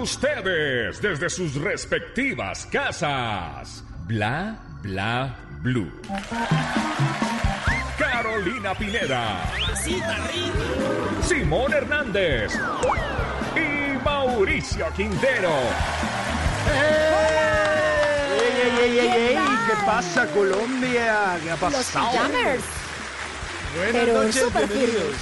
ustedes, desde sus respectivas casas. Bla Bla Blue. Carolina Pineda. Simón Hernández. Y Mauricio Quintero. ¡Ey, ey, ey, ey, ey! ¿Qué pasa, Colombia? ¿Qué ha Los pasado? Jammers. Buenas Pero noches, súper bienvenidos.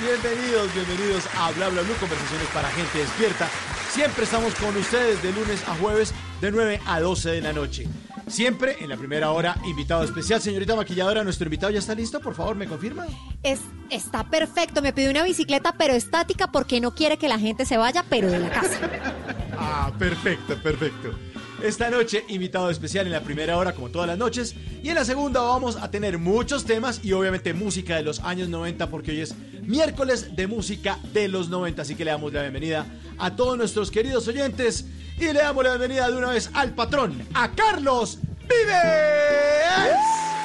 Bienvenidos, bienvenidos a Bla Bla Blue, conversaciones para gente despierta. Siempre estamos con ustedes de lunes a jueves, de 9 a 12 de la noche. Siempre en la primera hora, invitado especial. Señorita maquilladora, nuestro invitado ya está listo, por favor, ¿me confirma? Es, está perfecto. Me pidió una bicicleta, pero estática porque no quiere que la gente se vaya, pero de la casa. Ah, perfecto, perfecto. Esta noche, invitado especial en la primera hora, como todas las noches. Y en la segunda vamos a tener muchos temas y obviamente música de los años 90, porque hoy es miércoles de música de los 90. Así que le damos la bienvenida a todos nuestros queridos oyentes. Y le damos la bienvenida de una vez al patrón, a Carlos Vives.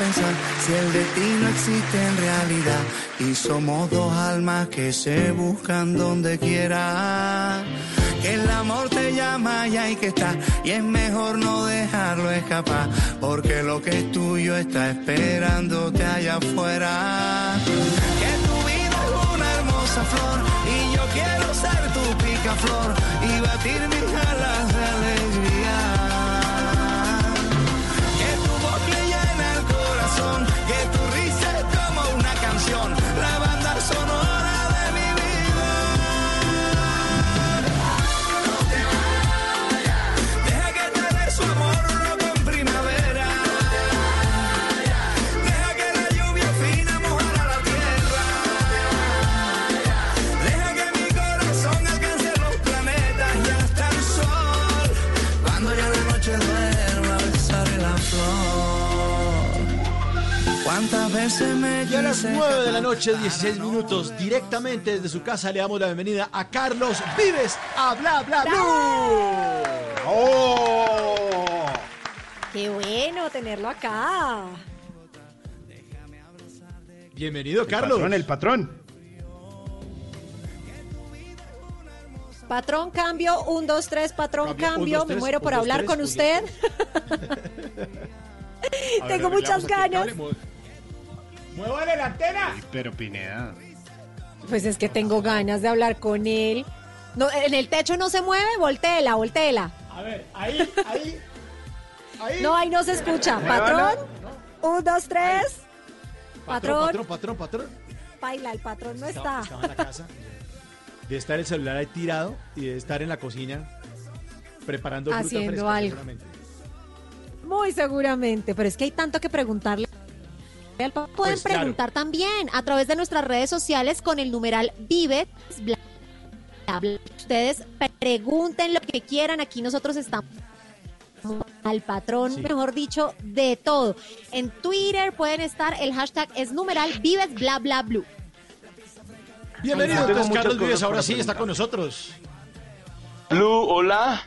Pensar si el destino existe en realidad y somos dos almas que se buscan donde quiera. Que el amor te llama y hay que estar y es mejor no dejarlo escapar porque lo que es tuyo está esperándote allá afuera. Que tu vida es una hermosa flor y yo quiero ser tu picaflor y batir mis alas de Y a las quise 9 de la noche, 16 minutos, directamente desde su casa, le damos la bienvenida a Carlos Vives a Bla Bla Blue. ¡Oh! Qué bueno tenerlo acá. Bienvenido, El Carlos. patrón, el patrón. Patrón, cambio. Un, dos, tres, patrón, Cambio, un, dos, cambio. Me muero un, por dos, hablar tres, con usted. Ver, Tengo muchas ganas. ¡Muévale la antena! Pero Pineda. Pues es que tengo ganas de hablar con él. No, en el techo no se mueve, volteela, volteela. A ver, ahí, ahí. Ahí. No, ahí no se escucha. Patrón, un, dos, tres. patrón, patrón. patrón, patrón. Baila, el patrón no Estaba, está. estaba en la casa. De estar el celular ahí tirado y de estar en la cocina preparando fruta Haciendo fresca, algo. seguramente. Muy seguramente, pero es que hay tanto que preguntarle. Al. Pueden Pues, claro. preguntar también a través de nuestras redes sociales con el numeral Vives. bla, bla, bla. Ustedes pregunten lo que quieran. Aquí nosotros estamos al patrón, Sí. mejor dicho, de todo. En Twitter pueden estar, el hashtag es numeral Vives bla bla blue. Bienvenido, entonces Carlos Vives, ahora sí está con nosotros. Blue, hola.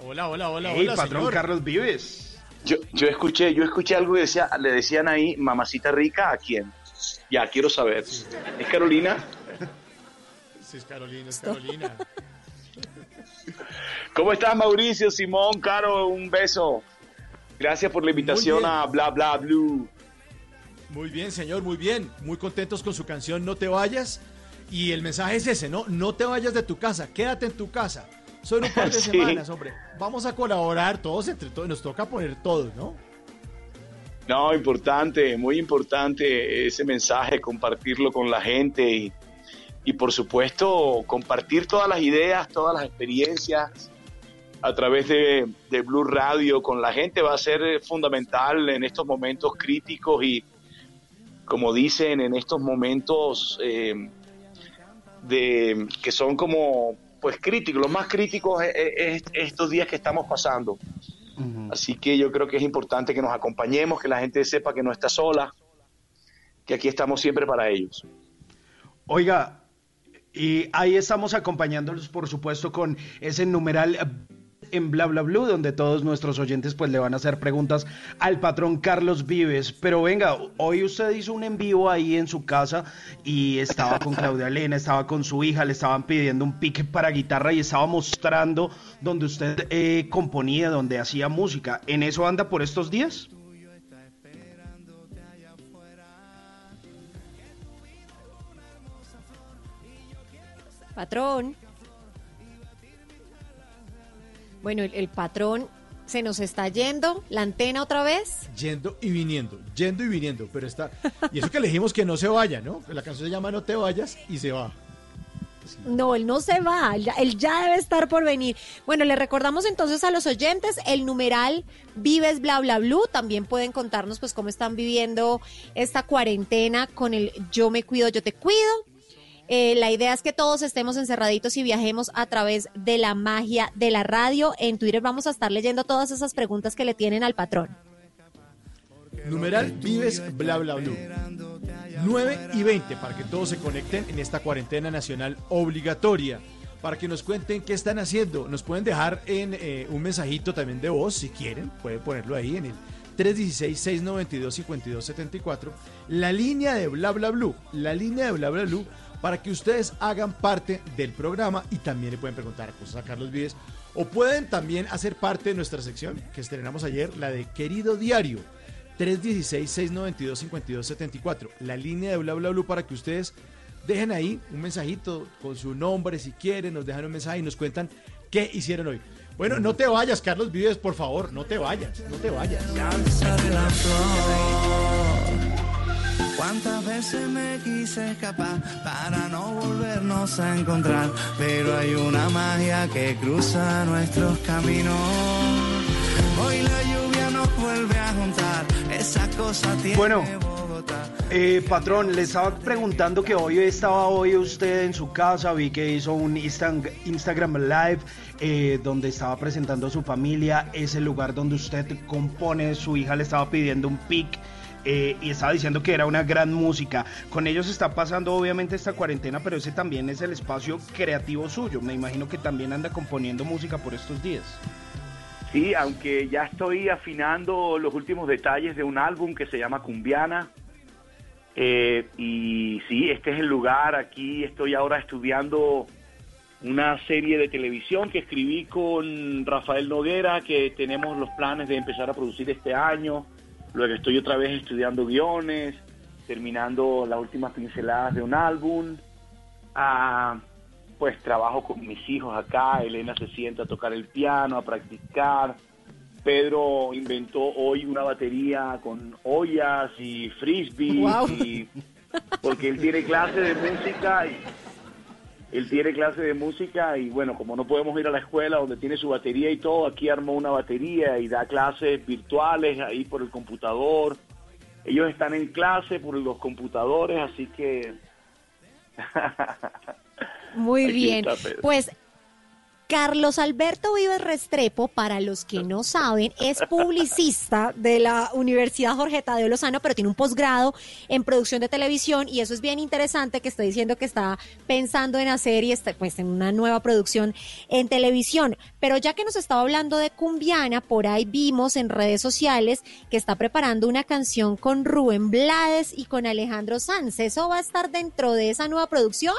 Hola, hola, hola, Hey, hola, patrón señor. Carlos Vives. Yo, yo escuché, yo escuché algo que decía, le decían ahí, mamacita rica, ¿a quién? Ya quiero saber. ¿Es Carolina? Sí, es Carolina, es Carolina. ¿Cómo estás, Mauricio, Simón, Caro? Un beso. Gracias por la invitación a Bla Bla Blue. Muy bien, señor, muy bien. Muy contentos con su canción No te vayas. Y el mensaje es ese, ¿no? No te vayas de tu casa, quédate en tu casa. Son un par de Sí. semanas, hombre. Vamos a colaborar todos entre todos. Nos toca poner todos, ¿no? No, importante, muy importante ese mensaje, compartirlo con la gente y, y por supuesto compartir todas las ideas, todas las experiencias a través de, de Blue Radio con la gente va a ser fundamental en estos momentos críticos y como dicen en estos momentos eh, de que son como pues críticos, los más críticos es, estos días que estamos pasando. Así que yo creo que es importante que nos acompañemos, que la gente sepa que no está sola, que aquí estamos siempre para ellos. Oiga, y ahí estamos acompañándolos, por supuesto, con ese numeral en Bla Bla Blue, donde todos nuestros oyentes pues le van a hacer preguntas al patrón Carlos Vives. Pero venga, hoy usted hizo un en vivo ahí en su casa y estaba con Claudia Elena, estaba con su hija, le estaban pidiendo un pique para guitarra y estaba mostrando donde usted eh, componía, donde hacía música. ¿En eso anda por estos días? Patrón. Bueno, el, patrón se nos está yendo, la antena otra vez. Yendo y viniendo, yendo y viniendo, pero está... Y eso que le dijimos que no se vaya, ¿no? La canción se llama No te vayas y se va. No, él no se va, él ya, debe estar por venir. Bueno, le recordamos entonces a los oyentes el numeral Vives Bla Bla Blue. También pueden contarnos pues cómo están viviendo esta cuarentena con el Yo me cuido, yo te cuido. Eh, la idea es que todos estemos encerraditos y viajemos a través de la magia de la radio. En Twitter vamos a estar leyendo todas esas preguntas que le tienen al patrón. Numeral Vives Bla Bla Blue. 9 y 20 para que todos se conecten en esta cuarentena nacional obligatoria. Para que nos cuenten qué están haciendo. Nos pueden dejar en eh, un mensajito también de voz si quieren. Pueden ponerlo ahí en el 316-692-5274. La línea de Bla Bla Blue. La línea de Bla Bla Blue para que ustedes hagan parte del programa y también le pueden preguntar cosas a Carlos Vives o pueden también hacer parte de nuestra sección que estrenamos ayer, la de Querido Diario. 316-692-5274, la línea de bla bla bla para que ustedes dejen ahí un mensajito con su nombre si quieren, nos dejan un mensaje y nos cuentan qué hicieron hoy. Bueno, no te vayas, Carlos Vives, por favor, no te vayas, no te vayas. Cuántas veces me quise escapar para no volvernos a encontrar, pero hay una magia que cruza nuestros caminos. Hoy la lluvia nos vuelve a juntar, esa cosa tiene bueno. Eh, patrón, le estaba preguntando que hoy estaba hoy usted en su casa, vi que hizo un Instagram Live eh, donde estaba presentando a su familia, ese lugar donde usted compone, su hija le estaba pidiendo un pic eh, y estaba diciendo que era una gran música. Con ellos está pasando obviamente esta cuarentena, pero ese también es el espacio creativo suyo. Me imagino que también anda componiendo música por estos días. Sí, aunque ya estoy afinando los últimos detalles de un álbum que se llama Cumbiana. Eh, y sí, este es el lugar. Aquí estoy ahora estudiando una serie de televisión que escribí con Rafael Noguera, que tenemos los planes de empezar a producir este año. Luego estoy otra vez estudiando guiones, terminando las últimas pinceladas de un álbum. Ah, pues trabajo con mis hijos acá, Elena se sienta a tocar el piano, a practicar. Pedro inventó hoy una batería con ollas y frisbee, porque él tiene clase de música y él tiene clase de música y bueno, como no podemos ir a la escuela donde tiene su batería y todo, aquí armó una batería y da clases virtuales ahí por el computador. Ellos están en clase por los computadores, así que... Muy bien. Pues Carlos Alberto Vives Restrepo, para los que no saben, es publicista de la Universidad Jorge Tadeo Lozano, pero tiene un posgrado en producción de televisión y eso es bien interesante que estoy diciendo que está pensando en hacer y está, pues en una nueva producción en televisión. Pero ya que nos estaba hablando de Cumbiana, por ahí vimos en redes sociales que está preparando una canción con Rubén Blades y con Alejandro Sanz. ¿Eso va a estar dentro de esa nueva producción?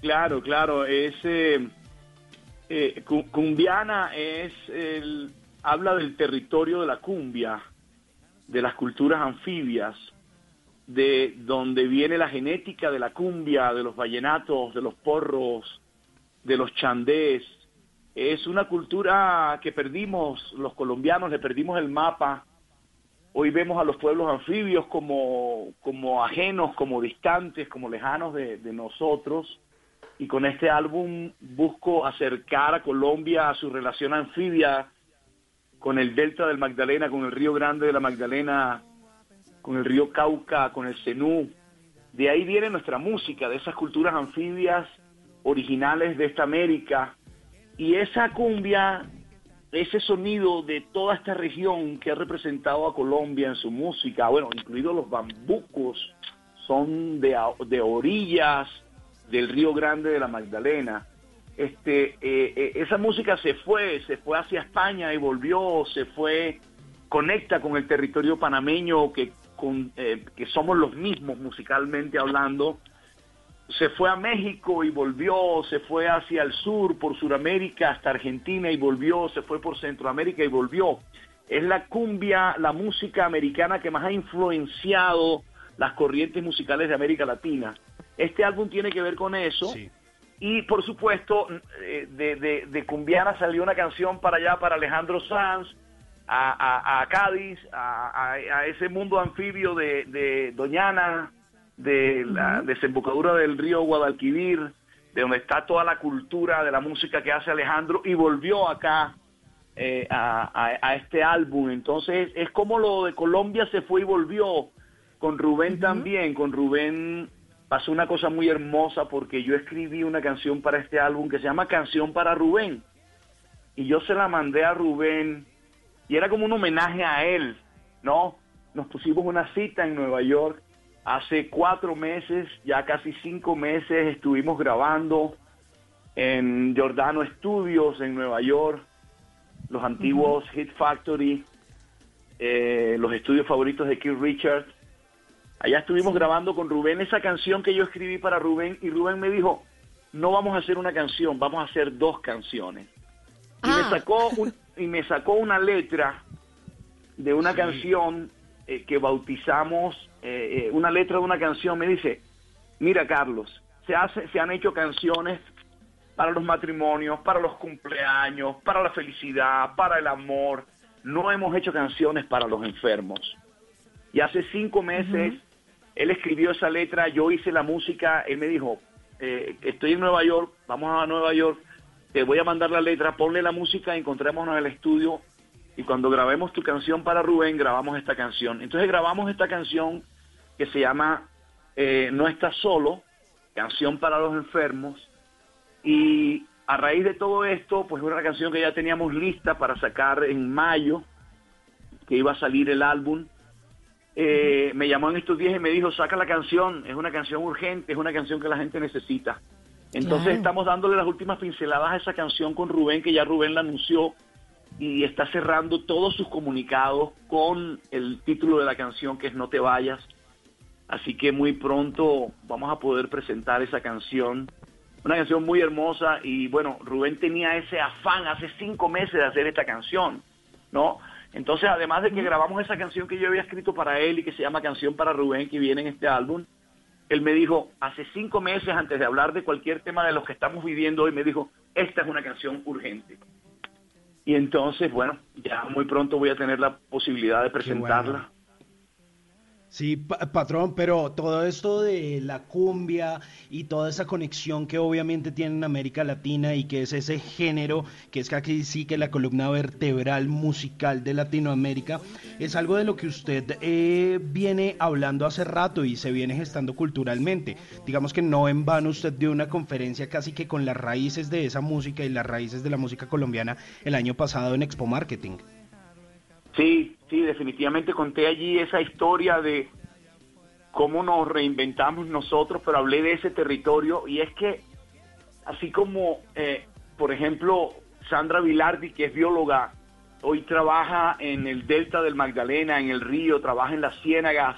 Claro, claro, es... Eh, eh, cumbiana es el, habla del territorio de la cumbia, de las culturas anfibias, de donde viene la genética de la cumbia, de los vallenatos, de los porros, de los chandés. Es una cultura que perdimos, los colombianos le perdimos el mapa. Hoy vemos a los pueblos anfibios como, como ajenos, como distantes, como lejanos de nosotros y con este álbum busco acercar a Colombia a su relación anfibia con el delta del Magdalena, con el río Grande de la Magdalena, con el río Cauca, con el Cenú. De ahí viene nuestra música, de esas culturas anfibias originales de esta América. Y esa cumbia, ese sonido de toda esta región que ha representado a Colombia en su música, bueno, incluidos los bambucos, son de, de orillas del Río Grande de la Magdalena. Este, eh, eh, esa música se fue, se fue hacia España y volvió, se fue, conecta con el territorio panameño que, con, eh, que somos los mismos musicalmente hablando, se fue a México y volvió, se fue hacia el sur, por Sudamérica hasta Argentina y volvió, se fue por Centroamérica y volvió. Es la cumbia, la música americana que más ha influenciado las corrientes musicales de América Latina. Este álbum tiene que ver con eso. Y por supuesto, eh, de, de, Cumbiana salió una canción para allá, para Alejandro Sanz, a, Cádiz, a, ese mundo anfibio de, de Doñana, de la desembocadura del río Guadalquivir, de donde está toda la cultura de la música que hace Alejandro, y volvió acá eh, a, este álbum. Entonces es como lo de Colombia se fue y volvió. Con Rubén también, con Rubén pasó una cosa muy hermosa porque yo escribí una canción para este álbum que se llama Canción para Rubén. Y yo se la mandé a Rubén y era como un homenaje a él, ¿no? Nos pusimos una cita en Nueva York Hace cuatro meses, ya casi cinco meses, estuvimos grabando en Giordano Studios en Nueva York, los antiguos Hit Factory, eh, los estudios favoritos de Keith Richards. Allá estuvimos grabando con Rubén esa canción que yo escribí para Rubén y Rubén me dijo, no vamos a hacer una canción, vamos a hacer dos canciones. Y, me, ah. sacó y me sacó una letra de una canción eh, que bautizamos eh, eh, una letra de una canción, me dice, mira Carlos, se, hace, se han hecho canciones para los matrimonios, para los cumpleaños, para la felicidad, para el amor. No hemos hecho canciones para los enfermos. Y hace cinco meses él escribió esa letra, yo hice la música, él me dijo, estoy en Nueva York, vamos a Nueva York, te voy a mandar la letra, ponle la música, encontrémonos en el estudio y cuando grabemos tu canción para Rubén, grabamos esta canción. Entonces grabamos esta canción que se llama eh, No estás solo, canción para los enfermos. Y a raíz de todo esto, pues una canción que ya teníamos lista para sacar en mayo, que iba a salir el álbum. Eh, me llamó en estos días y me dijo, saca la canción, es una canción urgente, es una canción que la gente necesita. Entonces estamos dándole las últimas pinceladas a esa canción con Rubén, que ya Rubén la anunció y está cerrando todos sus comunicados con el título de la canción que es No te vayas. Así que muy pronto vamos a poder presentar esa canción. Una canción muy hermosa y bueno, Rubén tenía ese afán hace cinco meses de hacer esta canción, ¿no? Entonces, además de que grabamos esa canción que yo había escrito para él y que se llama Canción para Rubén, que viene en este álbum, él me dijo, hace cinco meses antes de hablar de cualquier tema de los que estamos viviendo hoy, me dijo, esta es una canción urgente. Y entonces, bueno, ya muy pronto voy a tener la posibilidad de presentarla. Sí, patrón, pero todo esto de la cumbia y toda esa conexión que obviamente tiene en América Latina y que es ese género que es aquí sí que la columna vertebral musical de Latinoamérica, es algo de lo que usted eh, viene hablando hace rato y se viene gestando culturalmente. Digamos que no en vano usted dio una conferencia casi que con las raíces de esa música y las raíces de la música colombiana el año pasado en Expo Marketing. Sí, sí, definitivamente conté allí esa historia de cómo nos reinventamos nosotros, pero hablé de ese territorio y es que así como, eh, por ejemplo, Sandra Vilardi, que es bióloga, hoy trabaja en el delta del Magdalena, en el río, trabaja en las ciénagas,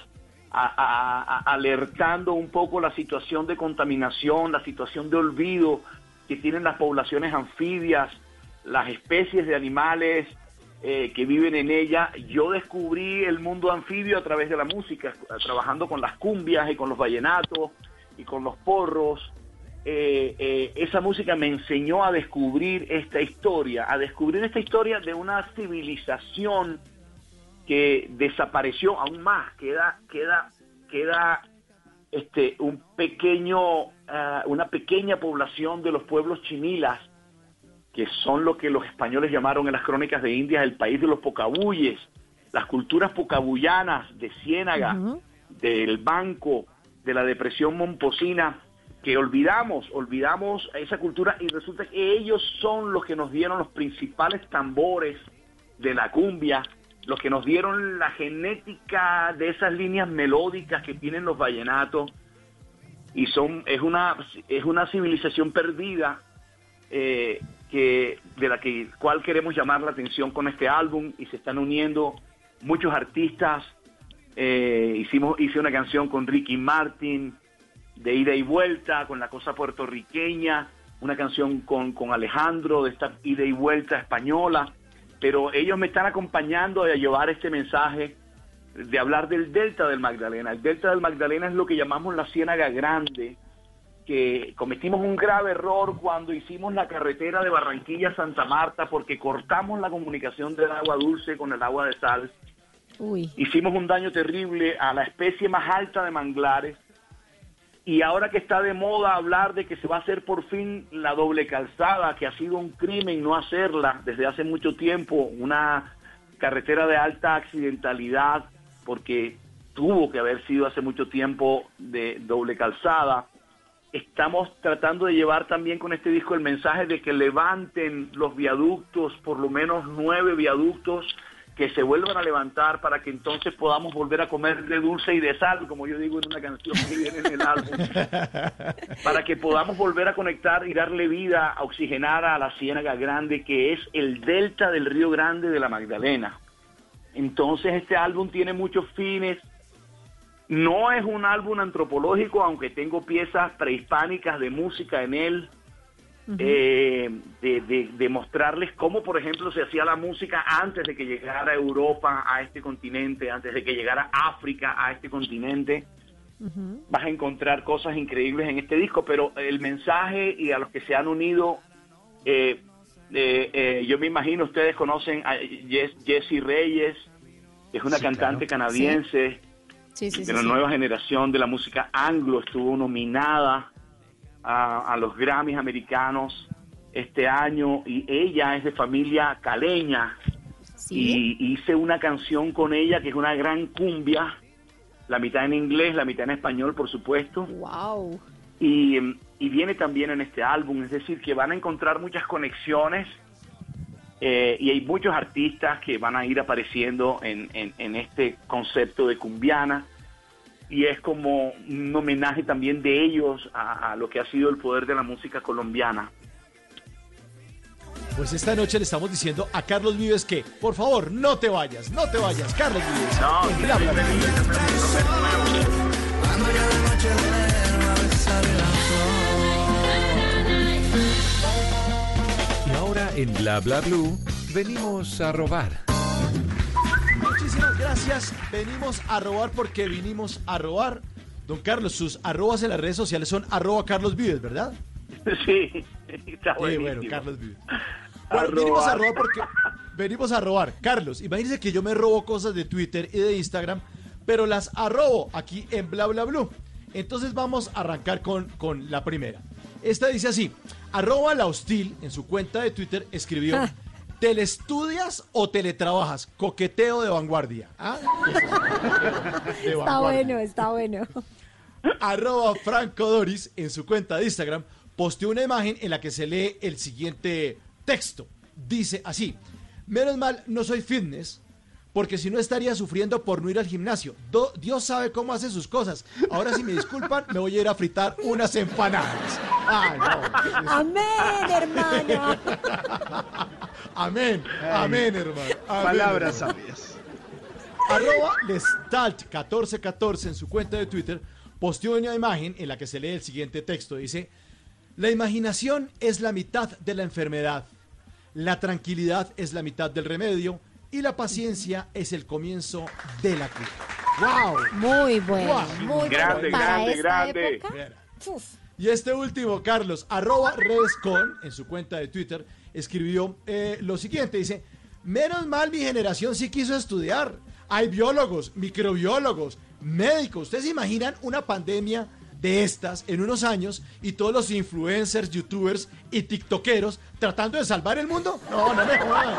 alertando un poco la situación de contaminación, la situación de olvido que tienen las poblaciones anfibias, las especies de animales eh, que viven en ella. Yo descubrí el mundo anfibio a través de la música, trabajando con las cumbias y con los vallenatos y con los porros. Eh, eh, esa música me enseñó a descubrir esta historia, a descubrir esta historia de una civilización que desapareció aún más, queda, queda, queda este, un pequeño, ah, una pequeña población de los pueblos chinilas que son lo que los españoles llamaron en las crónicas de Indias el país de los pocabulles, las culturas pucabuyanas de Ciénaga, del Banco, de la Depresión Momposina, que olvidamos, olvidamos esa cultura y resulta que ellos son los que nos dieron los principales tambores de la cumbia, los que nos dieron la genética de esas líneas melódicas que tienen los vallenatos y son es una es una civilización perdida eh, que de la que cual queremos llamar la atención con este álbum y se están uniendo muchos artistas eh, hicimos hice una canción con Ricky Martin de ida y vuelta con la cosa puertorriqueña una canción con, con Alejandro de esta ida y vuelta española pero ellos me están acompañando a llevar este mensaje de hablar del delta del Magdalena. El delta del Magdalena es lo que llamamos la Ciénaga Grande, que cometimos un grave error cuando hicimos la carretera de Barranquilla a Santa Marta porque cortamos la comunicación del agua dulce con el agua de sal. Hicimos un daño terrible a la especie más alta de manglares y ahora que está de moda hablar de que se va a hacer por fin la doble calzada, que ha sido un crimen no hacerla desde hace mucho tiempo, una carretera de alta accidentalidad, porque tuvo que haber sido hace mucho tiempo de doble calzada. Estamos tratando de llevar también con este disco el mensaje de que levanten los viaductos, por lo menos nueve viaductos, que se vuelvan a levantar para que entonces podamos volver a comer de dulce y de sal, como yo digo en una canción que viene en el álbum, para que podamos volver a conectar y darle vida, a oxigenar a la Ciénaga Grande, que es el delta del Río Grande de la Magdalena. Entonces este álbum tiene muchos fines, no es un álbum antropológico, aunque tengo piezas prehispánicas de música en él, eh, de, mostrarles cómo, por ejemplo, se hacía la música antes de que llegara Europa a este continente, antes de que llegara África a este continente. Vas a encontrar cosas increíbles en este disco, pero el mensaje y a los que se han unido, eh, eh, yo me imagino, ustedes conocen a Jessie Reyes, es una cantante canadiense de la nueva generación de la música anglo, estuvo nominada a, los Grammys americanos este año y ella es de familia caleña y hice una canción con ella que es una gran cumbia, la mitad en inglés, la mitad en español, por supuesto. Wow. Y, viene también en este álbum, es decir, que van a encontrar muchas conexiones eh, y hay muchos artistas que van a ir apareciendo en, en este concepto de cumbiana y es como un homenaje también de ellos a, lo que ha sido el poder de la música colombiana. Pues esta noche le estamos diciendo a Carlos Vives que, por favor, no te vayas, no te vayas, Carlos Vives. No, Y en Bla Bla Blue venimos a robar. Muchísimas gracias. Venimos a robar porque vinimos a robar. Don Carlos, sus arrobas en las redes sociales son arroba Carlos Vives, ¿verdad? Sí, está bueno, Carlos Vives. venimos a robar porque venimos a robar. Carlos, imagínese que yo me robo cosas de Twitter y de Instagram, pero las arrobo aquí en Bla Bla Blue. Entonces vamos a arrancar con, con la primera. Esta dice así, arroba la hostil en su cuenta de Twitter escribió... Ah. ¿Telestudias o teletrabajas? Coqueteo de vanguardia. ¿Ah? está bueno, está bueno. Arroba Franco Doris en su cuenta de Instagram posteó una imagen en la que se lee el siguiente texto. Dice así, menos mal no soy fitness, porque si no estaría sufriendo por no ir al gimnasio. Dios sabe cómo hace sus cosas. Ahora si me disculpan, me voy a ir a fritar unas empanadas. Amén, hermano. Amén, amén, hermano. Palabras sabias. Arroba Lestalt1414 en su cuenta de Twitter posteó una imagen en la que se lee el siguiente texto. Dice, la imaginación es la mitad de la enfermedad, la tranquilidad es la mitad del remedio y la paciencia es el comienzo de la cura. ¡Wow! Muy bueno, muy grande, grande, grande. Y este último, Carlos, arroba Redescon, en su cuenta de Twitter, escribió eh, lo siguiente, dice, menos mal mi generación sí quiso estudiar. Hay biólogos, microbiólogos, médicos. ¿Ustedes se imaginan una pandemia de estas en unos años y todos los influencers, youtubers y tiktokeros tratando de salvar el mundo? No, no me jodan.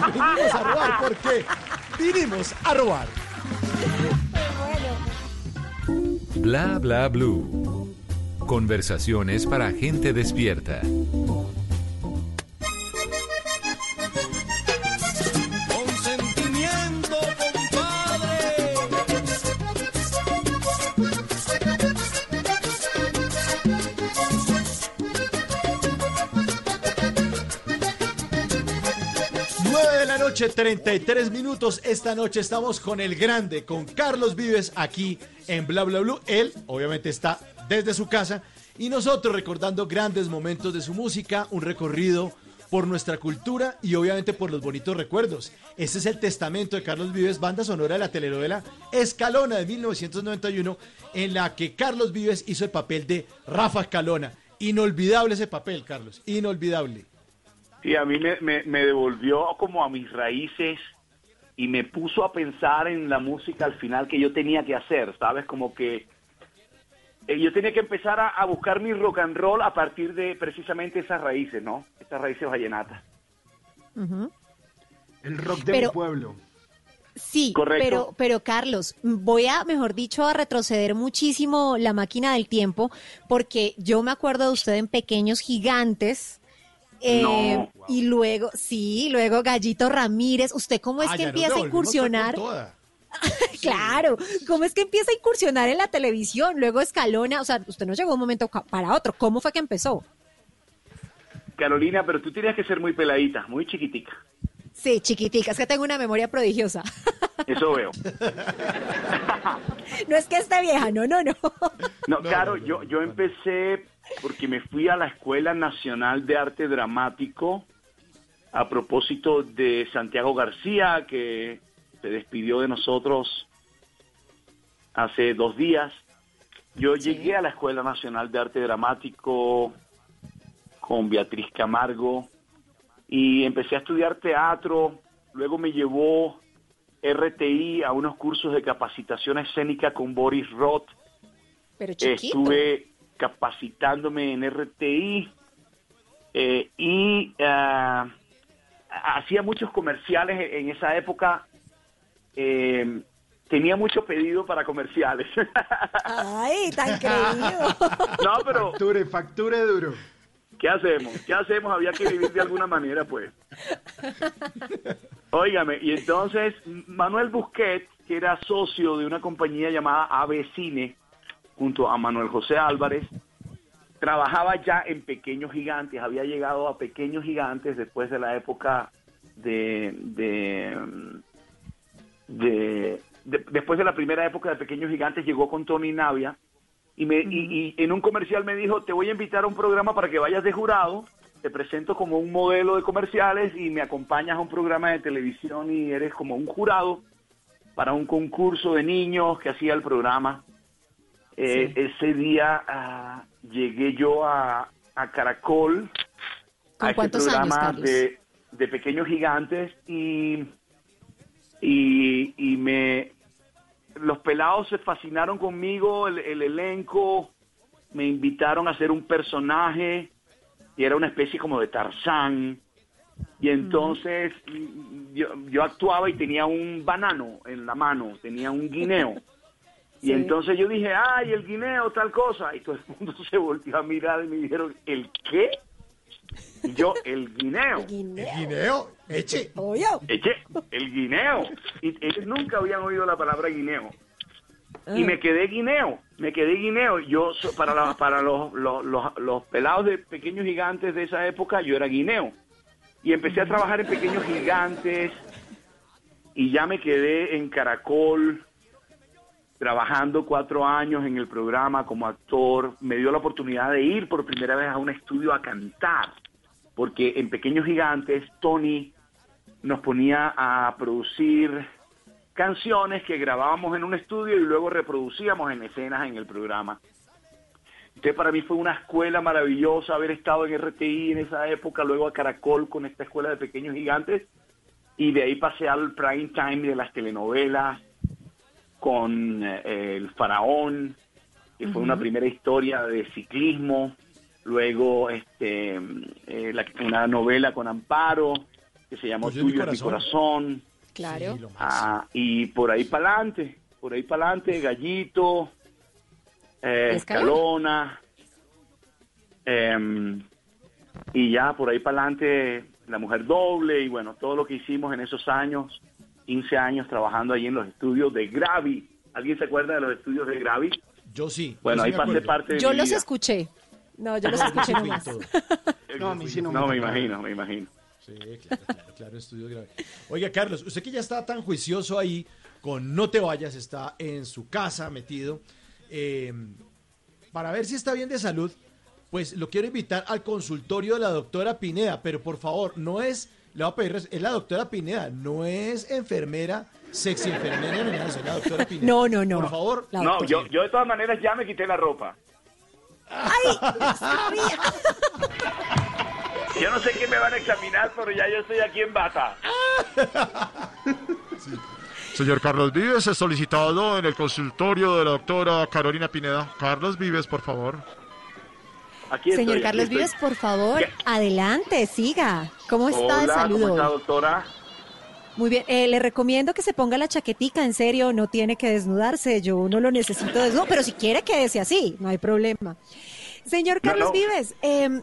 Venimos a robar porque vinimos a robar. Bla bla blue. Conversaciones para gente despierta. Noche, 33 minutos. Esta noche estamos con el grande, con Carlos Vives, aquí en Bla Bla Blue. Él, obviamente, está desde su casa y nosotros recordando grandes momentos de su música, un recorrido por nuestra cultura y obviamente por los bonitos recuerdos. Este es el testamento de Carlos Vives, banda sonora de la telenovela Escalona de 1991, en la que Carlos Vives hizo el papel de Rafa Escalona. Inolvidable ese papel, Carlos, inolvidable. Sí, a mí me, me, me devolvió como a mis raíces y me puso a pensar en la música al final que yo tenía que hacer, ¿sabes? Como que eh, yo tenía que empezar a, a buscar mi rock and roll a partir de precisamente esas raíces, ¿no? Esas raíces vallenatas. El rock de Pero- mi pueblo. Sí, Correcto. pero, pero Carlos, voy a, mejor dicho, a retroceder muchísimo la máquina del tiempo, porque yo me acuerdo de usted en Pequeños Gigantes. Eh, No. Y luego, sí, luego Gallito Ramírez. ¿Usted cómo es Ah, que empieza a incursionar? toda. Claro, ¿cómo es que empieza a incursionar en la televisión? Luego Escalona, o sea, usted no llegó de un momento para otro. ¿Cómo fue que empezó? Carolina, pero tú tenías que ser muy peladita, muy chiquitica. Sí, chiquitica, es que tengo una memoria prodigiosa. Eso veo. No es que esté vieja, no, no, no. No, claro, no, no, yo, yo empecé porque me fui a la Escuela Nacional de Arte Dramático a propósito de Santiago García, que se despidió de nosotros hace dos días. Yo llegué a la Escuela Nacional de Arte Dramático con Beatriz Camargo y empecé a estudiar teatro. Luego me llevó RTI a unos cursos de capacitación escénica con Boris Roth. Pero chiquito. Estuve capacitándome en RTI eh, y ah, hacía muchos comerciales en esa época. eh, tenía mucho pedido para comerciales. Ay, tan creído. no, pero Facture, facture duro. ¿qué hacemos? ¿Qué hacemos? Había que vivir de alguna manera, pues. Óigame, y entonces Manuel Busquet, que era socio de una compañía llamada AB Cine, junto a Manuel José Álvarez, trabajaba ya en Pequeños Gigantes, había llegado a Pequeños Gigantes después de la época de, de, de- de- después de la primera época de Pequeños Gigantes, llegó con Tony Navia y, me, y, y en un comercial me dijo, te voy a invitar a un programa para que vayas de jurado, te presento como un modelo de comerciales y me acompañas a un programa de televisión y eres como un jurado para un concurso de niños que hacía el programa. Eh, Ese día ah, llegué yo a, a Caracol, ¿Con a ese cuántos años, programa de, de pequeños gigantes y, y, y me los pelados se fascinaron conmigo, el, el elenco, me invitaron a hacer un personaje y era una especie como de Tarzán. Y entonces yo, yo actuaba y tenía un banano en la mano, tenía un guineo. Y Sí. entonces yo dije, ay, el guineo, tal cosa. Y todo el mundo se volvió a mirar y me dijeron, ¿el qué? Y yo, el guineo. Guineo. Guineo, eche. Oye, Eche, el guineo. Y ellos nunca habían oído la palabra guineo. Y me quedé guineo, me quedé guineo. Yo, so- para, la- para los, los, los, los pelados de pequeños gigantes de esa época, yo era guineo. Y empecé a trabajar en pequeños gigantes y ya me quedé en Caracol trabajando cuatro años en el programa como actor. Me dio la oportunidad de ir por primera vez a un estudio a cantar, porque en Pequeños Gigantes Tony nos ponía a producir canciones que grabábamos en un estudio y luego reproducíamos en escenas en el programa. Entonces para mí fue una escuela maravillosa haber estado en RTI en esa época, luego a Caracol con esta escuela de pequeños gigantes y de ahí pasé al prime time de las telenovelas con eh, El Faraón, que fue una primera historia de ciclismo, luego este eh, la- una novela con Amparo que se llamó Tuyo Tuyo mi corazón. corazón, Claro. Sí. Ah, y por ahí para adelante, por ahí para adelante, Gallito, eh, Escalona. Escalona, em, y ya por ahí para adelante La Mujer Doble y bueno, todo lo que hicimos en esos años, 15 años trabajando ahí en los estudios de Gravi. ¿Alguien se acuerda de los estudios de Gravi? Yo sí. Bueno, yo sí ahí me pasé acuerdo. parte de Yo mi los vida. escuché. No, yo los escuché nomás. No, a mí sí no me No, me imagino, me imagino. Sí, claro, claro, claro, estudios graves. Oiga, Carlos, usted que ya está tan juicioso ahí con No te vayas, está en su casa metido, eh, para ver si está bien de salud, pues lo quiero invitar al consultorio de la doctora Pineda, pero por favor, no es, le voy a pedir, es la doctora Pineda, no es enfermera, sexy enfermera, eso, es la doctora Pineda. No, no, no. Por favor, La No, yo, yo de todas maneras ya me quité la ropa. ¡Ay! Yo no sé qué me van a examinar, pero ya yo estoy aquí en bata. Señor Carlos Vives es solicitado en el consultorio de la doctora Carolina Pineda. Carlos Vives, por favor. Aquí Señor Carlos. Vives, por favor, ¿Qué? adelante, siga. ¿Cómo está de Hola, salud ¿cómo está, doctora? Muy bien, eh, le recomiendo que se ponga la chaquetica, en serio, no tiene que desnudarse, yo no lo necesito desnudo, pero si quiere quédese así, no hay problema. Señor No, Carlos no. Vives, eh,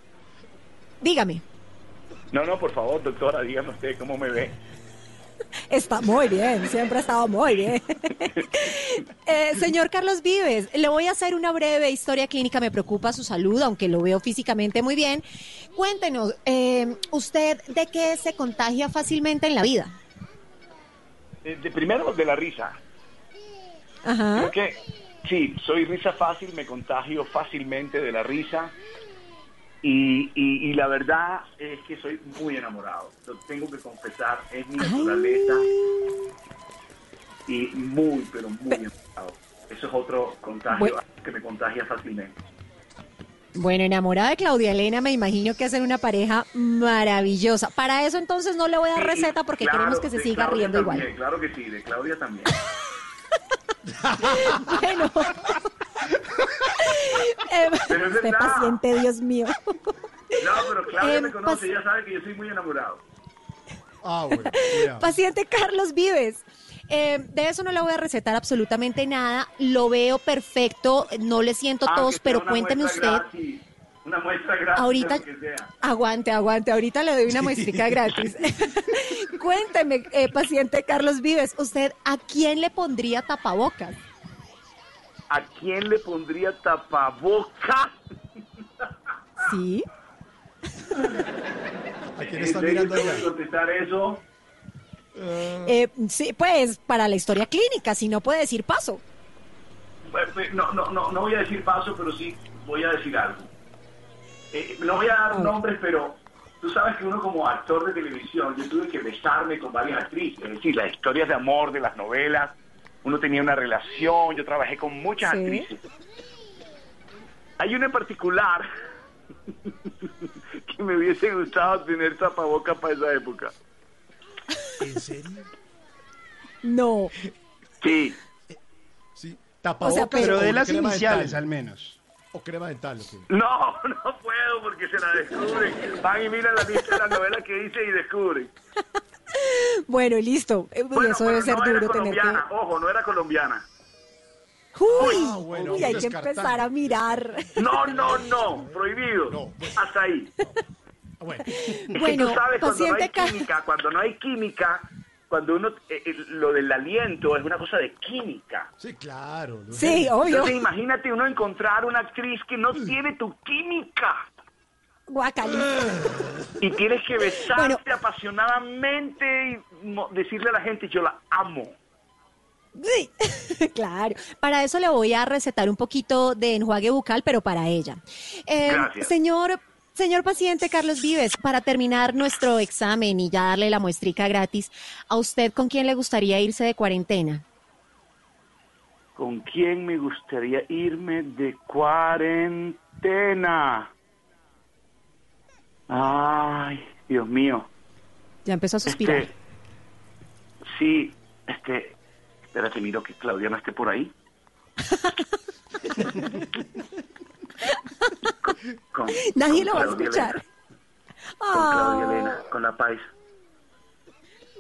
dígame, No, no, por favor, doctora, dígame usted cómo me ve. Está muy bien, siempre ha estado muy bien. Eh, señor Carlos Vives, le voy a hacer una breve historia clínica, me preocupa su salud, aunque lo veo físicamente muy bien. Cuéntenos, eh, ¿usted de qué se contagia fácilmente en la vida? De, de- primero, de la risa. Ajá. Creo que, sí, soy risa fácil, me contagio fácilmente de la risa. Y, y, y la verdad es que soy muy enamorado. Lo tengo que confesar, es mi naturaleza. Y muy, pero muy enamorado. Eso es otro contagio Bueno. que me contagia fácilmente. Bueno, enamorada de Claudia Elena, me imagino que hacen una pareja maravillosa. Para eso entonces no le voy a dar Sí, receta porque claro, queremos que se siga Claudia riendo también, igual. Claro que sí, de Claudia también. Bueno. Eh, Pero es este verdad. paciente, Dios mío. No, pero Claudia Em, me conoce, ella sabe que yo soy muy enamorado. ah, bueno. Paciente Carlos Vives. eh, de eso no le voy a recetar absolutamente nada. Lo veo perfecto, no le siento Ah, tos, pero una cuénteme muestra usted. gratis, una muestra gratis. Ahorita, que sea. aguante, aguante, ahorita le doy una muestrita gratis. Cuénteme, eh, paciente Carlos Vives, ¿usted a quién le pondría tapabocas? ¿A quién le pondría tapaboca? ¿Sí? ¿A quién ¿En está mirando allá? contestar eso? Eh, sí, pues para la historia clínica, si no puede decir paso. Pues, pues, No, no, no, no voy a decir paso, pero sí voy a decir algo. Eh, no voy a dar nombres, pero tú sabes que uno como actor de televisión, yo tuve que besarme con varias actrices, es decir, las historias de amor de las novelas, uno tenía una relación, yo trabajé con muchas Sí. actrices. Hay una en particular que me hubiese gustado tener tapaboca para esa época. ¿En serio? No. Sí, Sí. Tapabocas O sea, Pero de las iniciales, al menos. O crema dental, ok. No, no puedo porque se la descubren. Van y miran la lista de las novelas que hice y descubren. Bueno, listo. Eh, Bueno, eso debe ser no era duro tener que... colombiana, ojo, no era colombiana. Uy, Ah, bueno, uy, hay que descartando. empezar a mirar. No, no, no, prohibido. No, pues- Hasta ahí. Ah, Bueno, Es que Bueno, tú sabes, cuando no hay Ca- química, cuando no hay química, cuando uno, eh, eh, lo del aliento es una cosa de química. sí, claro. Sí, obvio. Entonces imagínate uno encontrar una actriz que no tiene tu química Guacalito. y tienes que besarte Bueno. apasionadamente y decirle a la gente yo la amo. Sí, claro. Para eso le voy a recetar un poquito de enjuague bucal, pero para ella. Eh, Gracias. Señor, señor paciente Carlos Vives, para terminar nuestro examen y ya darle la muestrica gratis, ¿a usted con quién le gustaría irse de cuarentena? ¿Con quién me gustaría irme de cuarentena? Ay, Dios mío. Ya empezó a suspirar. Este, sí, este, espérate, miro que Claudia no esté por ahí. Con- Nadie con lo va a escuchar. Elena, con Claudia Ah, Elena, con la paisa.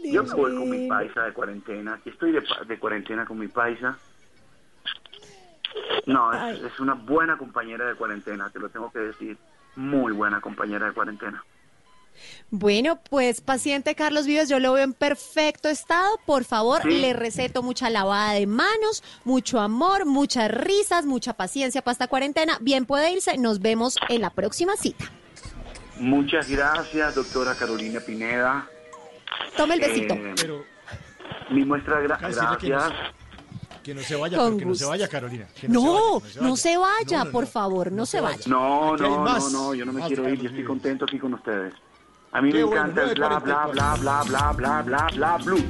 Yo estoy con mi paisa de cuarentena. Aquí estoy de, de cuarentena con mi paisa. No, es, es, una buena compañera de cuarentena, te lo tengo que decir. Muy buena compañera de cuarentena. Bueno, pues paciente Carlos Vives, yo lo veo en perfecto estado. Por favor, le receto mucha lavada de manos, mucho amor, muchas risas, mucha paciencia para esta cuarentena. Bien puede irse, nos vemos en la próxima cita. Muchas gracias, doctora Carolina Pineda. Tome el besito. Eh, mi muestra gra gracias. Que no se vaya, que no se vaya, Carolina. no, no, se vaya, por favor, no, se vaya. No, no, no, no, yo no me quiero ir, yo estoy contento aquí con ustedes. A mí me encanta el bla, bla, bla, bla, bla, bla, bla, bla, blue.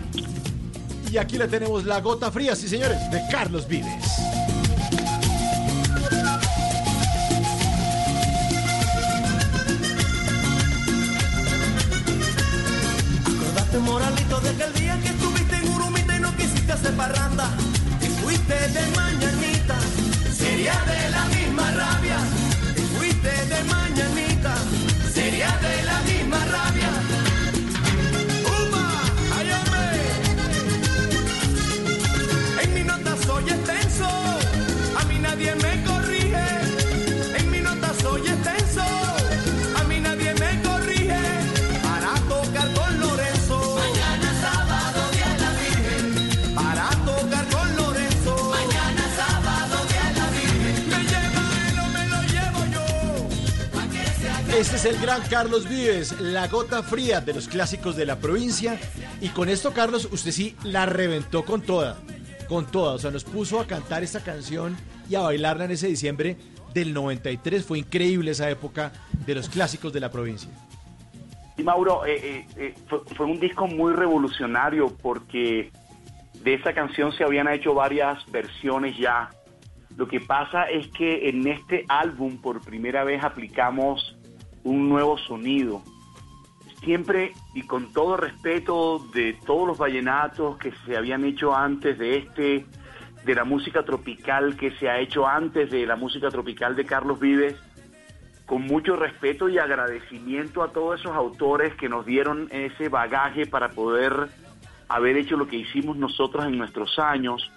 Y aquí le tenemos la gota fría, sí señores, de Carlos Vives. Acordate, moralito, de aquel día que estuviste en Urumita y no quisiste hacer parranda. Fuiste de mañanita, sería de la misma rabia. Fuiste de mañanita, el gran Carlos Vives, la gota fría de los clásicos de la provincia. Y con esto, Carlos, usted sí la reventó con toda. Con toda. O sea, nos puso a cantar esta canción y a bailarla en ese diciembre del 93. Fue increíble esa época de los clásicos de la provincia. Y Mauro, eh, eh, eh, fue, fue un disco muy revolucionario porque de esa canción se habían hecho varias versiones ya. Lo que pasa es que en este álbum por primera vez aplicamos un nuevo sonido. Siempre y con todo respeto de todos los vallenatos que se habían hecho antes de este, de la música tropical que se ha hecho antes de la música tropical de Carlos Vives, con mucho respeto y agradecimiento a todos esos autores que nos dieron ese bagaje para poder haber hecho lo que hicimos nosotros en nuestros años.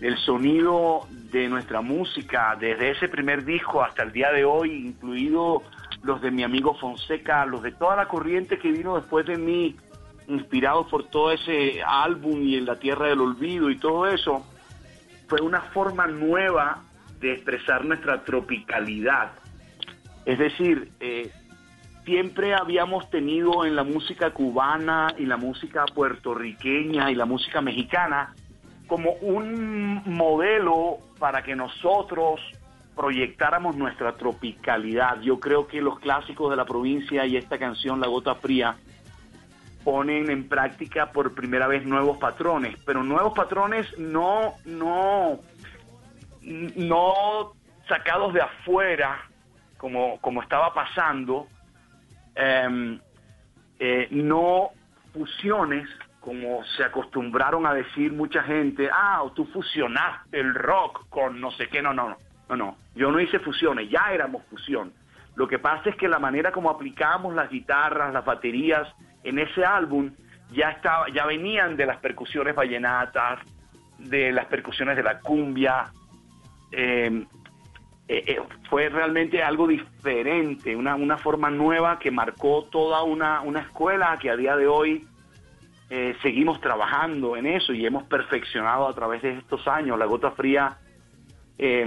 El sonido de nuestra música, desde ese primer disco hasta el día de hoy, incluido los de mi amigo Fonseca, los de toda la corriente que vino después de mí, inspirados por todo ese álbum y en la tierra del olvido y todo eso, fue una forma nueva de expresar nuestra tropicalidad. Es decir, eh, siempre habíamos tenido en la música cubana y la música puertorriqueña y la música mexicana como un modelo para que nosotros proyectáramos nuestra tropicalidad. Yo creo que los clásicos de la provincia y esta canción, La Gota Fría, ponen en práctica por primera vez nuevos patrones, pero nuevos patrones no, no, no sacados de afuera, como, como estaba pasando, eh, eh, no fusiones, como se acostumbraron a decir mucha gente, ah, tú fusionaste el rock con no sé qué, no, no, no, no, no, yo no hice fusiones, ya éramos fusión. Lo que pasa es que la manera como aplicábamos las guitarras, las baterías en ese álbum ya estaba, ya venían de las percusiones vallenatas, de las percusiones de la cumbia. Eh, eh, eh, fue realmente algo diferente, una, una forma nueva que marcó toda una, una escuela que a día de hoy eh, seguimos trabajando en eso y hemos perfeccionado a través de estos años. La Gota Fría, eh,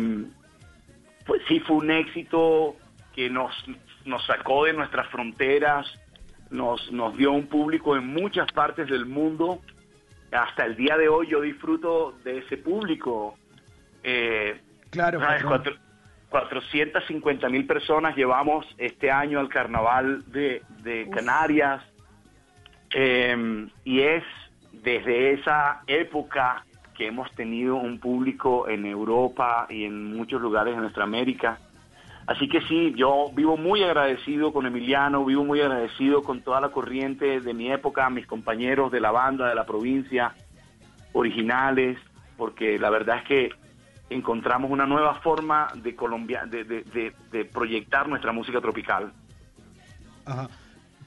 pues sí fue un éxito que nos, nos sacó de nuestras fronteras, nos, nos dio un público en muchas partes del mundo. Hasta el día de hoy yo disfruto de ese público. Eh, claro. ¿sabes? Cuatro, 450 mil personas llevamos este año al carnaval de, de Canarias. Eh, y es desde esa época que hemos tenido un público en Europa y en muchos lugares de nuestra América. Así que sí, yo vivo muy agradecido con Emiliano, vivo muy agradecido con toda la corriente de mi época, mis compañeros de la banda, de la provincia, originales, porque la verdad es que encontramos una nueva forma de, Colombia, de, de, de, de proyectar nuestra música tropical. Ajá.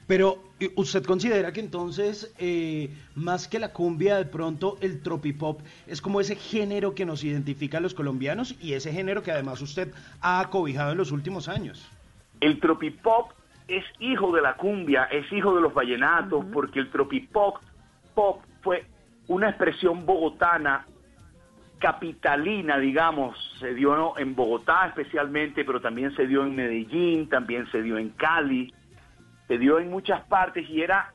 Pero usted considera que entonces, eh, más que la cumbia, de pronto el tropipop es como ese género que nos identifica a los colombianos y ese género que además usted ha acobijado en los últimos años. El tropipop es hijo de la cumbia, es hijo de los vallenatos, porque el tropipop pop fue una expresión bogotana capitalina, digamos, se dio en Bogotá especialmente, pero también se dio en Medellín, también se dio en Cali, se dio en muchas partes y era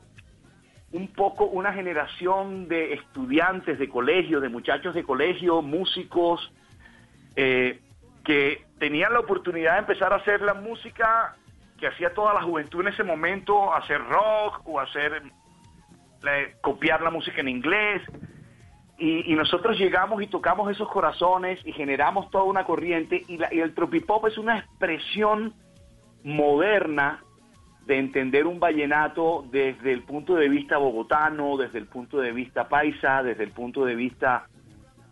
un poco una generación de estudiantes de colegio, de muchachos de colegio, músicos, eh, que tenían la oportunidad de empezar a hacer la música que hacía toda la juventud en ese momento, hacer rock o hacer, copiar la música en inglés. Y, nosotros llegamos y tocamos esos corazones y generamos toda una corriente y, y el tropipop es una expresión moderna de entender un vallenato desde el punto de vista bogotano, desde el punto de vista paisa, desde el punto de vista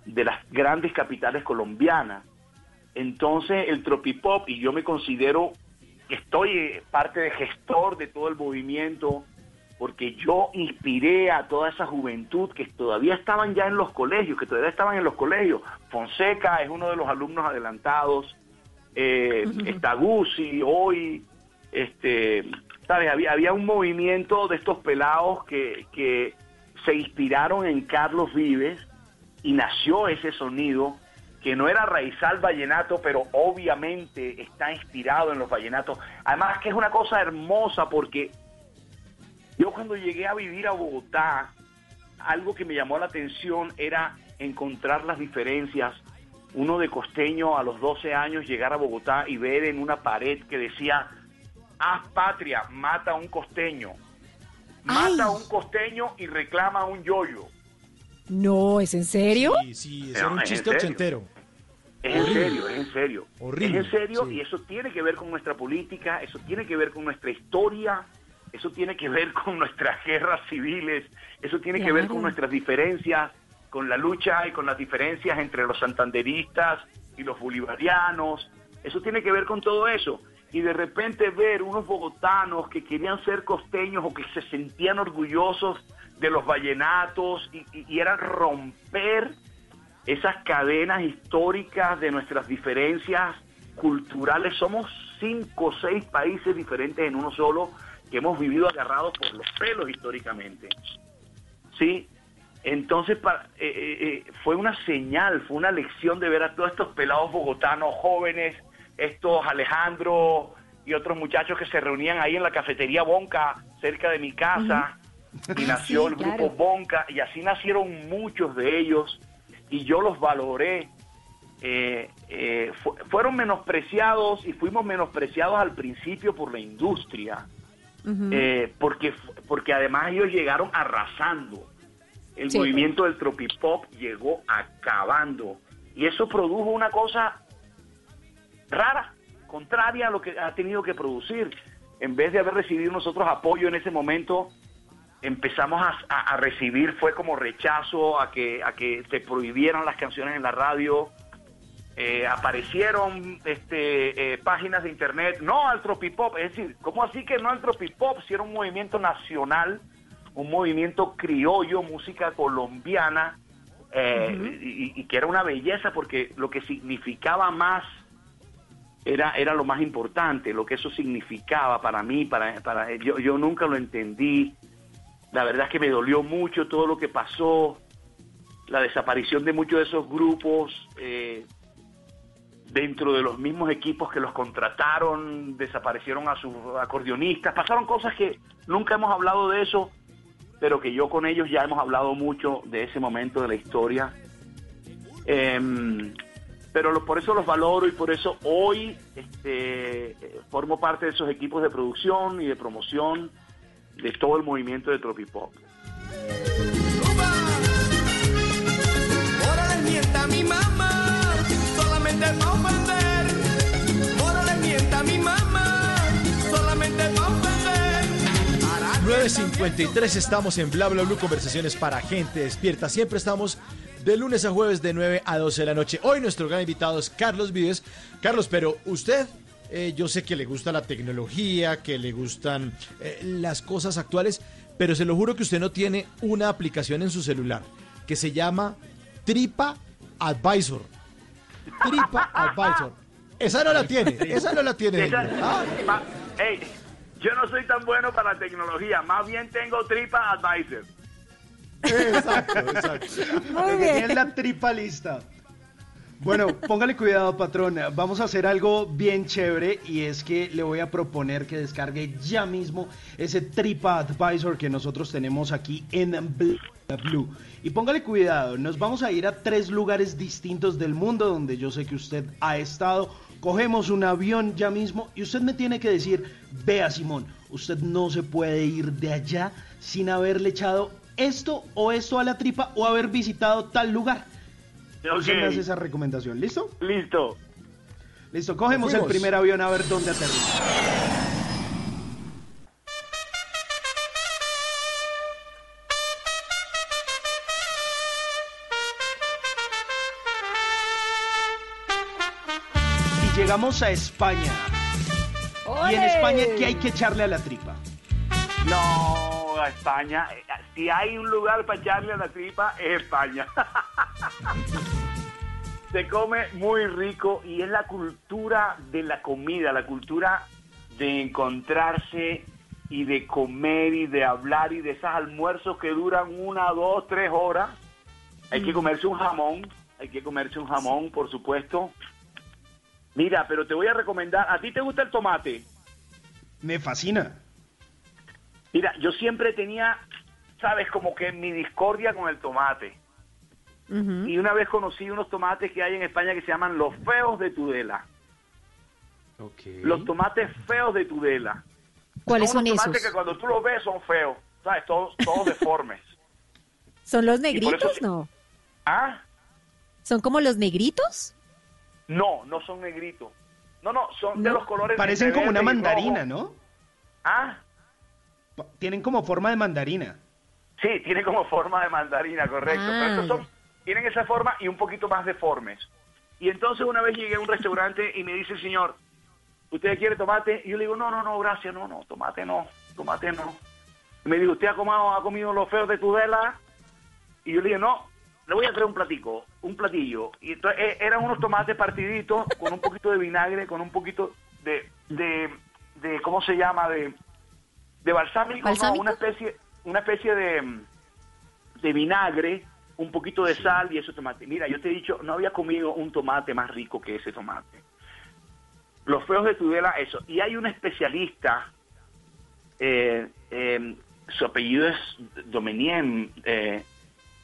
de las grandes capitales colombianas. Entonces el tropipop, y yo me considero que estoy eh, parte de gestor de todo el movimiento, porque yo inspiré a toda esa juventud que todavía estaban ya en los colegios, que todavía estaban en los colegios. Fonseca es uno de los alumnos adelantados, eh, está Guzzi, hoy, este, ¿sabes? Había, había un movimiento de estos pelados que, que se inspiraron en Carlos Vives y nació ese sonido que no era raizal vallenato, pero obviamente está inspirado en los vallenatos. Además que es una cosa hermosa porque yo cuando llegué a vivir a Bogotá, algo que me llamó la atención era encontrar las diferencias. Uno de costeño a los 12 años llegar a Bogotá y ver en una pared que decía haz patria, mata a un costeño. Mata a un costeño y reclama a un yoyo. No, ¿es en serio? Sí, sí, es un chiste ochentero. Es en serio, es en serio. Horrible. Es en serio y eso tiene que ver con nuestra política, eso tiene que ver con nuestra historia, eso tiene que ver con nuestras guerras civiles, eso tiene que ver con nuestras diferencias, con la lucha y con las diferencias entre los santanderistas y los bolivarianos, eso tiene que ver con todo eso y de repente ver unos bogotanos que querían ser costeños o que se sentían orgullosos de los vallenatos y, y, era romper esas cadenas históricas de nuestras diferencias culturales. Somos cinco o seis países diferentes en uno solo que hemos vivido agarrados por los pelos históricamente. ¿Sí? Entonces eh, eh, eh, fue una señal, fue una lección de ver a todos estos pelados bogotanos jóvenes estos Alejandro y otros muchachos que se reunían ahí en la cafetería Bonca, cerca de mi casa, y nació el grupo Bonca, y así nacieron muchos de ellos, y yo los valoré. Eh, eh, fueron menospreciados y fuimos menospreciados al principio por la industria, eh, porque, porque además ellos llegaron arrasando. El movimiento del tropipop llegó acabando. Y eso produjo una cosa rara, contraria a lo que ha tenido que producir. En vez de haber recibido nosotros apoyo en ese momento, empezamos a, recibir, fue como rechazo a que, a que se prohibieran las canciones en la radio. Eh, aparecieron este, eh, páginas de internet, no al tropipop, es decir, ¿cómo así que no al tropipop? Si era un movimiento nacional, un movimiento criollo, música colombiana, eh, y, que era una belleza porque lo que significaba más era, era lo más importante, lo que eso significaba para mí, para, para yo, yo nunca lo entendí. La verdad es que me dolió mucho todo lo que pasó, la desaparición de muchos de esos grupos eh, dentro de los mismos equipos que los contrataron, desaparecieron a sus acordeonistas, pasaron cosas que nunca hemos hablado de eso, pero que yo con ellos ya hemos hablado mucho de ese momento de la historia. Em, pero por eso los valoro y por eso hoy este, eh, formo parte de esos equipos de producción y de promoción de todo el movimiento de Tropipop. mienta mi mamá, solamente no ofender. mienta mi mamá, solamente no ofender. 9.53 estamos en Bla Bla Blue, conversaciones para gente despierta. Siempre estamos de lunes a jueves de 9 a 12 de la noche. Hoy nuestro gran invitado es Carlos Vives. Carlos, pero usted eh, yo sé que le gusta la tecnología, que le gustan eh, las cosas actuales, pero se lo juro que usted no tiene una aplicación en su celular que se llama Tripa Advisor. Tripa Advisor. Esa no la tiene, esa no la tiene. Esa- Ah, ma- yo no soy tan bueno para la tecnología, más bien tengo Tripa Advisor. Exacto, exacto. Muy bien. la tripa lista. Bueno, póngale cuidado, patrón. Vamos a hacer algo bien chévere y es que le voy a proponer que descargue ya mismo ese Tripa Advisor que nosotros tenemos aquí en Bl- Blue. Y póngale cuidado, nos vamos a ir a tres lugares distintos del mundo donde yo sé que usted ha estado. Cogemos un avión ya mismo y usted me tiene que decir, vea Simón, usted no se puede ir de allá sin haberle echado esto o esto a la tripa o haber visitado tal lugar. Usted me hace esa recomendación, ¿listo? Listo. Listo, cogemos el primer avión a ver dónde aterriza. Y llegamos a España. Y en. España, ¿qué hay que echarle a la tripa? No, España. eh, Si hay un lugar para echarle a la tripa, es España. Se come muy rico y es la cultura de la comida, la cultura de encontrarse y de comer y de hablar y de esos almuerzos que duran una, dos, tres horas. Hay que comerse un jamón, hay que comerse un jamón, por supuesto. Mira, pero te voy a recomendar, ¿a ti te gusta el tomate? Me fascina. Mira, yo siempre tenía, sabes, como que mi discordia con el tomate. Y una vez conocí unos tomates que hay en España que se llaman los feos de Tudela. Los tomates feos de Tudela. ¿Cuáles son esos? tomates que cuando tú los ves son feos, ¿sabes? Todos, todos deformes. ¿Son los negritos? eso- No. ¿Ah? ¿Son como los negritos? No, no son negritos. No, no, son de No. los colores. Parecen como una mandarina, rojo. ¿no? ¿Ah? Tienen como forma de mandarina. Sí, tiene como forma de mandarina, correcto. Ah, Pero estos son, ya. tienen esa forma y un poquito más deformes. Y entonces una vez llegué a un restaurante y me dice el señor, ¿usted quiere tomate? Y yo le digo, no, no, no, gracias, no, no, tomate no, tomate no. Y me dijo, ¿usted ha comido, ha comido los feos de Tudela? Y yo le dije, no, le voy a traer un platico, un platillo. Y entonces eh, eran unos tomates partiditos con un poquito de vinagre, con un poquito de, de, de ¿cómo se llama? De, de balsámico, no, ¿Balsámico? una especie, una especie de, de vinagre, un poquito de sal y ese tomate. Mira, yo te he dicho, no había comido un tomate más rico que ese tomate. Los feos de Tudela, eso. Y hay un especialista, eh, eh, su apellido es Domenien, eh,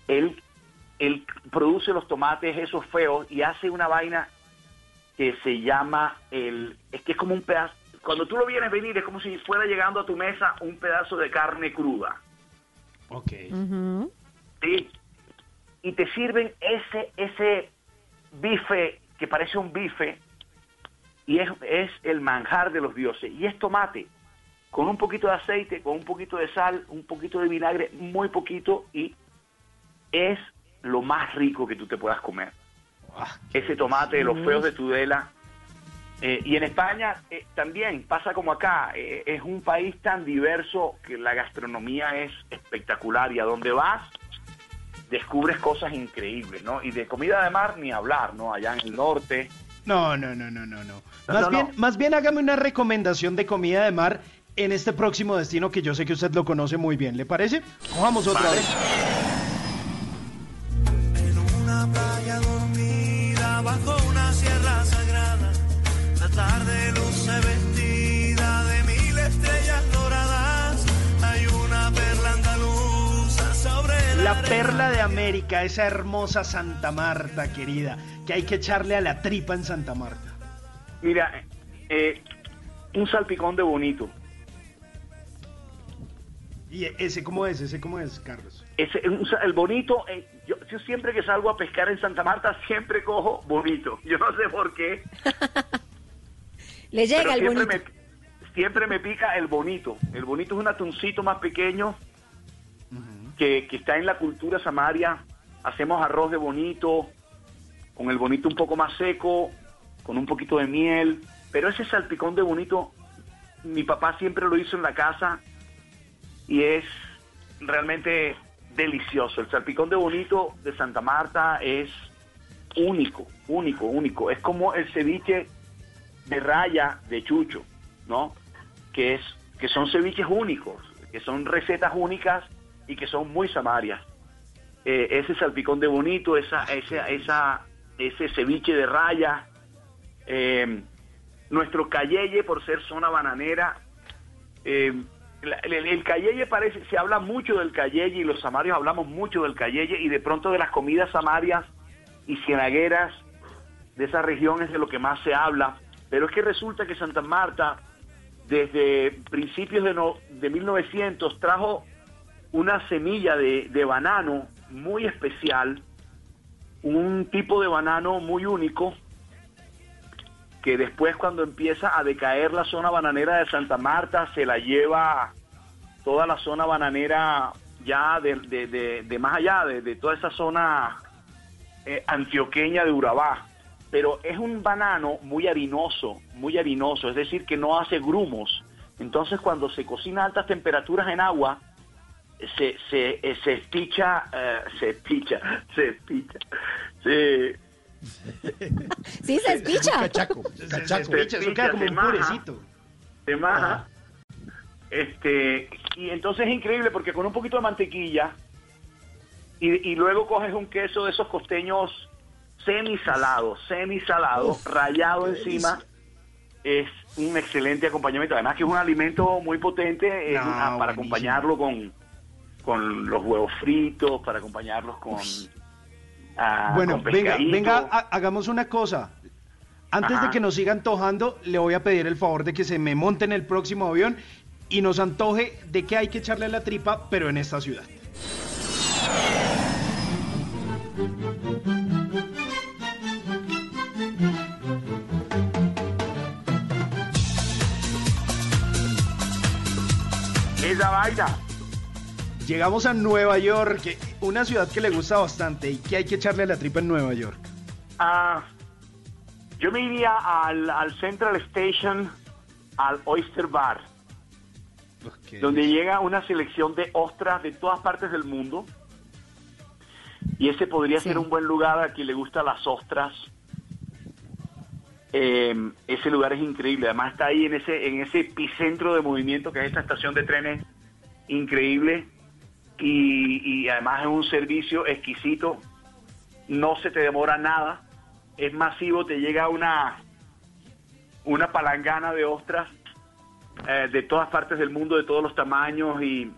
él, él produce los tomates esos feos y hace una vaina que se llama el, es que es como un pedazo, cuando tú lo vienes venir es como si fuera llegando a tu mesa un pedazo de carne cruda. Ok. ¿sí? Y te sirven ese, ese bife que parece un bife y es, es el manjar de los dioses. Y es tomate, con un poquito de aceite, con un poquito de sal, un poquito de vinagre, muy poquito y es lo más rico que tú te puedas comer. Ah, Ese tomate de los feos de Tudela. Eh, y en España eh, también pasa como acá, eh, es un país tan diverso que la gastronomía es espectacular y a donde vas descubres cosas increíbles, ¿no? Y de comida de mar ni hablar, ¿no? Allá en el norte. No, no, no, no, no, no. Más no, bien, no. más bien hágame una recomendación de comida de mar en este próximo destino que yo sé que usted lo conoce muy bien. ¿Le parece? Cojamos otra Vale. vez. En una playa dormida bajo una sierra tarde luce vestida de mil estrellas doradas. Hay una perla andaluza sobre la, La perla de América, esa hermosa Santa Marta, querida, que hay que echarle a la tripa en Santa Marta. Mira, eh, un salpicón de bonito. ¿Y ese cómo es? ¿Ese cómo es, Carlos? Ese, el bonito, eh, yo, yo siempre que salgo a pescar en Santa Marta, siempre cojo bonito. Yo no sé por qué, Le pero el siempre bonito. me, siempre me pica el bonito. El bonito es un atuncito más pequeño que, que está en la cultura samaria. Hacemos arroz de bonito, con el bonito un poco más seco, con un poquito de miel, pero ese salpicón de bonito, mi papá siempre lo hizo en la casa y es realmente delicioso. El salpicón de bonito de Santa Marta es único, único, único. Es como el ceviche de raya de Chucho, ¿no? Que es que son ceviches únicos, que son recetas únicas y que son muy samarias. Eh, ese salpicón de bonito, esa, esa, esa, ese ceviche de raya, eh, nuestro cayeye por ser zona bananera, eh, el, el, cayeye parece, se habla mucho del cayeye y los samarios hablamos mucho del cayeye y de pronto de las comidas samarias y cienagueras de esa región es de lo que más se habla, pero es que resulta que Santa Marta desde principios de, no, de 1900 trajo una semilla de, de banano muy especial, un tipo de banano muy único, que después cuando empieza a decaer la zona bananera de Santa Marta, se la lleva toda la zona bananera ya de, de, de, más allá, de, toda esa zona eh, antioqueña de Urabá. Pero es un banano muy harinoso, muy harinoso, es decir, que no hace grumos. Entonces cuando se cocina a altas temperaturas en agua, se, se, eh, se espicha, eh, se espicha, se espicha, se... sí, se espicha. Cachaco, cachaco. Se, espicha, eso queda como un purecito. Se maja. Este, y entonces es increíble porque con un poquito de mantequilla y, y luego coges un queso de esos costeños semi-salado, semi-salado, rayado encima, es un excelente acompañamiento. Además que es un alimento muy potente para acompañarlo con, con los huevos fritos, para acompañarlos con... ah, Bueno, con venga, venga, ha- hagamos una cosa. Antes Ajá. de que nos siga antojando, le voy a pedir el favor de que se me monte en el próximo avión y nos antoje de qué hay que echarle a la tripa, pero en esta ciudad. Esa vaina. Llegamos a Nueva York, una ciudad que le gusta bastante y que hay que echarle a la tripa en Nueva York. Ah, yo me iría al, al Central Station, al Oyster Bar, donde llega una selección de ostras de todas partes del mundo. Y ese podría Sí. ser un buen lugar a quien le gustan las ostras. Eh, ese lugar es increíble. Además está ahí en ese, en ese epicentro de movimiento que es esta estación de trenes increíble. Y, además es un servicio exquisito. No se te demora nada. Es masivo, te llega una, una palangana de ostras eh, de todas partes del mundo, de todos los tamaños. Y,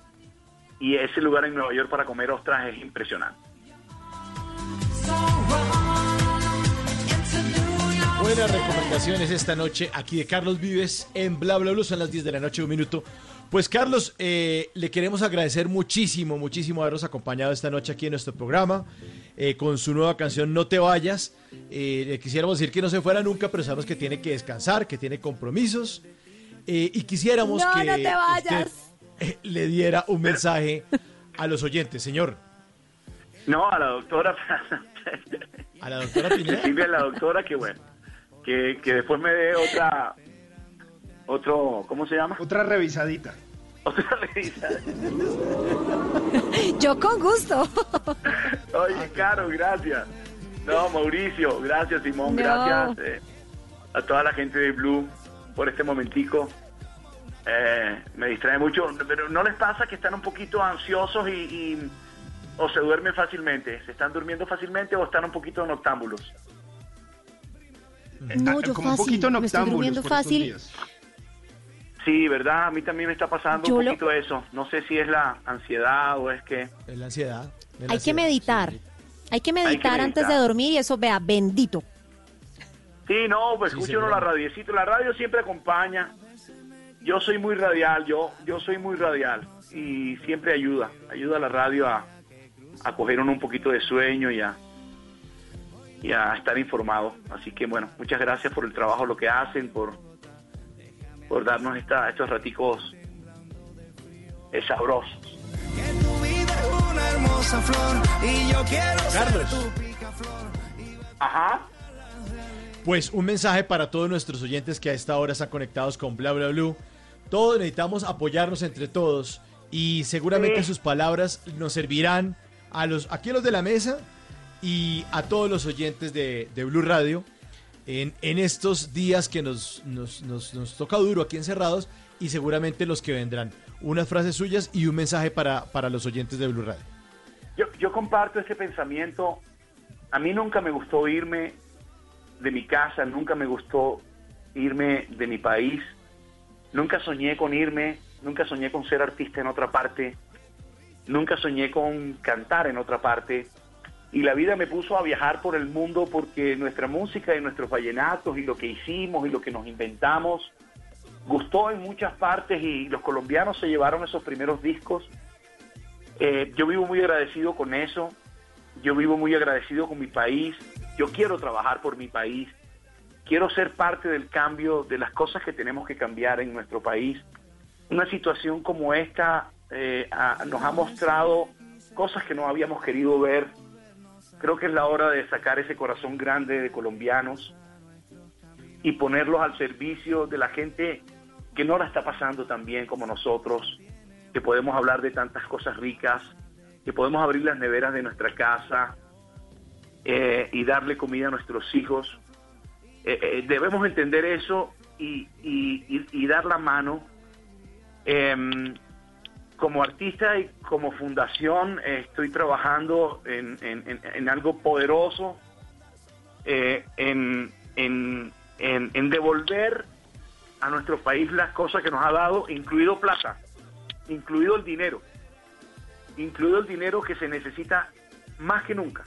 y ese lugar en Nueva York para comer ostras es impresionante. Buenas recomendaciones esta noche aquí de Carlos Vives en Bla Bla. Son las 10 de la noche, un minuto. Pues Carlos, eh, le queremos agradecer muchísimo, muchísimo habernos acompañado esta noche aquí en nuestro programa eh, con su nueva canción No te vayas. Eh, le quisiéramos decir que no se fuera nunca, pero sabemos que tiene que descansar, que tiene compromisos. Eh, y quisiéramos No, que no te vayas. usted, eh, le diera un mensaje a los oyentes, señor. No, a la doctora, A la doctora Pineda. a la doctora que bueno, que, que después me dé otra, otro, ¿cómo se llama? Otra revisadita. Otra revista. Yo con gusto. Oye, Caro, gracias. No, Mauricio, gracias, Simón, No. gracias eh, a toda la gente de Blue por este momentico. Eh, me distrae mucho, pero ¿no les pasa que están un poquito ansiosos y, y- o se duermen fácilmente? ¿Se están durmiendo fácilmente o están un poquito noctámbulos? No, yo como un fácil. poquito Me estoy noctámbulos durmiendo fácil. días. Sí, ¿verdad? A mí también me está pasando Yo un lo- poquito eso. No sé si es la ansiedad o es que... Es la ansiedad. es la Hay que ansiedad, meditar. sí. Hay que meditar antes de dormir y eso, vea, bendito. Sí, no, pues Sí, escucho uno la radiecito. La radio siempre acompaña. Yo soy muy radial, yo yo soy muy radial y siempre ayuda. Ayuda a la radio a, a coger uno un poquito de sueño y a, y a estar informado. Así que bueno, muchas gracias por el trabajo, lo que hacen, por, por darnos esta, estos raticos eh, sabrosos. Carlos. Ajá. Pues un mensaje para todos nuestros oyentes que a esta hora están conectados con Bla Bla Blue. Todos necesitamos apoyarnos entre todos y seguramente sus palabras nos servirán a los aquí a los de la mesa y a todos los oyentes de, de Blue Radio en, en, estos días que nos, nos, nos, nos, toca duro aquí encerrados y seguramente los que vendrán. Unas frases suyas y un mensaje para, para los oyentes de Blue Radio. Yo, yo comparto ese pensamiento. A mí nunca me gustó irme de mi casa, nunca me gustó irme de mi país, nunca soñé con irme, nunca soñé con ser artista en otra parte, nunca soñé con cantar en otra parte. Y la vida me puso a viajar por el mundo porque nuestra música y nuestros vallenatos y lo que hicimos y lo que nos inventamos gustó en muchas partes y los colombianos se llevaron esos primeros discos. Eh, yo vivo muy agradecido con eso, yo vivo muy agradecido con mi país, yo quiero trabajar por mi país, quiero ser parte del cambio de las cosas que tenemos que cambiar en nuestro país. Una situación como esta eh, a, nos ha mostrado cosas que no habíamos querido ver. Creo que es la hora de sacar ese corazón grande de colombianos y ponerlos al servicio de la gente que no la está pasando tan bien como nosotros, que podemos hablar de tantas cosas ricas, que podemos abrir las neveras de nuestra casa eh, y darle comida a nuestros hijos. Eh, eh, debemos entender eso y, dar la mano. Como artista y como fundación estoy trabajando en, algo poderoso, en, en devolver a nuestro país las cosas que nos ha dado, incluido plata, incluido el dinero, incluido el dinero que se necesita más que nunca.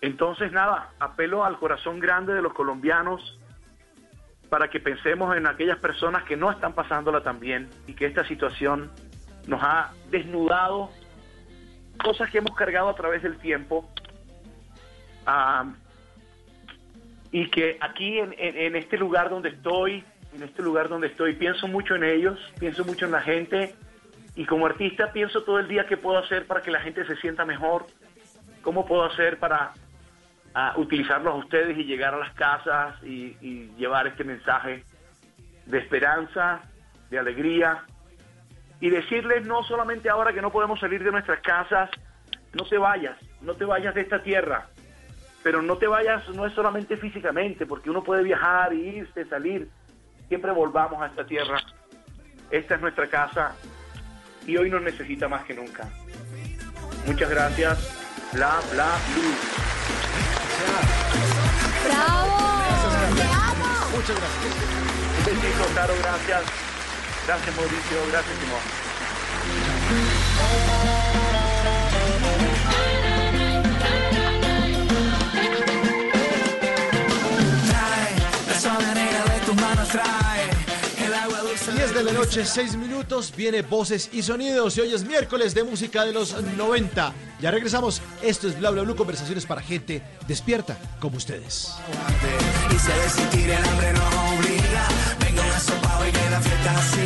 Entonces, nada, apelo al corazón grande de los colombianos para que pensemos en aquellas personas que no están pasándola tan bien y que esta situación nos ha desnudado cosas que hemos cargado a través del tiempo. Y que aquí en, en, este lugar donde estoy, en este lugar donde estoy, pienso mucho en ellos, pienso mucho en la gente y como artista pienso todo el día qué puedo hacer para que la gente se sienta mejor, cómo puedo hacer para utilizarlos a ustedes y llegar a las casas y llevar este mensaje de esperanza, de alegría y decirles no solamente ahora que no podemos salir de nuestras casas, no te vayas, no te vayas de esta tierra, pero no te vayas, no es solamente físicamente, porque uno puede viajar, irse, salir, siempre volvamos a esta tierra. Esta es nuestra casa y hoy nos necesita más que nunca. Muchas gracias. Bla, bla, blue. ¡Bravo! ¡Te amo! Muchas gracias. Un besito, Caro, gracias. Gracias, Mauricio. Gracias, Simón. 10 de la noche, 6 minutos, viene Voces y Sonidos y hoy es miércoles de música de los 90. Ya regresamos, esto es Bla Bla Blue, conversaciones para gente despierta como ustedes. Y se sentir el hambre nos obliga, venga una sopa y que la fiesta siga.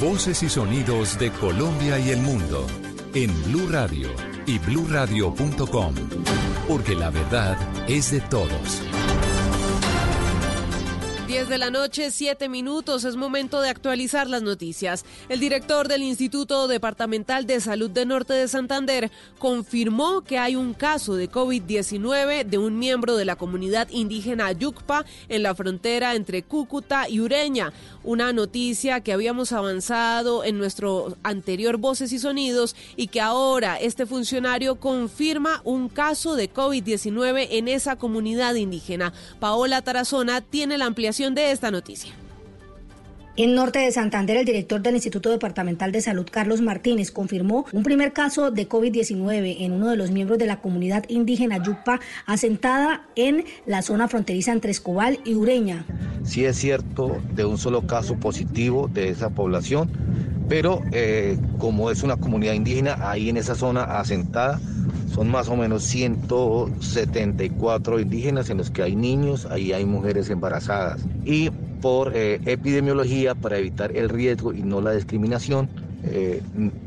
Voces y sonidos de Colombia y el mundo en Blue Radio y bluradio.com. Porque la verdad es de todos. 10 de la noche, 7 minutos. Es momento de actualizar las noticias. El director del Instituto Departamental de Salud de Norte de Santander confirmó que hay un caso de COVID-19 de un miembro de la comunidad indígena Yucpa en la frontera entre Cúcuta y Ureña. Una noticia que habíamos avanzado en nuestro anterior Voces y Sonidos y que ahora este funcionario confirma un caso de COVID-19 en esa comunidad indígena. Paola Tarazona tiene la ampliación de esta noticia. En Norte de Santander, el director del Instituto Departamental de Salud, Carlos Martínez, confirmó un primer caso de COVID-19 en uno de los miembros de la comunidad indígena Yupa, asentada en la zona fronteriza entre Escobal y Ureña. Sí es cierto de un solo caso positivo de esa población, pero eh, como es una comunidad indígena ahí en esa zona asentada, son más o menos 174 indígenas en los que hay niños, ahí hay mujeres embarazadas. Y por eh, epidemiología, para evitar el riesgo y no la discriminación, eh,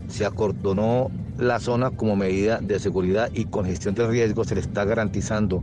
se acordonó la zona como medida de seguridad y con gestión de riesgo se le está garantizando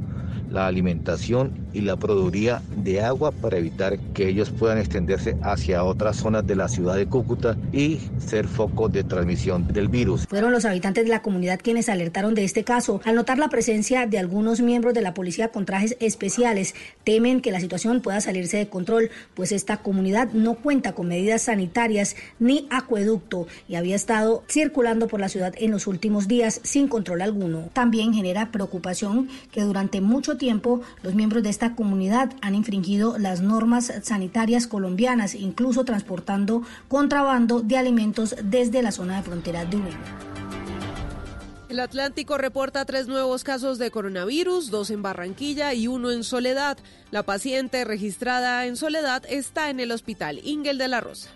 la alimentación y la produciría de agua para evitar que ellos puedan extenderse hacia otras zonas de la ciudad de Cúcuta y ser foco de transmisión del virus. Fueron los habitantes de la comunidad quienes alertaron de este caso. Al notar la presencia de algunos miembros de la policía con trajes especiales, temen que la situación pueda salirse de control, pues esta comunidad no cuenta con medidas sanitarias ni acueducto y había estado circulando por la ciudad en los últimos días sin control alguno. También genera preocupación que durante mucho tiempo los miembros de esta comunidad han infringido las normas sanitarias colombianas, incluso transportando contrabando de alimentos desde la zona de frontera de Uruguay. El Atlántico reporta tres nuevos casos de coronavirus, dos en Barranquilla y uno en Soledad. La paciente registrada en Soledad está en el hospital Ingel de la Rosa.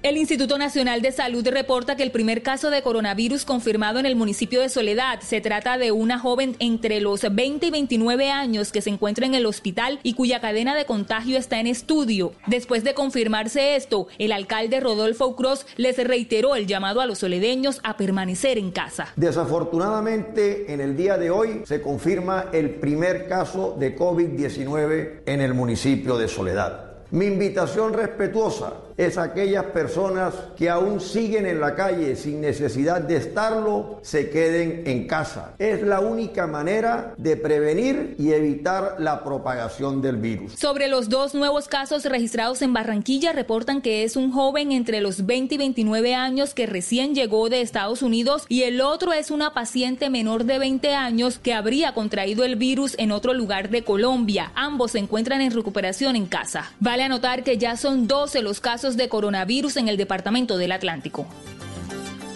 El Instituto Nacional de Salud reporta que el primer caso de coronavirus confirmado en el municipio de Soledad se trata de una joven entre los 20 y 29 años que se encuentra en el hospital y cuya cadena de contagio está en estudio. Después de confirmarse esto, el alcalde Rodolfo Cruz les reiteró el llamado a los soledeños a permanecer en casa. Desafortunadamente, en el día de hoy se confirma el primer caso de COVID-19 en el municipio de Soledad. Mi invitación respetuosa es aquellas personas que aún siguen en la calle sin necesidad de estarlo, se queden en casa. Es la única manera de prevenir y evitar la propagación del virus. Sobre los dos nuevos casos registrados en Barranquilla, reportan que es un joven entre los 20 y 29 años que recién llegó de Estados Unidos y el otro es una paciente menor de 20 años que habría contraído el virus en otro lugar de Colombia. Ambos se encuentran en recuperación en casa. Vale anotar que ya son 12 los casos de coronavirus en el departamento del Atlántico.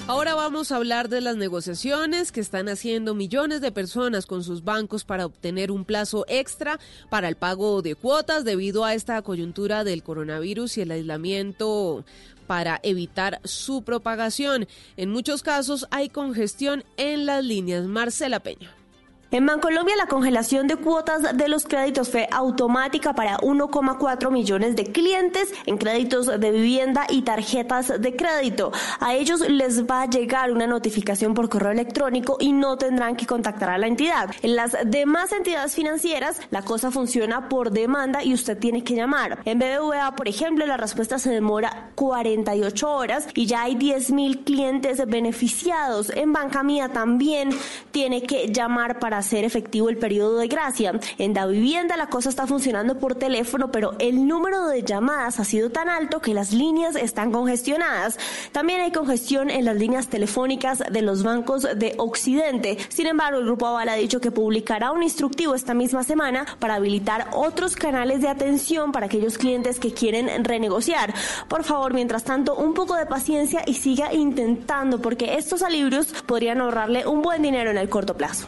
Ahora vamos a hablar de las negociaciones que están haciendo millones de personas con sus bancos para obtener un plazo extra para el pago de cuotas debido a esta coyuntura del coronavirus y el aislamiento para evitar su propagación. En muchos casos hay congestión en las líneas. Marcela Peña. En Bancolombia la congelación de cuotas de los créditos fue automática para 1,4 millones de clientes en créditos de vivienda y tarjetas de crédito. A ellos les va a llegar una notificación por correo electrónico y no tendrán que contactar a la entidad. En las demás entidades financieras la cosa funciona por demanda y usted tiene que llamar. En BBVA, por ejemplo, la respuesta se demora 48 horas y ya hay 10 mil clientes beneficiados. En Banca Mía también tiene que llamar para hacer efectivo el periodo de gracia. En la vivienda la cosa está funcionando por teléfono, pero el número de llamadas ha sido tan alto que las líneas están congestionadas. También hay congestión en las líneas telefónicas de los bancos de Occidente. Sin embargo, el Grupo Aval ha dicho que publicará un instructivo esta misma semana para habilitar otros canales de atención para aquellos clientes que quieren renegociar. Por favor, mientras tanto, un poco de paciencia y siga intentando porque estos alivios podrían ahorrarle un buen dinero en el corto plazo.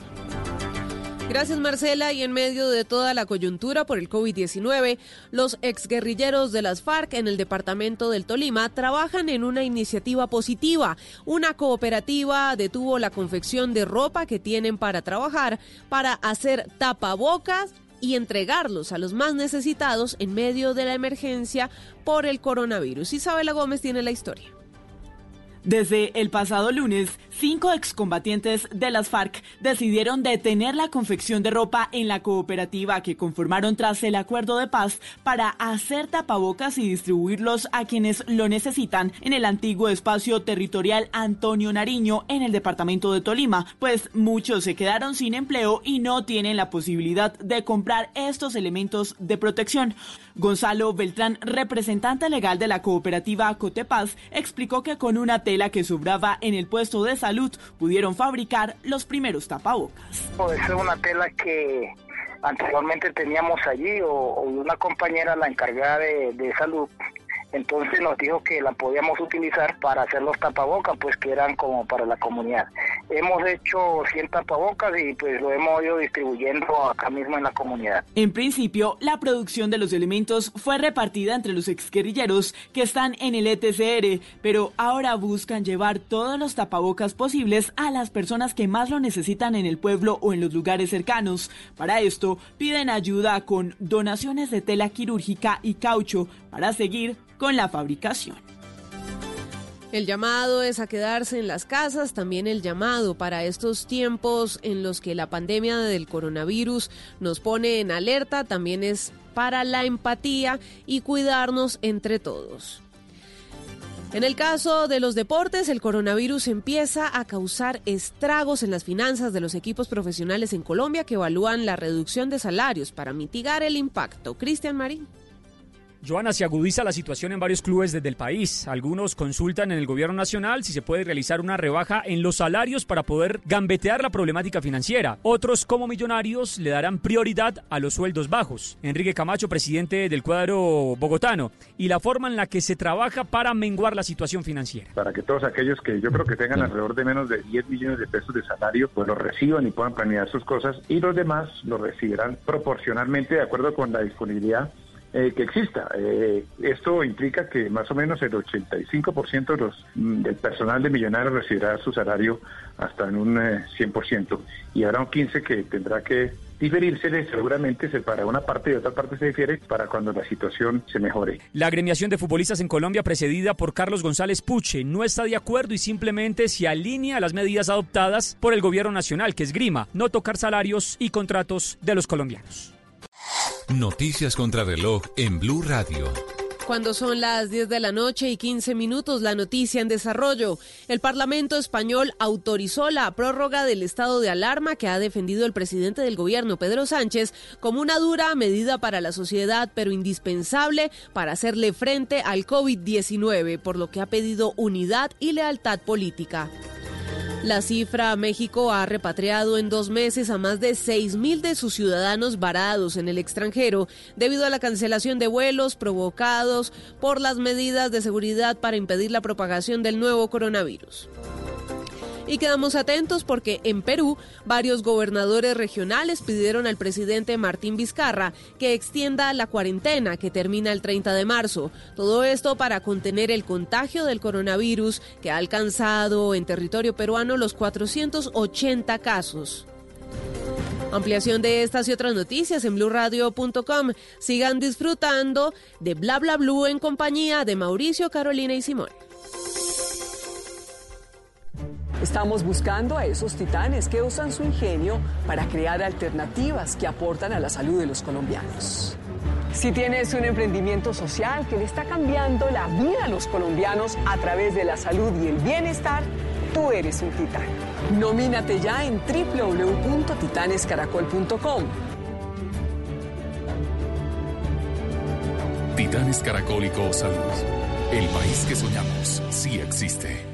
Gracias Marcela y en medio de toda la coyuntura por el COVID-19, los exguerrilleros de las FARC en el departamento del Tolima trabajan en una iniciativa positiva. Una cooperativa detuvo la confección de ropa que tienen para trabajar para hacer tapabocas y entregarlos a los más necesitados en medio de la emergencia por el coronavirus. Isabela Gómez tiene la historia. Desde el pasado lunes, cinco excombatientes de las FARC decidieron detener la confección de ropa en la cooperativa que conformaron tras el acuerdo de paz para hacer tapabocas y distribuirlos a quienes lo necesitan en el antiguo espacio territorial Antonio Nariño en el departamento de Tolima, pues muchos se quedaron sin empleo y no tienen la posibilidad de comprar estos elementos de protección. Gonzalo Beltrán, representante legal de la cooperativa Cotepaz, explicó que con una tela que sobraba en el puesto de salud pudieron fabricar los primeros tapabocas. Es una tela que anteriormente teníamos allí o, una compañera, la encargada de, salud, entonces nos dijo que la podíamos utilizar para hacer los tapabocas, pues que eran como para la comunidad. Hemos hecho 100 tapabocas y pues lo hemos ido distribuyendo acá mismo en la comunidad. En principio, la producción de los elementos fue repartida entre los exguerrilleros que están en el ETCR, pero ahora buscan llevar todos los tapabocas posibles a las personas que más lo necesitan en el pueblo o en los lugares cercanos. Para esto, piden ayuda con donaciones de tela quirúrgica y caucho para seguir con la fabricación. El llamado es a quedarse en las casas, también el llamado para estos tiempos en los que la pandemia del coronavirus nos pone en alerta, también es para la empatía y cuidarnos entre todos. En el caso de los deportes, el coronavirus empieza a causar estragos en las finanzas de los equipos profesionales en Colombia que evalúan la reducción de salarios para mitigar el impacto. Cristian Marín. Joana, se agudiza la situación en varios clubes desde el país. Algunos consultan en el gobierno nacional si se puede realizar una rebaja en los salarios para poder gambetear la problemática financiera. Otros, como millonarios, le darán prioridad a los sueldos bajos. Enrique Camacho, presidente del cuadro bogotano, y la forma en la que se trabaja para menguar la situación financiera. Para que todos aquellos que yo creo que tengan alrededor de menos de 10 millones de pesos de salario, pues lo reciban y puedan planear sus cosas, y los demás lo recibirán proporcionalmente de acuerdo con la disponibilidad eh, que exista. Eh, esto implica que más o menos el 85% de los, mm, del personal de Millonarios recibirá su salario hasta en un 100% eh, y habrá un 15% que tendrá que diferirse seguramente se para una parte y otra parte se difiere para cuando la situación se mejore. La agremiación de futbolistas en Colombia precedida por Carlos González Puche no está de acuerdo y simplemente se alinea a las medidas adoptadas por el gobierno nacional que es grima, no tocar salarios y contratos de los colombianos. Noticias contra reloj en Blue Radio. Cuando son las 10 de la noche y 15 minutos, la noticia en desarrollo. El Parlamento español autorizó la prórroga del estado de alarma que ha defendido el presidente del gobierno, Pedro Sánchez, como una dura medida para la sociedad, pero indispensable para hacerle frente al COVID-19, por lo que ha pedido unidad y lealtad política. La cifra, México ha repatriado en dos meses a más de 6.000 de sus ciudadanos varados en el extranjero debido a la cancelación de vuelos provocados por las medidas de seguridad para impedir la propagación del nuevo coronavirus. Y quedamos atentos porque en Perú varios gobernadores regionales pidieron al presidente Martín Vizcarra que extienda la cuarentena que termina el 30 de marzo. Todo esto para contener el contagio del coronavirus que ha alcanzado en territorio peruano los 480 casos. Ampliación de estas y otras noticias en blurradio.com. Sigan disfrutando de Bla Bla Blue en compañía de Mauricio, Carolina y Simón. Estamos buscando a esos titanes que usan su ingenio para crear alternativas que aportan a la salud de los colombianos. Si tienes un emprendimiento social que le está cambiando la vida a los colombianos a través de la salud y el bienestar, tú eres un titán. Nomínate ya en www.titanescaracol.com. Titanes Caracólico Salud. El país que soñamos sí existe.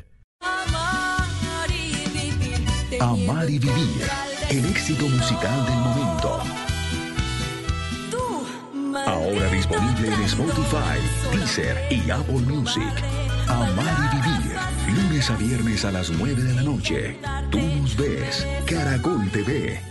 Amar y vivir. El éxito musical del momento. Ahora disponible en Spotify, Deezer y Apple Music. Amar y vivir. Lunes a viernes a las 9 de la noche. Tú nos ves. Caracol TV.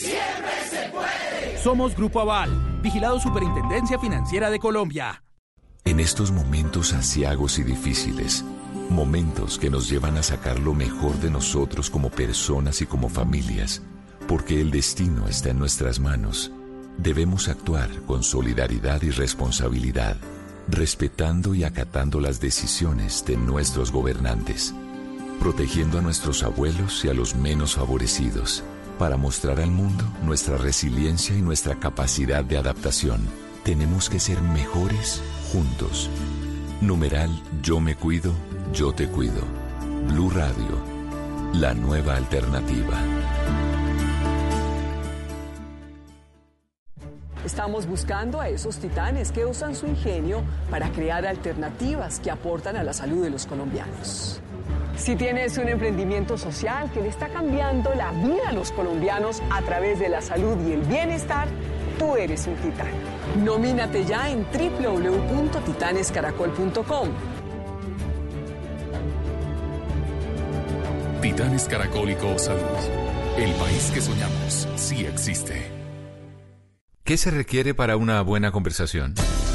Siempre se puede. Somos Grupo Aval, vigilado Superintendencia Financiera de Colombia. En estos momentos asiagos y difíciles, momentos que nos llevan a sacar lo mejor de nosotros como personas y como familias, porque el destino está en nuestras manos, debemos actuar con solidaridad y responsabilidad, respetando y acatando las decisiones de nuestros gobernantes, protegiendo a nuestros abuelos y a los menos favorecidos, para mostrar al mundo nuestra resiliencia y nuestra capacidad de adaptación. Tenemos que ser mejores juntos. Numeral Yo me cuido, yo te cuido. Blue Radio, la nueva alternativa. Estamos buscando a esos titanes que usan su ingenio para crear alternativas que aportan a la salud de los colombianos. Si tienes un emprendimiento social que le está cambiando la vida a los colombianos a través de la salud y el bienestar, tú eres un titán. Nomínate ya en www.titanescaracol.com. Titanes Caracólico Salud. El país que soñamos sí existe. ¿Qué se requiere para una buena conversación?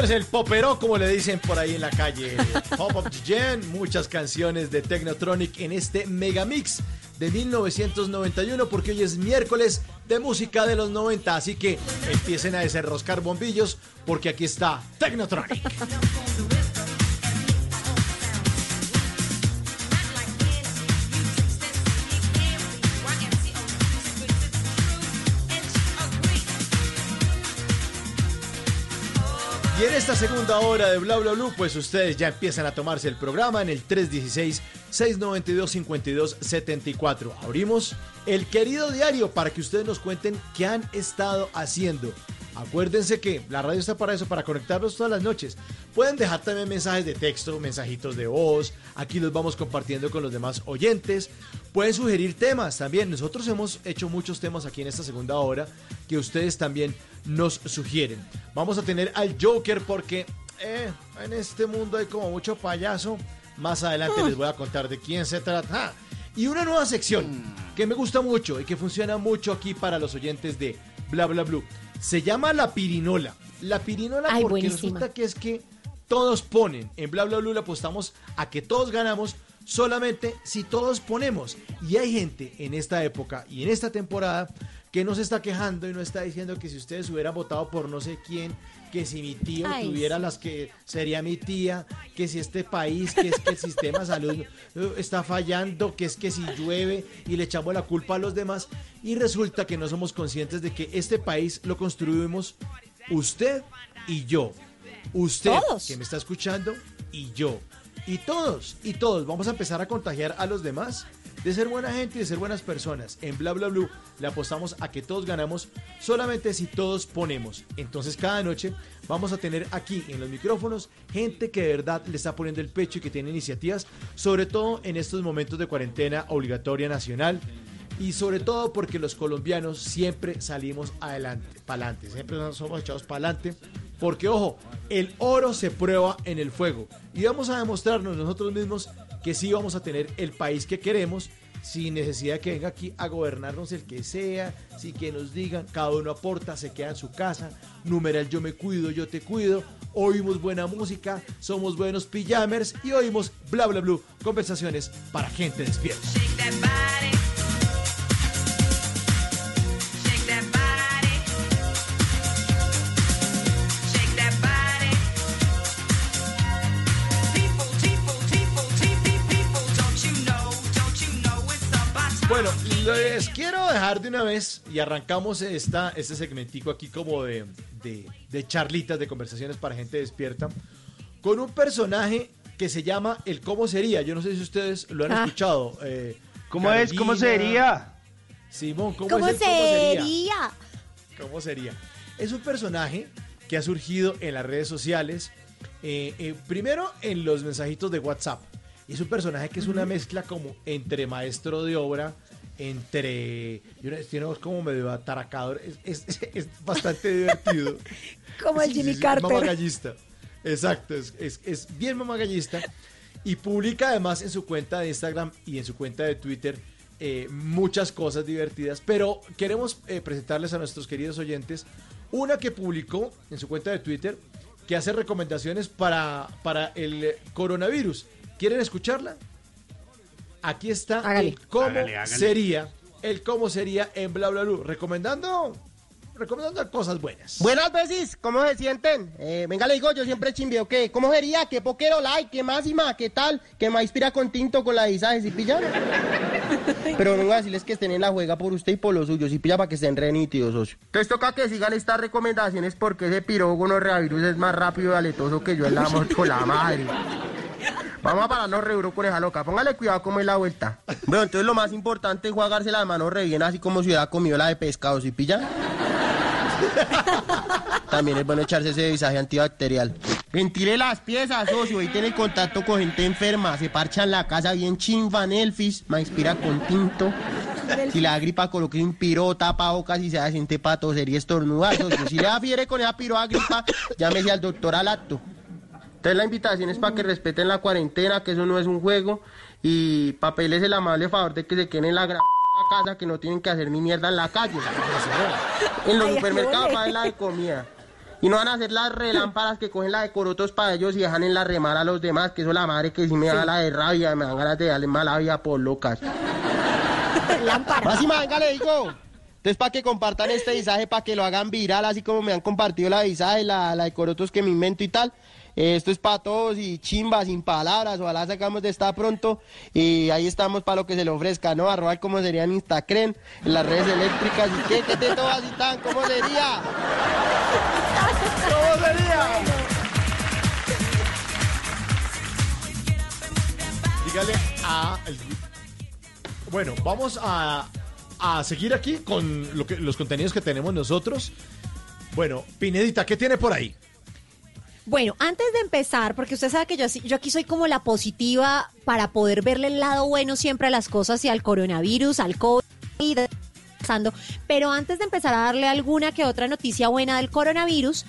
Señores, el popero, como le dicen por ahí en la calle. Pop of the Gen, muchas canciones de Technotronic en este megamix de 1991, porque hoy es miércoles de música de los 90. Así que empiecen a desenroscar bombillos, porque aquí está Technotronic. Y en esta segunda hora de Bla Bla Blue, pues ustedes ya empiezan a tomarse el programa en el 316-692-5274. Abrimos el querido diario para que ustedes nos cuenten qué han estado haciendo. Acuérdense que la radio está para eso, para conectarnos todas las noches. Pueden dejar también mensajes de texto, mensajitos de voz. Aquí los vamos compartiendo con los demás oyentes. Pueden sugerir temas también. Nosotros hemos hecho muchos temas aquí en esta segunda hora que ustedes también nos sugieren. Vamos a tener al Joker porque eh, en este mundo hay como mucho payaso. Más adelante les voy a contar de quién se trata. Ah, y una nueva sección que me gusta mucho y que funciona mucho aquí para los oyentes de Bla Bla Blue. Se llama la pirinola. La pirinola Ay, porque buenísima. resulta que es que todos ponen. En Bla Bla Blue le apostamos a que todos ganamos solamente si todos ponemos. Y hay gente en esta época y en esta temporada que no se está quejando y no está diciendo que si ustedes hubieran votado por no sé quién, que si mi tío Ay, tuviera sí. las que sería mi tía, que si este país, que es que el sistema de salud eh, está fallando, que es que si llueve y le echamos la culpa a los demás y resulta que no somos conscientes de que este país lo construimos usted y yo. Usted Todos. que me está escuchando y yo. Y todos, y todos vamos a empezar a contagiar a los demás de ser buena gente y de ser buenas personas. En Bla Bla Blue le apostamos a que todos ganamos solamente si todos ponemos. Entonces cada noche vamos a tener aquí en los micrófonos gente que de verdad le está poniendo el pecho y que tiene iniciativas, sobre todo en estos momentos de cuarentena obligatoria nacional. Y sobre todo porque los colombianos siempre salimos adelante, para adelante, siempre nos somos echados para adelante. Porque ojo, el oro se prueba en el fuego. Y vamos a demostrarnos nosotros mismos que sí vamos a tener el país que queremos sin necesidad de que venga aquí a gobernarnos el que sea, sin que nos digan, cada uno aporta, se queda en su casa, numeral yo me cuido, yo te cuido, oímos buena música, somos buenos pijamers y oímos bla bla bla, conversaciones para gente despierta. Bueno, les quiero dejar de una vez y arrancamos esta, este segmentico aquí como de, de, de charlitas, de conversaciones para gente despierta, con un personaje que se llama El Cómo Sería. Yo no sé si ustedes lo han Ah. escuchado. eh, ¿Cómo es? ¿Cómo sería? Simón, ¿cómo, ¿Cómo es el cómo sería? sería? ¿Cómo sería? Es un personaje que ha surgido en las redes sociales, eh, eh, primero en los mensajitos de WhatsApp. Y es un personaje que es una mezcla como entre maestro de obra, entre... Tiene voz como medio ataracador, es, es- es bastante divertido. Como el Jimmy sí, Carter. Mamagallista. Exacto, es, es, es bien mamagallista. Y publica además en su cuenta de Instagram y en su cuenta de Twitter eh, muchas cosas divertidas. Pero queremos eh, presentarles a nuestros queridos oyentes una que publicó en su cuenta de Twitter que hace recomendaciones para, para el coronavirus. ¿Quieren escucharla? Aquí está el cómo Hágale, hágale. sería, el cómo sería en bla bla bla, recomendando, recomendando cosas buenas. Buenas veces, ¿cómo se sienten? Eh, venga, le digo, yo siempre chimbeo, ¿qué? ¿Cómo sería? ¿Qué poquero like? ¿Qué máxima? ¿Qué tal? ¿Qué más inspira con tinto con la? ¿Sí pillan? Pero no voy a decirles que estén en la juega por usted y por los suyos, ¿sí pilla para que estén re nítidos, socio? Entonces toca que sigan estas recomendaciones porque ese pirogo no reavirus es más rápido y aletoso que yo en la moto, la madre. Vamos a pararnos re duro con esa loca. Póngale cuidado cómo es la vuelta. Bueno, entonces lo más importante es jugarse las manos re bien, así como si hubiera comido la de pescado, ¿sí pilla? También es bueno echarse ese visaje antibacterial. Ventile las piezas, socio, y tiene contacto con gente enferma. Se parcha en la casa bien chimban elfis, me inspira con tinto. Si le da gripa, coloque un piro, tapa bocas y se siente para toser y estornudar, socio. Si le da fiebre con esa piro a gripa, llámese al doctor al acto. Entonces la invitación es para que respeten la cuarentena, que eso no es un juego. Y papeles el amable favor de que se queden en la gran casa, que no tienen que hacer ni mierda en la calle. En los supermercados para la de comida. Y no van a hacer las relámparas que cogen la de corotos para ellos y dejan en la remar a los demás, que eso la madre que sí me da la de rabia, me dan ganas de darle mala vida por locas. Más, venga, le digo. Entonces, para que compartan este visaje, para que lo hagan viral, así como me han compartido la visaje, la, la de corotos que me invento y tal. Esto es para todos y chimba, sin palabras. Ojalá sacamos de esta pronto. Y ahí estamos para lo que se le ofrezca, ¿no? Arroba como sería en Instacren, en las redes eléctricas. ¿Y qué? ¿Qué te todo así tan? ¿Cómo sería? ¿Cómo sería? Dígale a... Bueno, vamos a, a seguir aquí con lo que, los contenidos que tenemos nosotros. Bueno, Pinedita, ¿qué tiene por ahí? Bueno, antes de empezar, porque usted sabe que yo, aquí soy como la positiva para poder verle el lado bueno siempre a las cosas y al coronavirus, al COVID. Pero antes de empezar a darle alguna que otra noticia buena del coronavirus,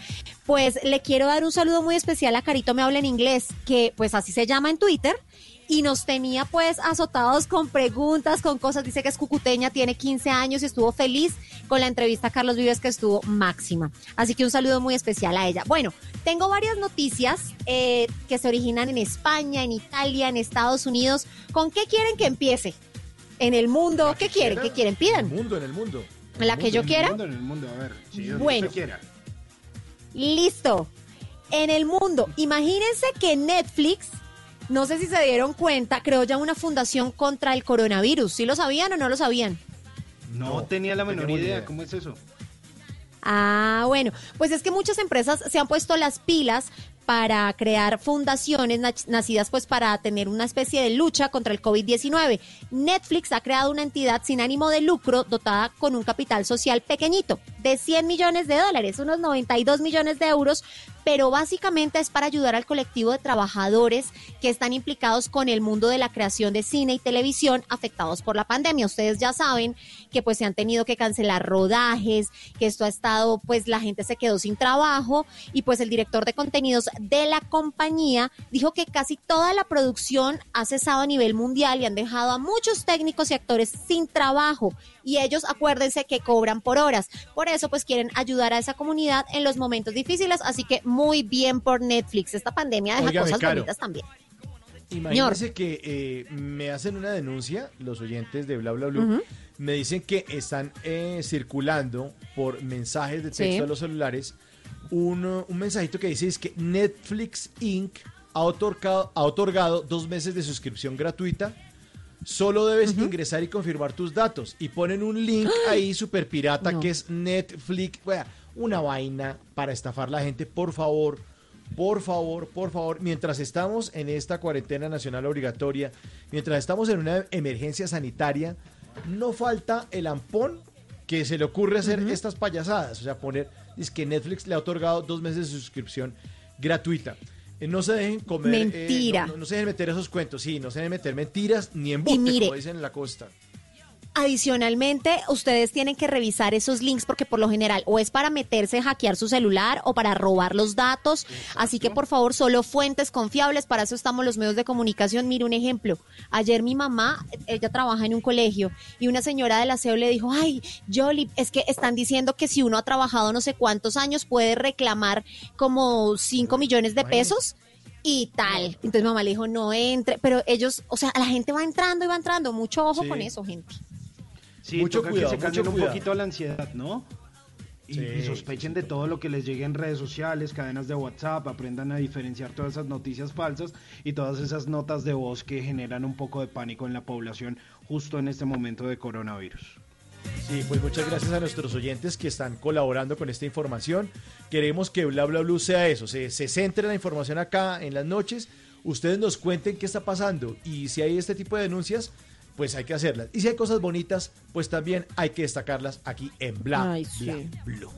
pues le quiero dar un saludo muy especial a Carito Me Habla en Inglés, que pues así se llama en Twitter. Y nos tenía pues azotados con preguntas, con cosas. Dice que es cucuteña, tiene 15 años y estuvo feliz con la entrevista a Carlos Vives que estuvo máxima. Así que un saludo muy especial a ella. Bueno, tengo varias noticias eh, que se originan en España, en Italia, en Estados Unidos. ¿Con qué quieren que empiece? En el mundo, ¿qué quieren? ¿Qué quieren? Pidan. En el mundo, en el mundo. La que yo En el quiera. mundo, en el mundo, a ver. Donde Bueno. quiera. Listo. En el mundo, imagínense que Netflix, no sé si se dieron cuenta, creó ya una fundación contra el coronavirus. ¿Sí lo sabían o no lo sabían? No, tenía la menor idea. idea. ¿Cómo es eso? Ah, bueno, pues es que muchas empresas se han puesto las pilas para crear fundaciones nacidas pues para tener una especie de lucha contra el COVID-19. Netflix ha creado una entidad sin ánimo de lucro dotada con un capital social pequeñito, de 100 millones de dólares, unos 92 millones de euros, pero básicamente es para ayudar al colectivo de trabajadores que están implicados con el mundo de la creación de cine y televisión afectados por la pandemia. Ustedes ya saben que pues se han tenido que cancelar rodajes, que esto ha estado, pues la gente se quedó sin trabajo y pues el director de contenidos de la compañía dijo que casi toda la producción ha cesado a nivel mundial y han dejado a muchos técnicos y actores sin trabajo y ellos acuérdense que cobran por horas. Por eso pues quieren ayudar a esa comunidad en los momentos difíciles, así que muy bien por Netflix. Esta pandemia deja Óigame, cosas Caro. bonitas también. Imagínense que eh, me hacen una denuncia los oyentes de Bla Bla Blue. Me dicen que están eh, circulando por mensajes de texto Sí. a los celulares un, un mensajito que dice es que Netflix Inc. ha otorgado, ha otorgado dos meses de suscripción gratuita. Solo debes ingresar y confirmar tus datos. Y ponen un link ahí super pirata que es Netflix. Una vaina para estafar a la gente. Por favor, por favor, por favor. Mientras estamos en esta cuarentena nacional obligatoria, mientras estamos en una emergencia sanitaria, no falta el ampón que se le ocurre hacer estas payasadas. O sea, poner, es que Netflix le ha otorgado dos meses de suscripción gratuita. Eh, No se dejen comer. eh, Mentira. no, no se dejen meter esos cuentos, sí, no se dejen meter mentiras ni embustes, mire, como dicen en la costa. Adicionalmente, ustedes tienen que revisar esos links porque por lo general o es para meterse, hackear su celular o para robar los datos. Así que por favor, solo fuentes confiables. Para eso estamos los medios de comunicación. Mire un ejemplo. Ayer mi mamá, ella trabaja en un colegio y una señora del aseo le dijo, ay, Jolly, es que están diciendo que si uno ha trabajado no sé cuántos años puede reclamar como 5 millones de pesos y tal. Entonces mamá le dijo, no entre, pero ellos, o sea, la gente va entrando y va entrando. Mucho ojo Sí. con eso, gente. Sí, Mucho toca cuidado, que se mucho calmen un cuidado. poquito la ansiedad, ¿no? Y, Sí, y sospechen de todo lo que les llegue en redes sociales, cadenas de WhatsApp, aprendan a diferenciar todas esas noticias falsas y todas esas notas de voz que generan un poco de pánico en la población justo en este momento de coronavirus. Sí, pues muchas gracias a nuestros oyentes que están colaborando con esta información. Queremos que Bla Bla Blue sea eso, se, se centre la información acá en las noches. Ustedes nos cuenten qué está pasando y si hay este tipo de denuncias, pues hay que hacerlas. Y si hay cosas bonitas, pues también hay que destacarlas aquí en Bla Ay, Bla sí. Blue.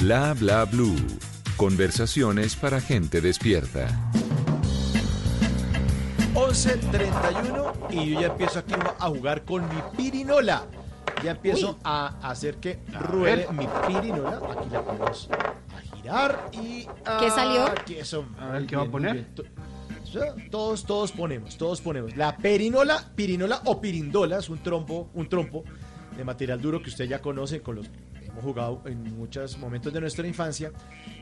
Bla bla blue. Conversaciones para gente despierta. 11.31 y yo ya empiezo aquí a jugar con mi pirinola. Ya empiezo a hacer que ruede mi pirinola. Aquí la ponemos a girar y... ¿Qué salió? aquí eso. A ver, ¿qué va a poner? Todos, todos ponemos, todos ponemos. La perinola, pirinola o pirindola es un trompo, un trompo de material duro que usted ya conoce con los jugado en muchos momentos de nuestra infancia.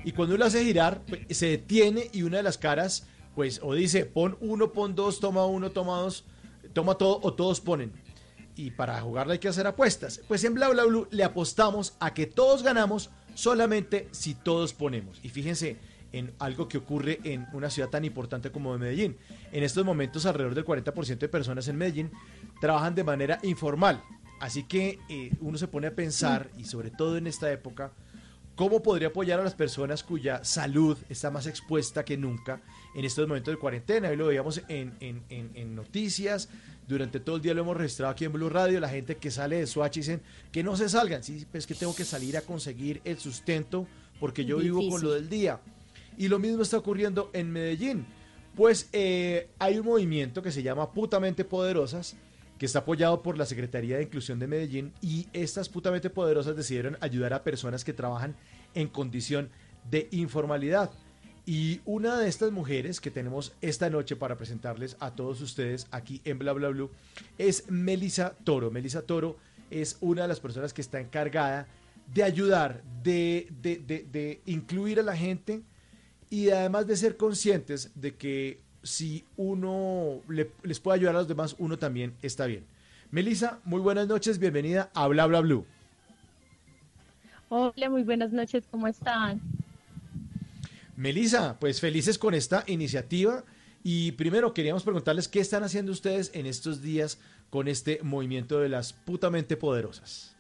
Y cuando uno lo hace girar, pues, se detiene y una de las caras, pues, o dice, pon uno, pon dos, toma uno, toma dos, toma todo, o todos ponen. Y para jugarla hay que hacer apuestas. Pues en Bla Bla Blue le apostamos a que todos ganamos solamente si todos ponemos. Y fíjense en algo que ocurre en una ciudad tan importante como Medellín. En estos momentos alrededor del 40% de personas en Medellín trabajan de manera informal. Así que eh, uno se pone a pensar, y sobre todo en esta época, cómo podría apoyar a las personas cuya salud está más expuesta que nunca en estos momentos de cuarentena. Hoy lo veíamos en, en- en- en noticias, durante todo el día lo hemos registrado aquí en Blue Radio, la gente que sale de Swatch dicen que no se salgan, sí, pues que tengo que salir a conseguir el sustento porque yo vivo con lo del día. Y lo mismo está ocurriendo en Medellín. Pues eh, hay un movimiento que se llama Putamente Poderosas, que está apoyado por la Secretaría de Inclusión de Medellín y estas Putamente Poderosas decidieron ayudar a personas que trabajan en condición de informalidad. Y una de estas mujeres que tenemos esta noche para presentarles a todos ustedes aquí en Bla Bla Blue es Melisa Toro. Melisa Toro es una de las personas que está encargada de ayudar, de, de- de- de incluir a la gente y además de ser conscientes de que si uno le- les puede ayudar a los demás, uno también está bien. Melisa, muy buenas noches, bienvenida a Bla Bla Blue. Hola, muy buenas noches, ¿cómo están? Melisa, pues felices con esta iniciativa y primero queríamos preguntarles qué están haciendo ustedes en estos días con este movimiento de las putamente poderosas.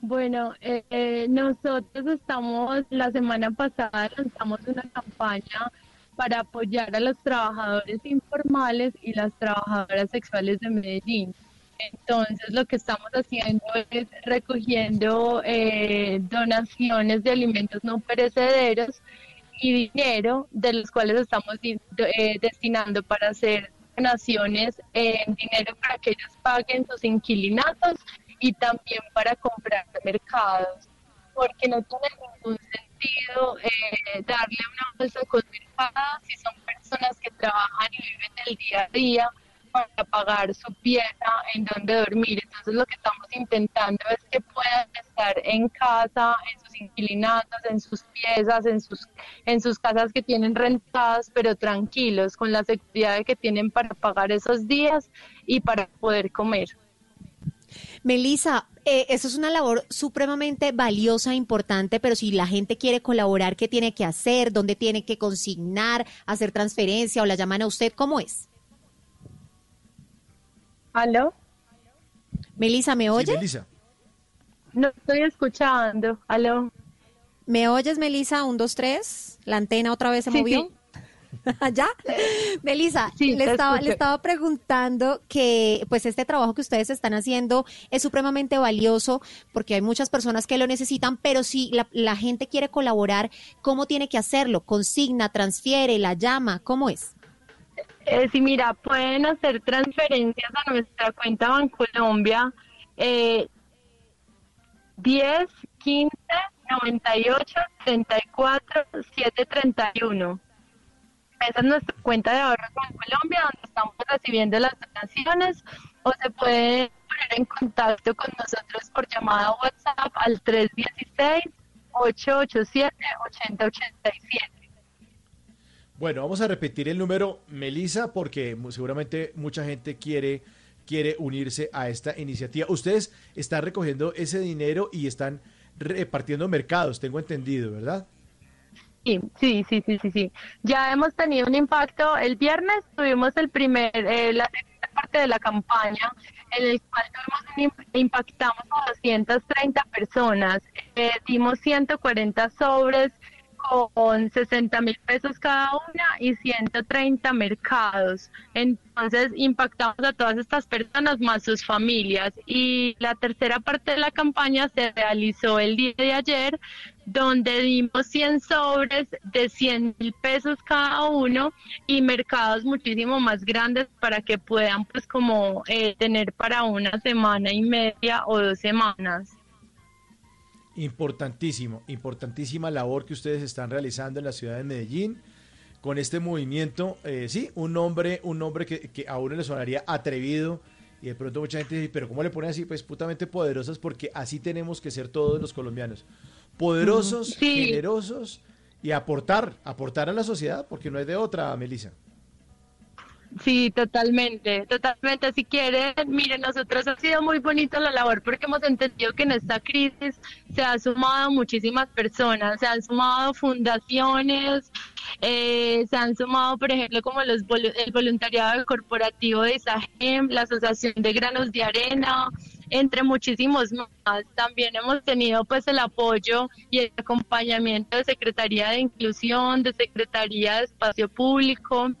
Bueno, eh, eh, nosotros estamos, la semana pasada lanzamos una campaña para apoyar a los trabajadores informales y las trabajadoras sexuales de Medellín. Entonces, lo que estamos haciendo es recogiendo eh, donaciones de alimentos no perecederos y dinero, de los cuales estamos eh, destinando para hacer donaciones en dinero para que ellos paguen sus inquilinatos y también para comprar mercados, porque no tiene ningún sentido eh, darle una bolsa con mercados si son personas que trabajan y viven el día a día para pagar su pieza, en donde dormir. Entonces lo que estamos intentando es que puedan estar en casa, en sus inquilinatos, en sus piezas, en sus, en sus casas que tienen rentadas, pero tranquilos, con la seguridad que tienen para pagar esos días y para poder comer. Melissa, eh, eso es una labor supremamente valiosa, importante, pero si la gente quiere colaborar, ¿qué tiene que hacer? ¿Dónde tiene que consignar, hacer transferencia o la llaman a usted? ¿Cómo es? ¿Aló? Melissa, ¿me oye? Melissa. No estoy escuchando. ¿Aló? ¿Me oyes, Melissa? Un, dos, tres. ¿La antena otra vez se Sí, movió? ¿Ya? Melissa, Sí, le, estaba, le estaba preguntando que pues este trabajo que ustedes están haciendo es supremamente valioso porque hay muchas personas que lo necesitan, pero si la, la gente quiere colaborar, ¿cómo tiene que hacerlo? ¿Consigna, transfiere, la llama? ¿Cómo es? Eh, sí, mira, pueden hacer transferencias a nuestra cuenta Bancolombia eh, 10 15 98 34 731. Esa es nuestra cuenta de ahorros Bancolombia, donde estamos recibiendo las donaciones o se puede poner en contacto con nosotros por llamada WhatsApp al 316 887 8087. Bueno, vamos a repetir el número, Melisa, porque seguramente mucha gente quiere, quiere unirse a esta iniciativa. Ustedes están recogiendo ese dinero y están repartiendo mercados, tengo entendido, ¿verdad? Sí, sí, sí, sí, sí. Ya hemos tenido un impacto. El viernes tuvimos el primer, eh, la segunda parte de la campaña, en el cual tuvimos un im- impactamos a 230 personas. Eh, dimos 140 sobres con 60 mil pesos cada una y 130 mercados. Entonces impactamos a todas estas personas más sus familias. Y la tercera parte de la campaña se realizó el día de ayer, donde dimos 100 sobres de 100 mil pesos cada uno y mercados muchísimo más grandes para que puedan pues como eh, tener para una semana y media o dos semanas. Importantísimo, importantísima labor que ustedes están realizando en la ciudad de Medellín con este movimiento. eh, sí, un nombre, un nombre que, que a uno le sonaría atrevido y de pronto mucha gente dice, pero ¿cómo le ponen así? Pues putamente poderosas porque así tenemos que ser todos los colombianos. Poderosos, Sí. generosos y aportar, aportar a la sociedad porque no hay de otra, Melissa. Sí, totalmente, totalmente. Si quieren, miren, nosotros ha sido muy bonito la labor porque hemos entendido que en esta crisis se ha sumado muchísimas personas, se han sumado fundaciones, eh, se han sumado, por ejemplo, como los el voluntariado corporativo de SAGEM, la Asociación de Granos de Arena, entre muchísimos más. También hemos tenido pues el apoyo y el acompañamiento de Secretaría de Inclusión, de Secretaría de Espacio Público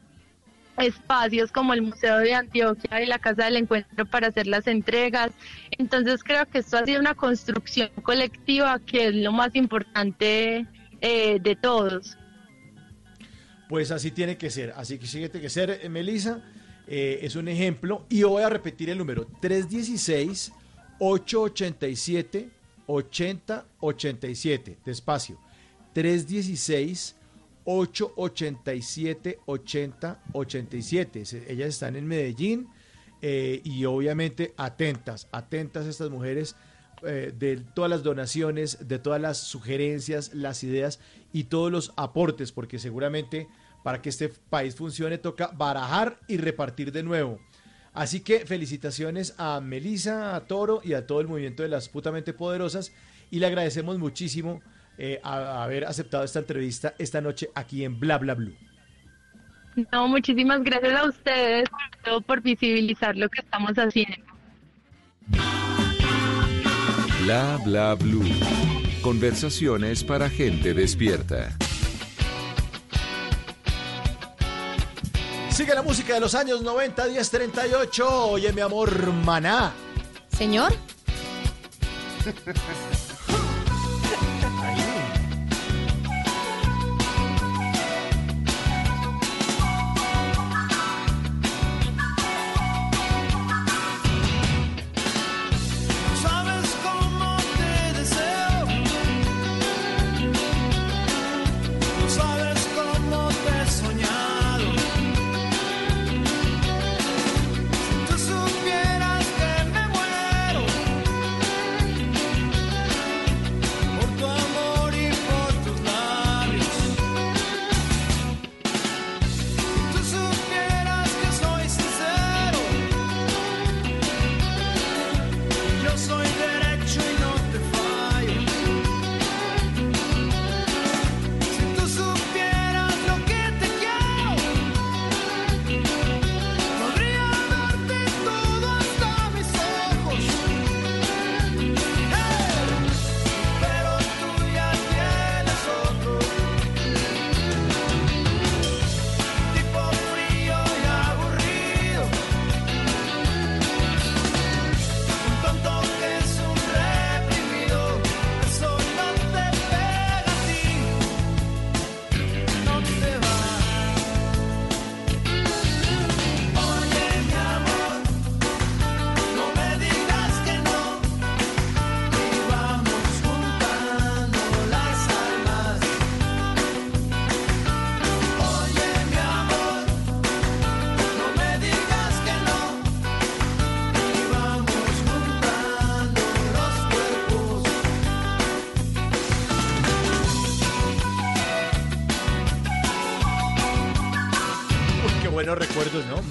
espacios como el Museo de Antioquia y la Casa del Encuentro para hacer las entregas. Entonces creo que esto ha sido una construcción colectiva que es lo más importante eh, de todos. Pues así tiene que ser, así que tiene que ser, eh, Melissa. Eh, es un ejemplo y voy a repetir el número 316 887 8087. Despacio. 316 887 8087. Se- Ellas están en Medellín eh, y obviamente atentas, atentas estas mujeres eh, de todas las donaciones, de todas las sugerencias, las ideas y todos los aportes, porque seguramente para que este país funcione toca barajar y repartir de nuevo. Así que felicitaciones a Melisa, a Toro y a todo el movimiento de las putamente poderosas y le agradecemos muchísimo eh, a- a haber aceptado esta entrevista esta noche aquí en Bla Bla Blue. No, muchísimas gracias a ustedes, sobre todo por visibilizar lo que estamos haciendo. Bla bla blue. Conversaciones para gente despierta. Sigue la música de los años 90, 10, 38. Oye, mi amor, maná. Señor.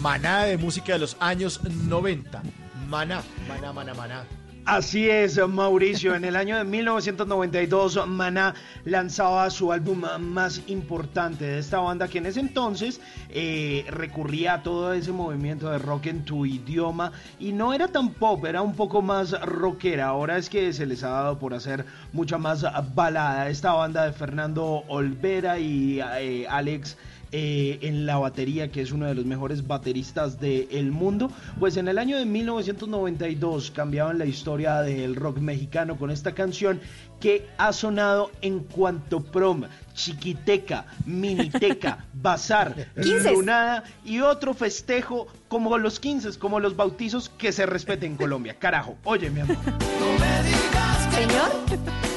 Maná de música de los años 90. Maná, maná, maná, maná. Así es, Mauricio. En el año de 1992, Maná lanzaba su álbum más importante de esta banda, que en ese entonces eh, recurría a todo ese movimiento de rock en tu idioma y no era tan pop, era un poco más rockera. Ahora es que se les ha dado por hacer mucha más balada. Esta banda de Fernando Olvera y eh, Alex eh, en la batería, que es uno de los mejores bateristas del mundo. Pues en el año de 1992 cambiaban la historia del rock mexicano con esta canción que ha sonado en cuanto prom, chiquiteca, miniteca, bazar, lunada y otro festejo como los 15, como los bautizos que se respete en Colombia. Carajo, oye mi amor. Señor.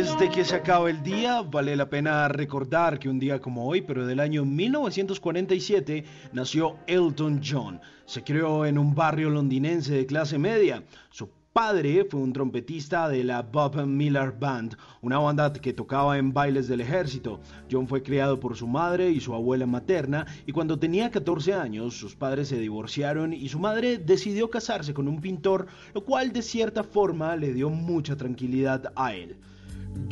Antes de que se acabe el día, vale la pena recordar que un día como hoy, pero del año 1947, nació Elton John. Se crió en un barrio londinense de clase media. Su padre fue un trompetista de la Bob Miller Band, una banda que tocaba en bailes del ejército. John fue criado por su madre y su abuela materna y cuando tenía 14 años sus padres se divorciaron y su madre decidió casarse con un pintor, lo cual de cierta forma le dio mucha tranquilidad a él.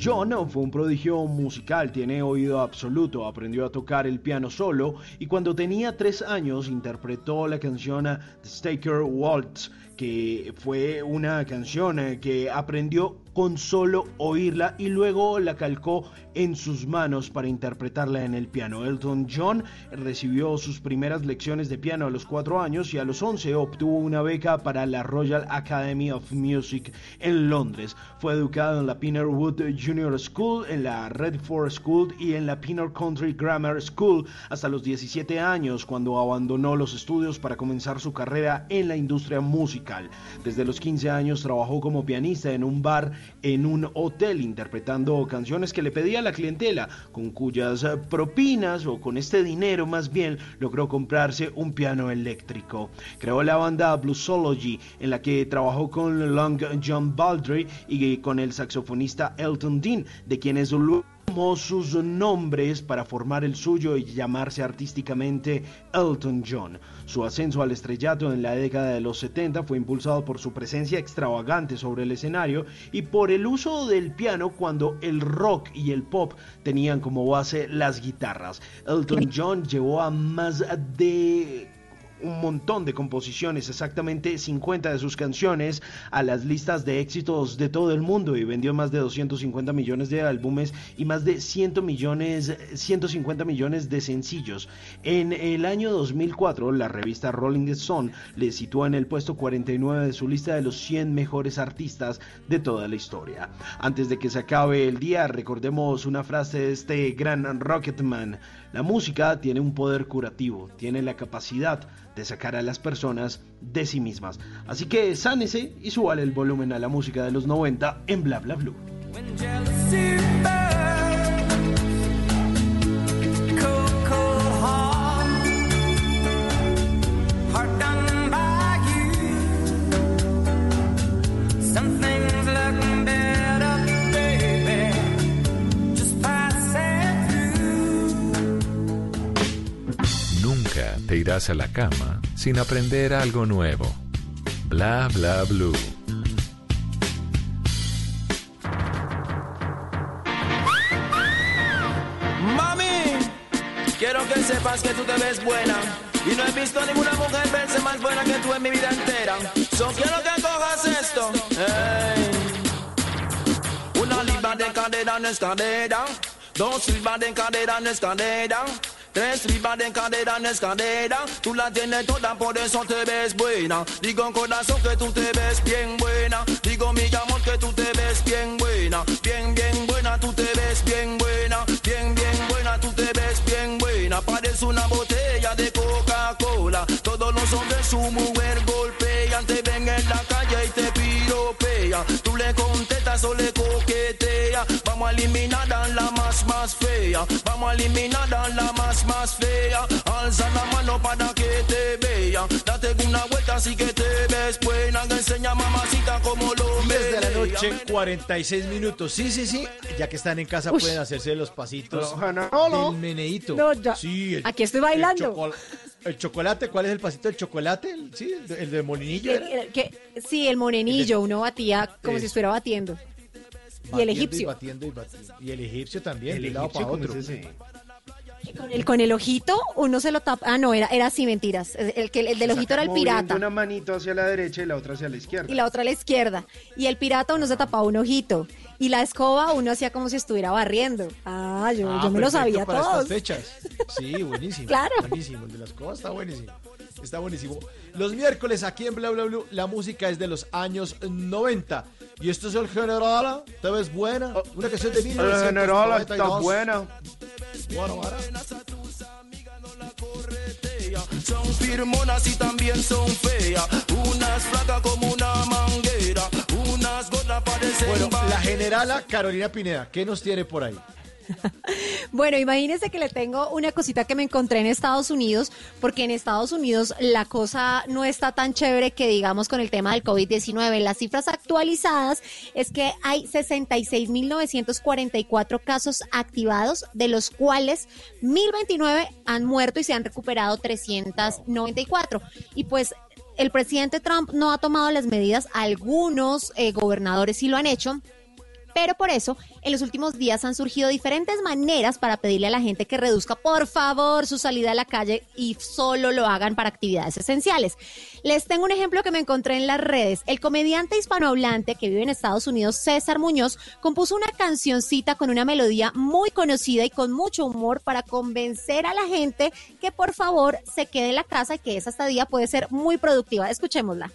John fue un prodigio musical, tiene oído absoluto, aprendió a tocar el piano solo y cuando tenía tres años interpretó la canción The Staker Waltz, que fue una canción eh, que aprendió con solo oírla y luego la calcó en sus manos para interpretarla en el piano. Elton John recibió sus primeras lecciones de piano a los 4 años y a los 11 obtuvo una beca para la Royal Academy of Music en Londres. Fue educado en la Pinnerwood Junior School, en la Redford School y en la Pinner Country Grammar School hasta los 17 años cuando abandonó los estudios para comenzar su carrera en la industria musical. Desde los 15 años trabajó como pianista en un bar en un hotel interpretando canciones que le pedía la clientela, con cuyas eh, propinas o con este dinero más bien logró comprarse un piano eléctrico. Creó la banda Bluesology en la que trabajó con Long John Baldry y con el saxofonista Elton Dean, de quienes luego tomó sus nombres para formar el suyo y llamarse artísticamente Elton John. Su ascenso al estrellato en la década de los 70 fue impulsado por su presencia extravagante sobre el escenario y por el uso del piano cuando el rock y el pop tenían como base las guitarras. Elton John llevó a más de un montón de composiciones, exactamente 50 de sus canciones a las listas de éxitos de todo el mundo y vendió más de 250 millones de álbumes y más de 100 millones, 150 millones de sencillos. En el año 2004, la revista Rolling Stone le sitúa en el puesto 49 de su lista de los 100 mejores artistas de toda la historia. Antes de que se acabe el día, recordemos una frase de este gran Rocketman. La música tiene un poder curativo, tiene la capacidad de sacar a las personas de sí mismas. Así que sánese y súbale el volumen a la música de los 90 en Bla Bla Blue. Te irás a la cama sin aprender algo nuevo. Bla bla blue. Mami, quiero que sepas que tú te ves buena. Y no he visto ninguna mujer verse más buena que tú en mi vida entera. So quiero que cojas esto. Una libra de cadera no es cadera. Dos libras de cadera no es cadera. Tres libras de cadera no es cadera. Tú la tienes toda, por eso te ves buena. Digo corazón que tú te ves bien buena. Digo mi amor que tú te ves bien buena. Bien, bien buena, tú te ves bien buena. Bien, bien buena, tú te ves bien buena. Parece una botella de Coca-Cola. Todos los hombres su mujer golpean. Te ven en la calle y te piropea. Tú le contestas o le coquetea. Vamos a eliminar a la más, más fea. Vamos a eliminar a la más, más fea. Alza la mano para que te vea. Date una vuelta así que te ves buena. Que enseña mamacita como lo 10 de la noche, 46 minutos. Sí, sí, sí. Ya que están en casa Ush. pueden hacerse los pasitos No, no, no. del meneíto. No, ya. Sí, el- Aquí estoy el bailando. El, chocolate, ¿cuál es el pasito del chocolate? El- Sí, el de, el de molinillo. Que- que- sí, el morenillo, uno batía como Sí. si estuviera batiendo. Y el egipcio. batiendo y, batiendo. Y el egipcio también, El de lado para ¿cómo otro. Con el, con el ojito, uno se lo tapa. Ah, no, era, era así, mentiras. El, que, el del ojito era el pirata. Una manito hacia la derecha y la otra hacia la izquierda. Y la otra a la izquierda. Y el pirata uno se tapaba un ojito. Y la escoba uno hacía como si estuviera barriendo. Ah, yo, Ah, yo me lo sabía para todos. estas fechas. Sí, buenísimo. Claro. Buenísimo. El de las cosas está buenísimo. Está buenísimo. Los miércoles aquí en Bla Bla Blue, la música es de los años 90. Y esto es el General. ¿Te ves buena? Una canción de El general está 1992. buena. Bueno, ahora. Son firmonas y también son feas. Unas flacas como una manguera. Unas gordas parecen Bueno, la generala Carolina Pineda, ¿qué nos tiene por ahí? Bueno, imagínense que le tengo una cosita que me encontré en Estados Unidos, porque en Estados Unidos la cosa no está tan chévere que digamos con el tema del COVID-19. Las cifras actualizadas es que hay 66.944 casos activados, de los cuales 1.029 han muerto y se han recuperado 394. Y pues el presidente Trump no ha tomado las medidas, algunos eh, gobernadores sí lo han hecho, Pero por eso, en los últimos días han surgido diferentes maneras para pedirle a la gente que reduzca, por favor, su salida a la calle y solo lo hagan para actividades esenciales. Les tengo un ejemplo que me encontré en las redes. El comediante hispanohablante que vive en Estados Unidos, César Muñoz, compuso una cancioncita con una melodía muy conocida y con mucho humor para convencer a la gente que por favor se quede en la casa y que esa estadía puede ser muy productiva. Escuchémosla.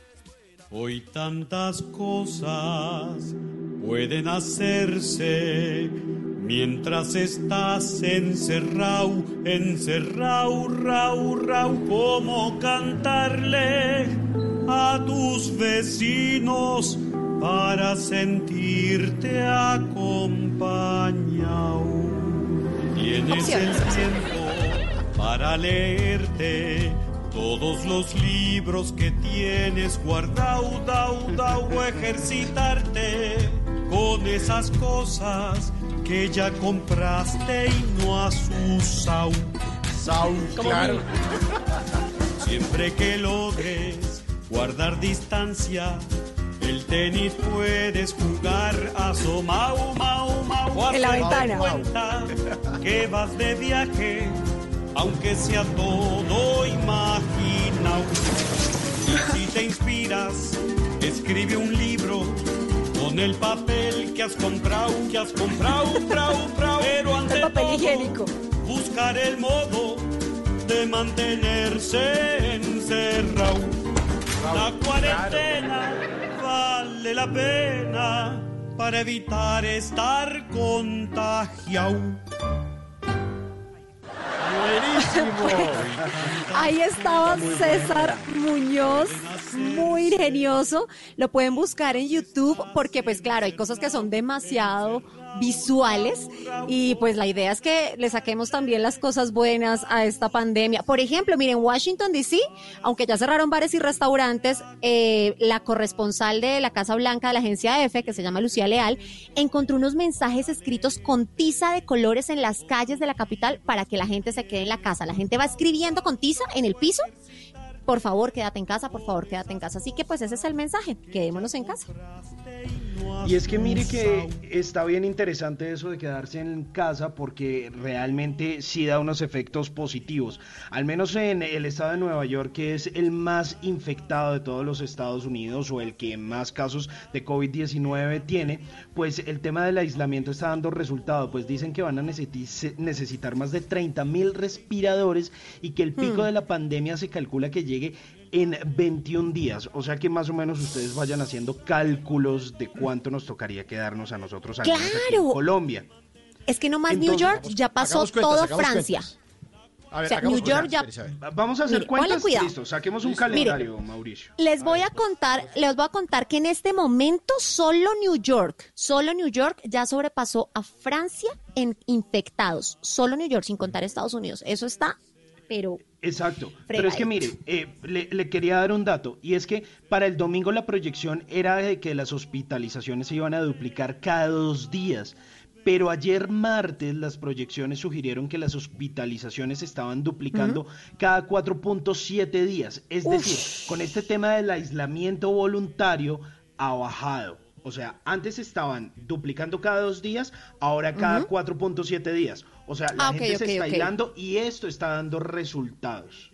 Hoy tantas cosas pueden hacerse mientras estás encerrado, encerrado, rau, rau, como cantarle a tus vecinos para sentirte acompañado. Tienes el tiempo para leerte todos los libros que tienes guardado, dau, ejercitarte con esas cosas que ya compraste y no has usado. Sau, claro. Siempre que logres guardar distancia, el tenis puedes jugar asomao, mau, mau, En la ventana. cuenta que vas de viaje, aunque sea todo imaginado. Y si te inspiras, escribe un libro con el papel que has comprado, que has comprado, prau, prau. Pero ante todo, buscar el modo de mantenerse encerrado. La cuarentena vale la pena para evitar estar contagiado. Buenísimo. Ahí estaba César Muñoz, muy ingenioso. Lo pueden buscar en YouTube porque pues claro, hay cosas que son demasiado visuales y pues la idea es que le saquemos también las cosas buenas a esta pandemia. Por ejemplo, miren, Washington DC, aunque ya cerraron bares y restaurantes, eh, la corresponsal de la Casa Blanca de la agencia EFE, que se llama Lucía Leal, encontró unos mensajes escritos con tiza de colores en las calles de la capital para que la gente se quede en la casa. La gente va escribiendo con tiza en el piso. Por favor, quédate en casa, por favor, quédate en casa. Así que pues ese es el mensaje, quedémonos en casa. Y es que mire que está bien interesante eso de quedarse en casa porque realmente sí da unos efectos positivos. Al menos en el estado de Nueva York, que es el más infectado de todos los Estados Unidos o el que más casos de COVID-19 tiene, pues el tema del aislamiento está dando resultado. Pues dicen que van a necesi- necesitar más de 30 mil respiradores y que el pico Hmm. de la pandemia se calcula que llegue en 21 días. O sea que más o menos ustedes vayan haciendo cálculos de cuánto nos tocaría quedarnos a nosotros menos aquí en ¡Claro! Colombia. Es que nomás New Entonces, York ya pasó cuentas, todo Francia. A ver, O sea, New York ya-. Vamos a hacer Mire, cuentas. cuidado. Listo, saquemos un Listo. calendario, Mauricio. Les voy a contar, les voy a contar que en este momento solo New York, solo New York ya sobrepasó a Francia en infectados. Solo New York, sin contar Estados Unidos. Eso está, pero Exacto. Pero es que mire, eh, le, le quería dar un dato, y es que para el domingo la proyección era de que las hospitalizaciones se iban a duplicar cada dos días. Pero ayer martes las proyecciones sugirieron que las hospitalizaciones se estaban duplicando cada 4.7 días. Es decir, con este tema del aislamiento voluntario ha bajado. O sea, antes estaban duplicando cada dos días, ahora cada Ujú. 4.7 días. O sea, la Ah, gente se está ok. aislando y esto está dando resultados.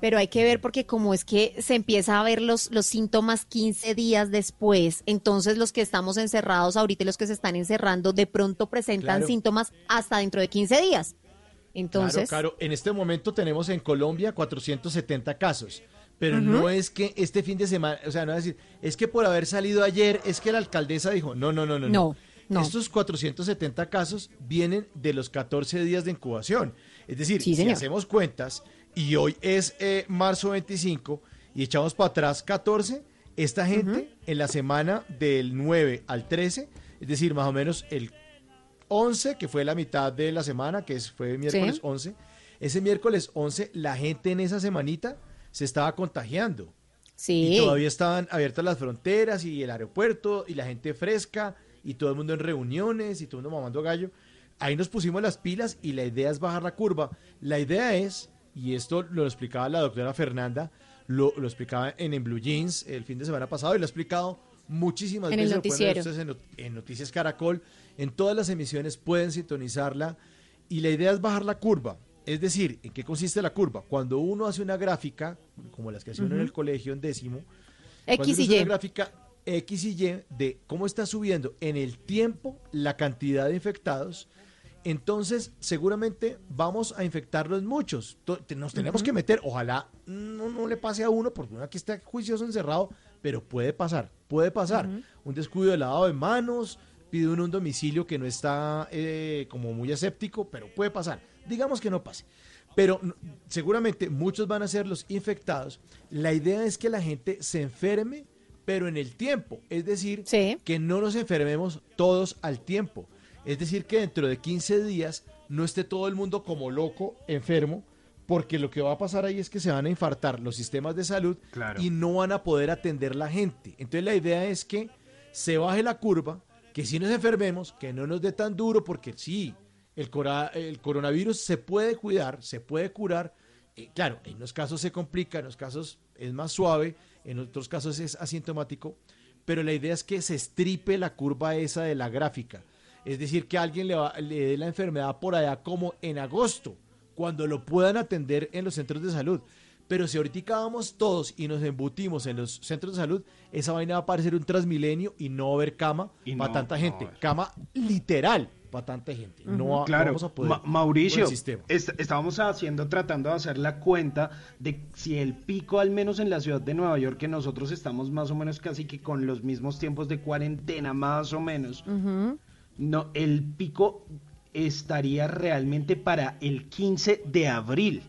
pero hay que ver porque como es que se empieza a ver los, los síntomas 15 días después, entonces los que estamos encerrados ahorita y los que se están encerrando de pronto presentan Claro. síntomas hasta dentro de 15 días. Entonces, Claro, claro. En este momento tenemos en Colombia 470 casos. Pero Ujú. no es que este fin de semana, o sea, no es decir, es que por haber salido ayer, es que la alcaldesa dijo, no, no, no, no. No, no. Estos 470 casos vienen de los 14 días de incubación. Es decir, Sí, si hacemos cuentas y hoy es eh, marzo 25 y echamos para atrás 14, esta gente en la semana del 9 al 13, es decir, más o menos el 11, que fue la mitad de la semana, que fue miércoles Sí. 11, ese miércoles 11 la gente en esa semanita se estaba contagiando. sí. Y todavía estaban abiertas las fronteras y el aeropuerto y la gente fresca y todo el mundo en reuniones y todo el mundo mamando gallo. Ahí nos pusimos las pilas y la idea es bajar la curva. La idea es, y esto lo explicaba la doctora Fernanda, lo, lo explicaba en, en Blue Jeans el fin de semana pasado y lo ha explicado muchísimas En veces. ver en Noticias Caracol, en todas las emisiones pueden sintonizarla y la idea es bajar la curva. Es decir, ¿en qué consiste la curva? Cuando uno hace una gráfica, como las que hace uno en el colegio en décimo, X y una gráfica X y Y de cómo está subiendo en el tiempo la cantidad de infectados, entonces seguramente vamos a infectarlos muchos. Nos tenemos que meter, ojalá no, no le pase a uno, porque uno aquí está juicioso encerrado, pero puede pasar, puede pasar. Un descuido de lavado de manos, pide uno un domicilio que no está eh, como muy aséptico, pero puede pasar. Digamos que no pase. Pero seguramente muchos van a ser los infectados. La idea es que la gente se enferme, pero en el tiempo. Es decir, que no nos enfermemos todos al tiempo. Es decir, que dentro de 15 días no esté todo el mundo como loco, enfermo, porque lo que va a pasar ahí es que se van a infartar los sistemas de salud Claro. y no van a poder atender la gente. Entonces la idea es que se baje la curva, que si nos enfermemos, que no nos dé tan duro, porque sí, el, cora- el coronavirus se puede cuidar, se puede curar. Eh, claro, en unos casos se complica, en unos casos es más suave, en otros casos es asintomático, pero la idea es que se estripe la curva esa de la gráfica. Es decir, que alguien le, va- le dé la enfermedad por allá como en agosto, cuando lo puedan atender en los centros de salud. Pero si ahorita vamos todos y nos embutimos en los centros de salud, esa vaina va a parecer un transmilenio y no va a haber cama Y para no, tanta gente. Cama literal para tanta gente. No, va- no claro, vamos a poder Ma- Mauricio, el sistema. est- estábamos haciendo, tratando de hacer la cuenta de si el pico, al menos en la ciudad de Nueva York, que nosotros estamos más o menos casi que con los mismos tiempos de cuarentena, más o menos, no, el pico estaría realmente para el 15 de abril.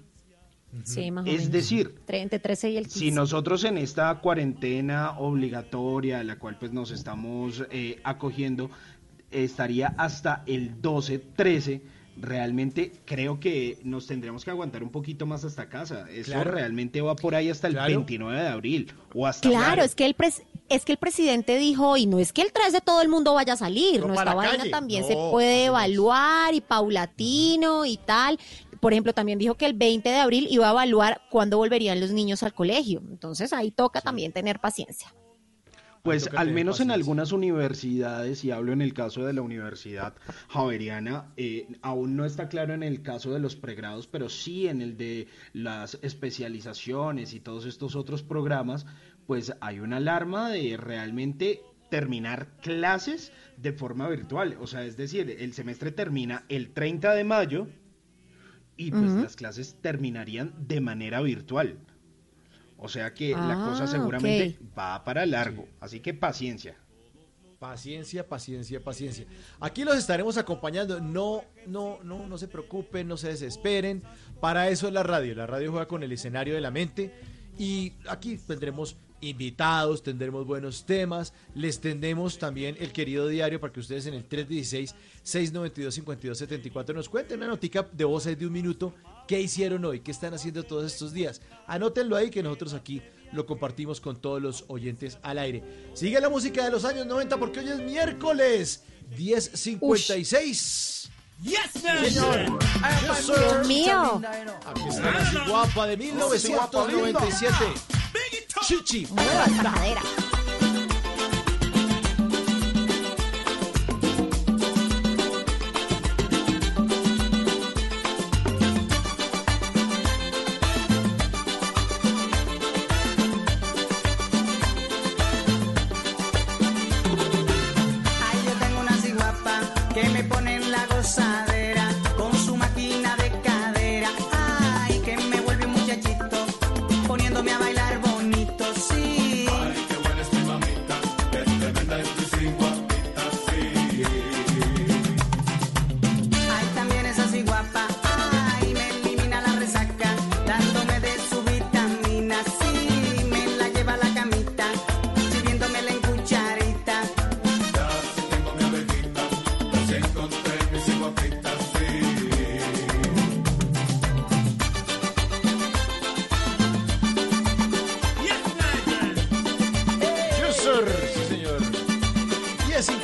Sí, más o Es menos. decir, Tre- entre 13 y el 15. si nosotros en esta cuarentena obligatoria, a la cual pues nos estamos eh, acogiendo, estaría hasta el 12, 13, realmente creo que nos tendríamos que aguantar un poquito más hasta casa. Eso Claro. realmente va por ahí hasta el Claro. 29 de abril o hasta Claro, mayo. es que el pres- es que el presidente dijo, y no es que el 13 todo el mundo vaya a salir, No la vaina calle. también No, se puede evaluar y paulatino y tal. Por ejemplo, también dijo que el 20 de abril iba a evaluar cuándo volverían los niños al colegio. Entonces ahí toca también tener paciencia. Pues al menos en algunas universidades, y hablo en el caso de la Universidad Javeriana, eh, aún no está claro en el caso de los pregrados, pero sí en el de las especializaciones y todos estos otros programas, pues hay una alarma de realmente terminar clases de forma virtual. O sea, es decir, el semestre termina el 30 de mayo y pues las clases terminarían de manera virtual. O sea que la cosa Ah, seguramente va para largo. Así que paciencia. Paciencia, paciencia, paciencia. Aquí los estaremos acompañando. No, no, no, no se preocupen, no se desesperen. Para eso es la radio. La radio juega con el escenario de la mente. Y aquí tendremos invitados, tendremos buenos temas. Les tendremos también el querido diario para que ustedes en el 316-692-5274 nos cuenten una notica de voz ahí de un minuto. ¿Qué hicieron hoy? ¿Qué están haciendo todos estos días? Anótenlo ahí que nosotros aquí lo compartimos con todos los oyentes al aire. Sigue la música de los años 90 porque hoy es miércoles 10.56. Yes, Señor. Yes, sir. Dios mío. Aquí está la Chihuahua de 1997. Chichi. Nueva trajadera. Ay,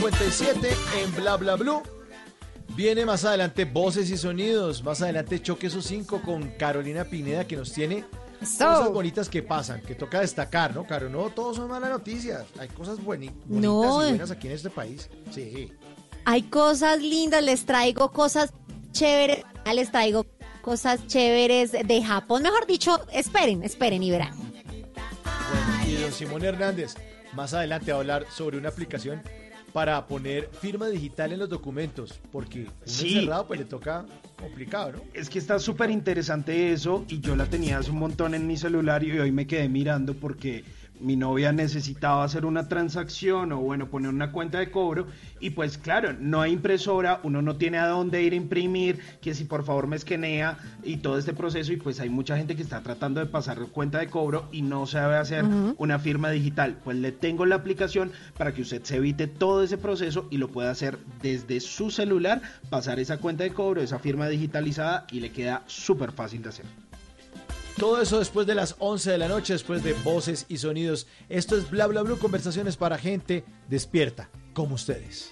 10.57 en Bla Bla Blue. Viene más adelante Voces y Sonidos. Más adelante Choque esos 5 con Carolina Pineda que nos tiene cosas bonitas que pasan, que toca destacar, ¿no, Caro? No, todos son malas noticias. Hay cosas bueni- bonitas No. y buenas aquí en este país. Sí. Hay cosas lindas, les traigo cosas chéveres, ah, les traigo cosas chéveres de Japón. Mejor dicho, esperen, esperen y verán. Bueno, y don Simón Hernández, más adelante va a hablar sobre una aplicación para poner firma digital en los documentos, porque uno Sí. encerrado pues le toca complicado, ¿no? Es que está súper interesante eso y yo la tenía hace un montón en mi celular y hoy me quedé mirando porque mi novia necesitaba hacer una transacción o bueno, poner una cuenta de cobro y pues claro, no hay impresora, uno no tiene a dónde ir a imprimir, que si por favor me escanea y todo este proceso y pues hay mucha gente que está tratando de pasar cuenta de cobro y no sabe hacer una firma digital. Pues le tengo la aplicación para que usted se evite todo ese proceso y lo pueda hacer desde su celular, pasar esa cuenta de cobro, esa firma digitalizada y le queda súper fácil de hacer. Todo eso después de las 11 de la noche, después de voces y sonidos. Esto es Bla Bla Blue, conversaciones para gente despierta, como ustedes.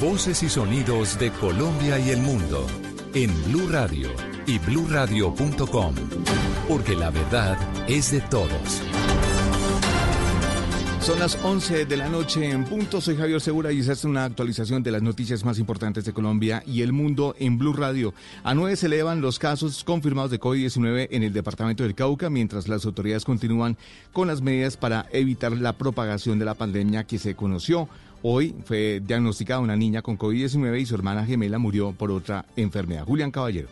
Voces y sonidos de Colombia y el mundo en Blue Radio y bluradio.com. Porque la verdad es de todos. Son las 11 de la noche en punto. Soy Javier Segura y esta es una actualización de las noticias más importantes de Colombia y el mundo en Blue Radio. A nueve se elevan los casos confirmados de COVID-19 en el departamento del Cauca, mientras las autoridades continúan con las medidas para evitar la propagación de la pandemia que se conoció. Hoy fue diagnosticada una niña con COVID-19 y su hermana gemela murió por otra enfermedad. Julián Caballero.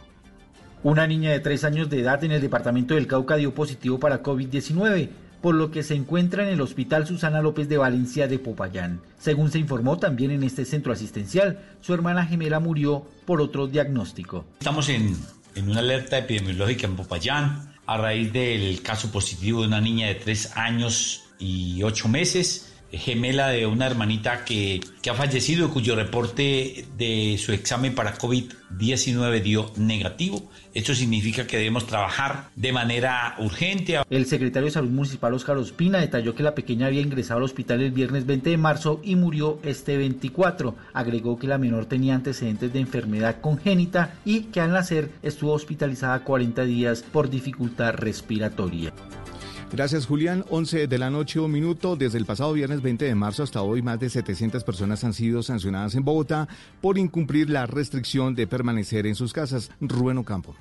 Una niña de tres años de edad en el departamento del Cauca dio positivo para COVID-19, por lo que se encuentra en el Hospital Susana López de Valencia de Popayán. Según se informó también en este centro asistencial, su hermana gemela murió por otro diagnóstico. Estamos en, en una alerta epidemiológica en Popayán a raíz del caso positivo de una niña de tres años y ocho meses, gemela de una hermanita que, que ha fallecido, cuyo reporte de su examen para COVID-19 dio negativo. Esto significa que debemos trabajar de manera urgente. El secretario de Salud Municipal Óscar Ospina detalló que la pequeña había ingresado al hospital el viernes 20 de marzo y murió este 24. Agregó que la menor tenía antecedentes de enfermedad congénita y que al nacer estuvo hospitalizada 40 días por dificultad respiratoria. Gracias Julián. 11 de la noche, un minuto. Desde el pasado viernes 20 de marzo hasta hoy, más de 700 personas han sido sancionadas en Bogotá por incumplir la restricción de permanecer en sus casas. Rubén Ocampo.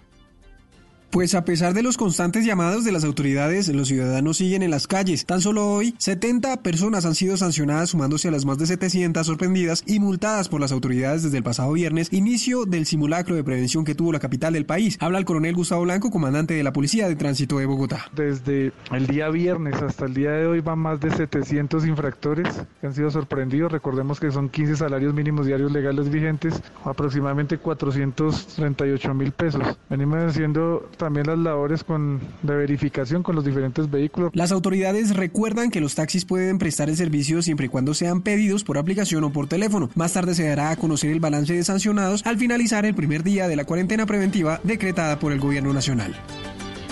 Pues a pesar de los constantes llamados de las autoridades, los ciudadanos siguen en las calles. Tan solo hoy, 70 personas han sido sancionadas sumándose a las más de 700 sorprendidas y multadas por las autoridades desde el pasado viernes, inicio del simulacro de prevención que tuvo la capital del país. Habla el coronel Gustavo Blanco, comandante de la Policía de Tránsito de Bogotá. Desde el día viernes hasta el día de hoy van más de 700 infractores que han sido sorprendidos. Recordemos que son 15 salarios mínimos diarios legales vigentes, aproximadamente 438 mil pesos. Venimos haciendo también las labores de verificación con los diferentes vehículos. Las autoridades recuerdan que los taxis pueden prestar el servicio siempre y cuando sean pedidos por aplicación o por teléfono. Más tarde se dará a conocer el balance de sancionados al finalizar el primer día de la cuarentena preventiva decretada por el gobierno nacional.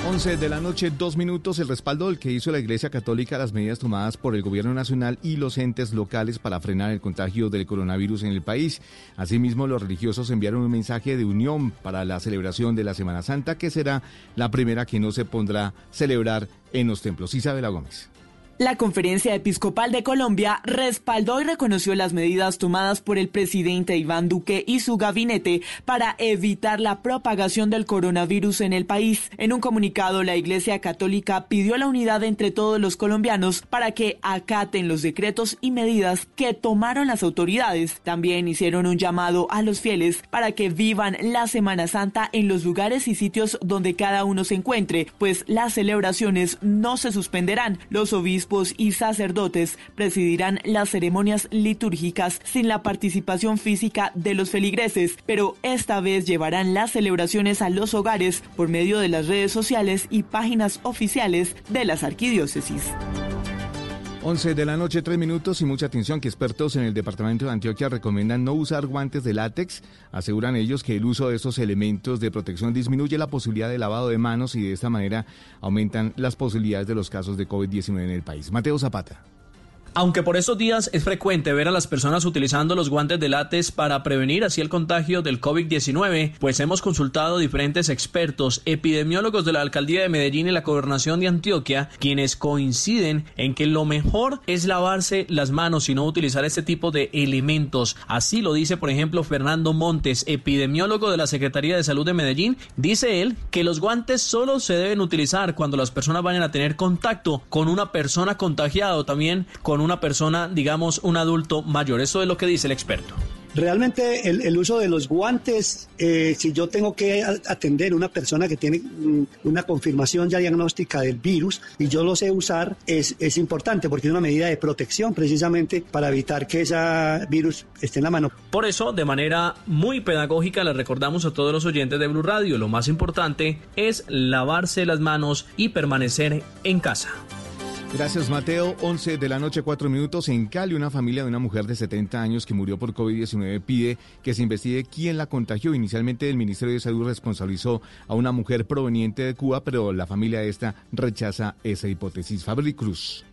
11 de la noche, dos minutos, el respaldo del que hizo la Iglesia Católica a las medidas tomadas por el Gobierno Nacional y los entes locales para frenar el contagio del coronavirus en el país. Asimismo, los religiosos enviaron un mensaje de unión para la celebración de la Semana Santa, que será la primera que no se pondrá celebrar en los templos. Isabela Gómez. La Conferencia Episcopal de Colombia respaldó y reconoció las medidas tomadas por el presidente Iván Duque y su gabinete para evitar la propagación del coronavirus en el país. En un comunicado, la Iglesia Católica pidió la unidad entre todos los colombianos para que acaten los decretos y medidas que tomaron las autoridades. También hicieron un llamado a los fieles para que vivan la Semana Santa en los lugares y sitios donde cada uno se encuentre, pues las celebraciones no se suspenderán. Los obispos y sacerdotes presidirán las ceremonias litúrgicas sin la participación física de los feligreses, pero esta vez llevarán las celebraciones a los hogares por medio de las redes sociales y páginas oficiales de las arquidiócesis. 11 de la noche, 3 minutos y mucha atención que expertos en el departamento de Antioquia recomiendan no usar guantes de látex. Aseguran ellos que el uso de estos elementos de protección disminuye la posibilidad de lavado de manos y de esta manera aumentan las posibilidades de los casos de COVID-19 en el país. Mateo Zapata. Aunque por estos días es frecuente ver a las personas utilizando los guantes de látex para prevenir así el contagio del COVID-19, pues hemos consultado diferentes expertos, epidemiólogos de la alcaldía de Medellín y la gobernación de Antioquia, quienes coinciden en que lo mejor es lavarse las manos y no utilizar este tipo de elementos. Así lo dice, por ejemplo, Fernando Montes, epidemiólogo de la Secretaría de Salud de Medellín. Dice él que los guantes solo se deben utilizar cuando las personas vayan a tener contacto con una persona contagiada o también con una persona, digamos, un adulto mayor. Eso es lo que dice el experto. Realmente el, el uso de los guantes, eh, si yo tengo que atender una persona que tiene mm, una confirmación ya diagnóstica del virus y yo lo sé usar, es, es importante porque es una medida de protección precisamente para evitar que ese virus esté en la mano. Por eso, de manera muy pedagógica, le recordamos a todos los oyentes de Blue Radio, lo más importante es lavarse las manos y permanecer en casa. Gracias, Mateo. 11 de la noche, 4 minutos. En Cali, una familia de una mujer de 70 años que murió por COVID-19 pide que se investigue quién la contagió. Inicialmente, el Ministerio de Salud responsabilizó a una mujer proveniente de Cuba, pero la familia esta rechaza esa hipótesis. Fabri Cruz.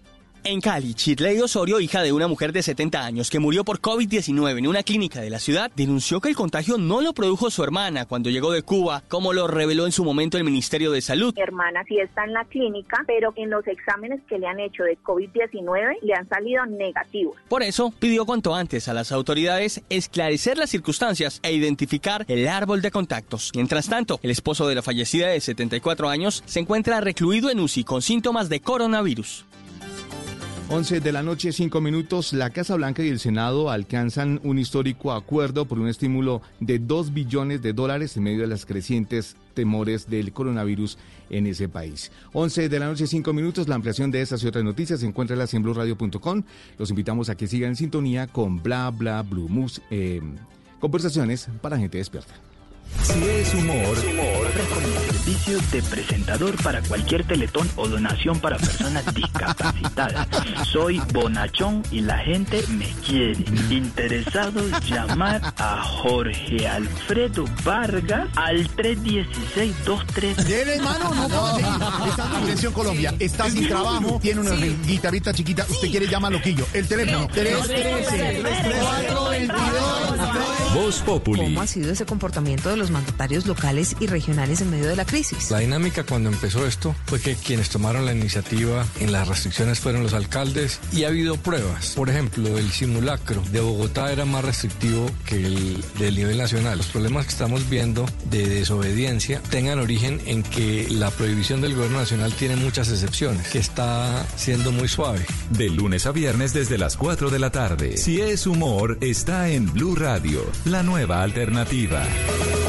En Cali, Chirley Osorio, hija de una mujer de 70 años que murió por COVID-19 en una clínica de la ciudad, denunció que el contagio no lo produjo su hermana cuando llegó de Cuba, como lo reveló en su momento el Ministerio de Salud. Mi hermana sí está en la clínica, pero en los exámenes que le han hecho de COVID-19 le han salido negativos. Por eso, pidió cuanto antes a las autoridades esclarecer las circunstancias e identificar el árbol de contactos. Mientras tanto, el esposo de la fallecida de 74 años se encuentra recluido en UCI con síntomas de coronavirus. 11 de la noche, 5 minutos. La Casa Blanca y el Senado alcanzan un histórico acuerdo por un estímulo de 2 billones de dólares en medio de las crecientes temores del coronavirus en ese país. 11 de la noche, 5 minutos. La ampliación de estas y otras noticias se encuentra en blurradio.com. Los invitamos a que sigan en sintonía con Bla Bla Blue Mus, eh, conversaciones para gente despierta. Si es humor, servicios de presentador para cualquier teletón o donación para personas discapacitadas. Soy bonachón y la gente me quiere. Interesados llamar a Jorge Alfredo Vargas al 316-23. Dele, hermano, no seguir. Está en Atención Colombia, está sin trabajo, tiene una guitarrita chiquita, usted quiere llamar loquillo. El teléfono, 313 Voz Populi. ¿Cómo ha sido ese comportamiento de los mandatarios locales y regionales en medio de la crisis? La dinámica cuando empezó esto fue que quienes tomaron la iniciativa en las restricciones fueron los alcaldes y ha habido pruebas. Por ejemplo, el simulacro de Bogotá era más restrictivo que el del nivel nacional. Los problemas que estamos viendo de desobediencia tengan origen en que la prohibición del gobierno nacional tiene muchas excepciones, que está siendo muy suave. De lunes a viernes desde las 4 de la tarde. Si es humor, está en Blue Radio, la nueva alternativa.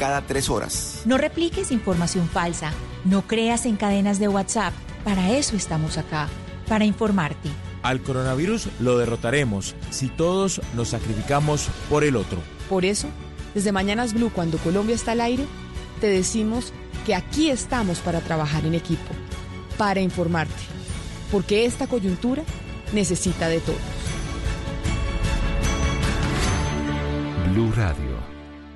cada tres horas. No repliques información falsa. No creas en cadenas de WhatsApp. Para eso estamos acá, para informarte. Al coronavirus lo derrotaremos si todos nos sacrificamos por el otro. Por eso, desde Mañanas Blue, cuando Colombia está al aire, te decimos que aquí estamos para trabajar en equipo, para informarte. porque esta coyuntura necesita de todos. Blue Radio,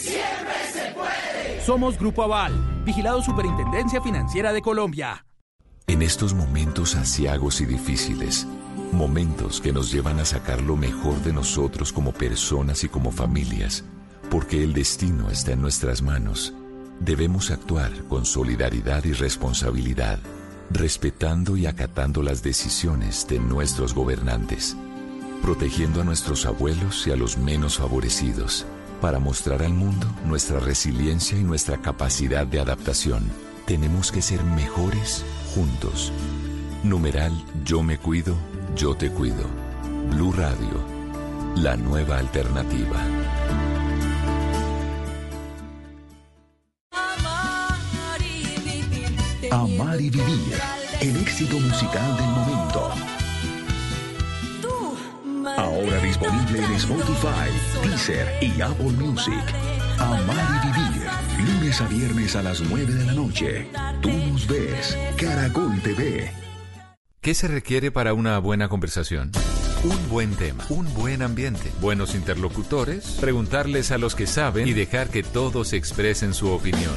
Siempre se puede. Somos Grupo Aval, vigilado Superintendencia Financiera de Colombia. En estos momentos asiagos y difíciles, momentos que nos llevan a sacar lo mejor de nosotros como personas y como familias, porque el destino está en nuestras manos, debemos actuar con solidaridad y responsabilidad, respetando y acatando las decisiones de nuestros gobernantes, protegiendo a nuestros abuelos y a los menos favorecidos para mostrar al mundo nuestra resiliencia y nuestra capacidad de adaptación, tenemos que ser mejores juntos. Numeral Yo me cuido, yo te cuido. Blue Radio, la nueva alternativa. Amar y vivir, el éxito musical del momento. Ahora disponible en Spotify, Deezer y Apple Music. Amar y vivir. Lunes a viernes a las 9 de la noche. Tú nos ves. Caracol TV. ¿Qué se requiere para una buena conversación? Un buen tema, un buen ambiente, buenos interlocutores, preguntarles a los que saben y dejar que todos expresen su opinión.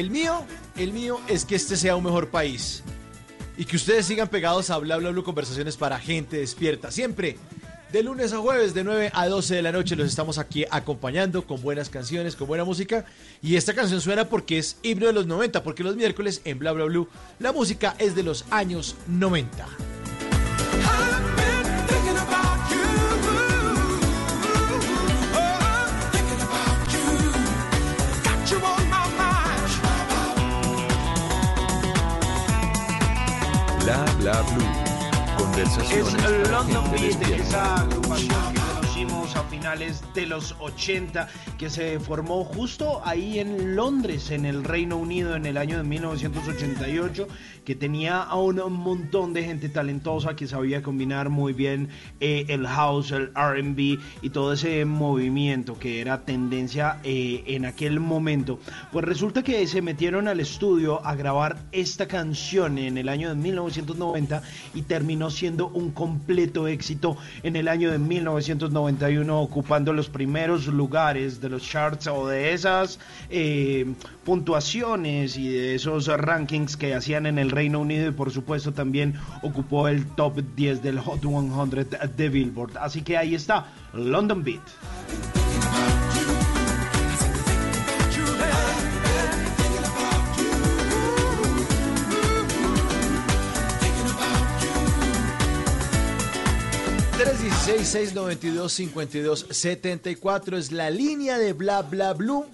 El mío, el mío es que este sea un mejor país. Y que ustedes sigan pegados a Bla Bla Blue Conversaciones para gente despierta. Siempre, de lunes a jueves, de 9 a 12 de la noche, los estamos aquí acompañando con buenas canciones, con buena música. Y esta canción suena porque es himno de los 90, porque los miércoles en Bla Bla Blue la música es de los años 90. Bla Blue. Conversaciones Es para London gente despierta. A finales de los 80, que se formó justo ahí en Londres, en el Reino Unido, en el año de 1988, que tenía a un montón de gente talentosa que sabía combinar muy bien eh, el house, el RB y todo ese movimiento que era tendencia eh, en aquel momento. Pues resulta que se metieron al estudio a grabar esta canción en el año de 1990 y terminó siendo un completo éxito en el año de 1991 ocupando los primeros lugares de los charts o de esas eh, puntuaciones y de esos rankings que hacían en el Reino Unido y por supuesto también ocupó el top 10 del Hot 100 de Billboard. Así que ahí está, London Beat. 316-692-5274 es la línea de bla bla blue.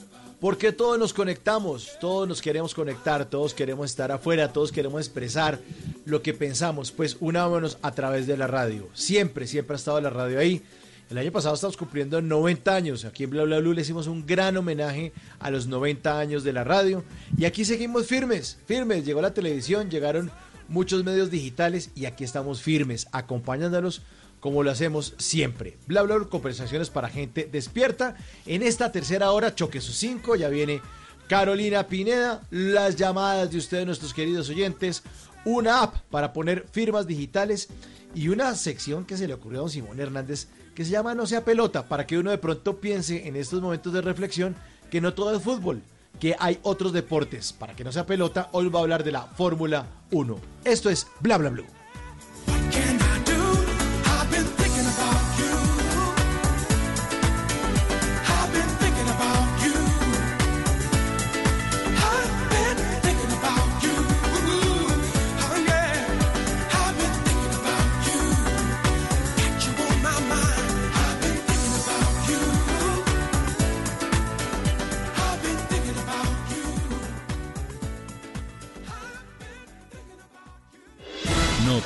Porque todos nos conectamos, todos nos queremos conectar, todos queremos estar afuera, todos queremos expresar lo que pensamos. Pues unámonos a través de la radio. Siempre, siempre ha estado la radio ahí. El año pasado estamos cumpliendo 90 años. Aquí en Bla Bla Blue le hicimos un gran homenaje a los 90 años de la radio. Y aquí seguimos firmes, firmes. Llegó la televisión, llegaron muchos medios digitales y aquí estamos firmes, acompañándolos como lo hacemos siempre. Bla, bla, conversaciones para gente despierta. En esta tercera hora, Choque sus 5, ya viene Carolina Pineda, las llamadas de ustedes, nuestros queridos oyentes, una app para poner firmas digitales y una sección que se le ocurrió a don Simón Hernández que se llama No sea pelota, para que uno de pronto piense en estos momentos de reflexión que no todo es fútbol, que hay otros deportes. Para que no sea pelota, hoy va a hablar de la Fórmula 1. Esto es Bla Bla Blue.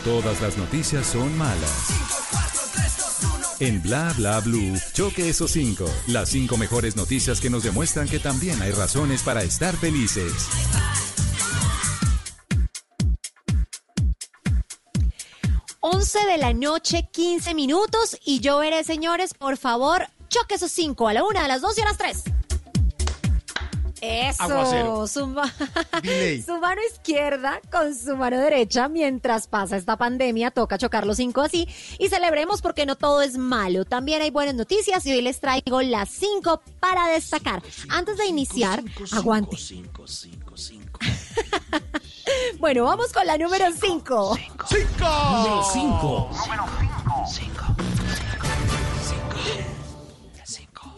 Todas las noticias son malas. En Bla Bla Blue, choque esos cinco. Las cinco mejores noticias que nos demuestran que también hay razones para estar felices. Once de la noche, 15 minutos. Y yo veré, señores, por favor, choque esos cinco a la una, a las dos y a las tres. Eso, su, ma- su mano izquierda con su mano derecha mientras pasa esta pandemia, toca chocar los cinco así y celebremos porque no todo es malo. También hay buenas noticias y hoy les traigo las cinco para destacar. Antes de iniciar, aguante. Bueno, vamos con la número cinco. Número 5.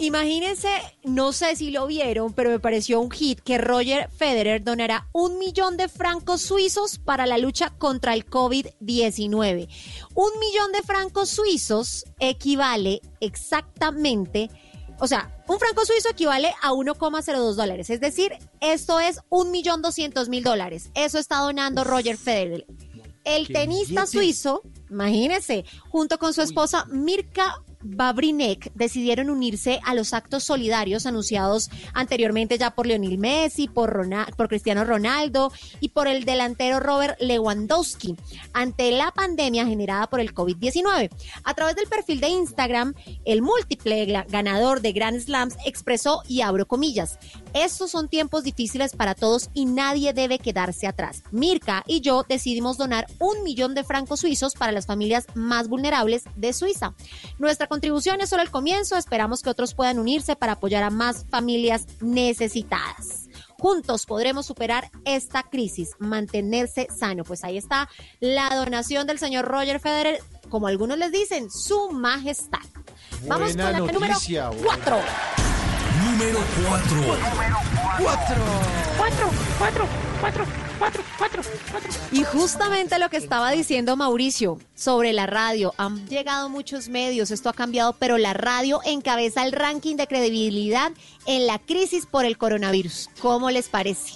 Imagínense, no sé si lo vieron, pero me pareció un hit que Roger Federer donará un millón de francos suizos para la lucha contra el COVID-19. Un millón de francos suizos equivale exactamente, o sea, un franco suizo equivale a 1,02 dólares. Es decir, esto es un millón doscientos mil dólares. Eso está donando Roger Federer. El ¡Qué tenista billete! suizo, imagínense, junto con su esposa Mirka Babrinek decidieron unirse a los actos solidarios anunciados anteriormente ya por Lionel Messi, por, por Cristiano Ronaldo y por el delantero Robert Lewandowski ante la pandemia generada por el COVID-19. A través del perfil de Instagram, el múltiple ganador de Grand Slams expresó, y abro comillas, estos son tiempos difíciles para todos y nadie debe quedarse atrás. Mirka y yo decidimos donar un millón de francos suizos para las familias más vulnerables de Suiza. Nuestra contribución es solo el comienzo, esperamos que otros puedan unirse para apoyar a más familias necesitadas. Juntos podremos superar esta crisis, mantenerse sano. Pues ahí está la donación del señor Roger Federer, como algunos les dicen, su majestad. Vamos Buena con la noticia, número buena. 4. Número 4. Cuatro. Cuatro, cuatro, cuatro, cuatro, cuatro, cuatro. Y justamente lo que estaba diciendo Mauricio sobre la radio, han llegado muchos medios, esto ha cambiado, pero la radio encabeza el ranking de credibilidad en la crisis por el coronavirus. ¿Cómo les parece?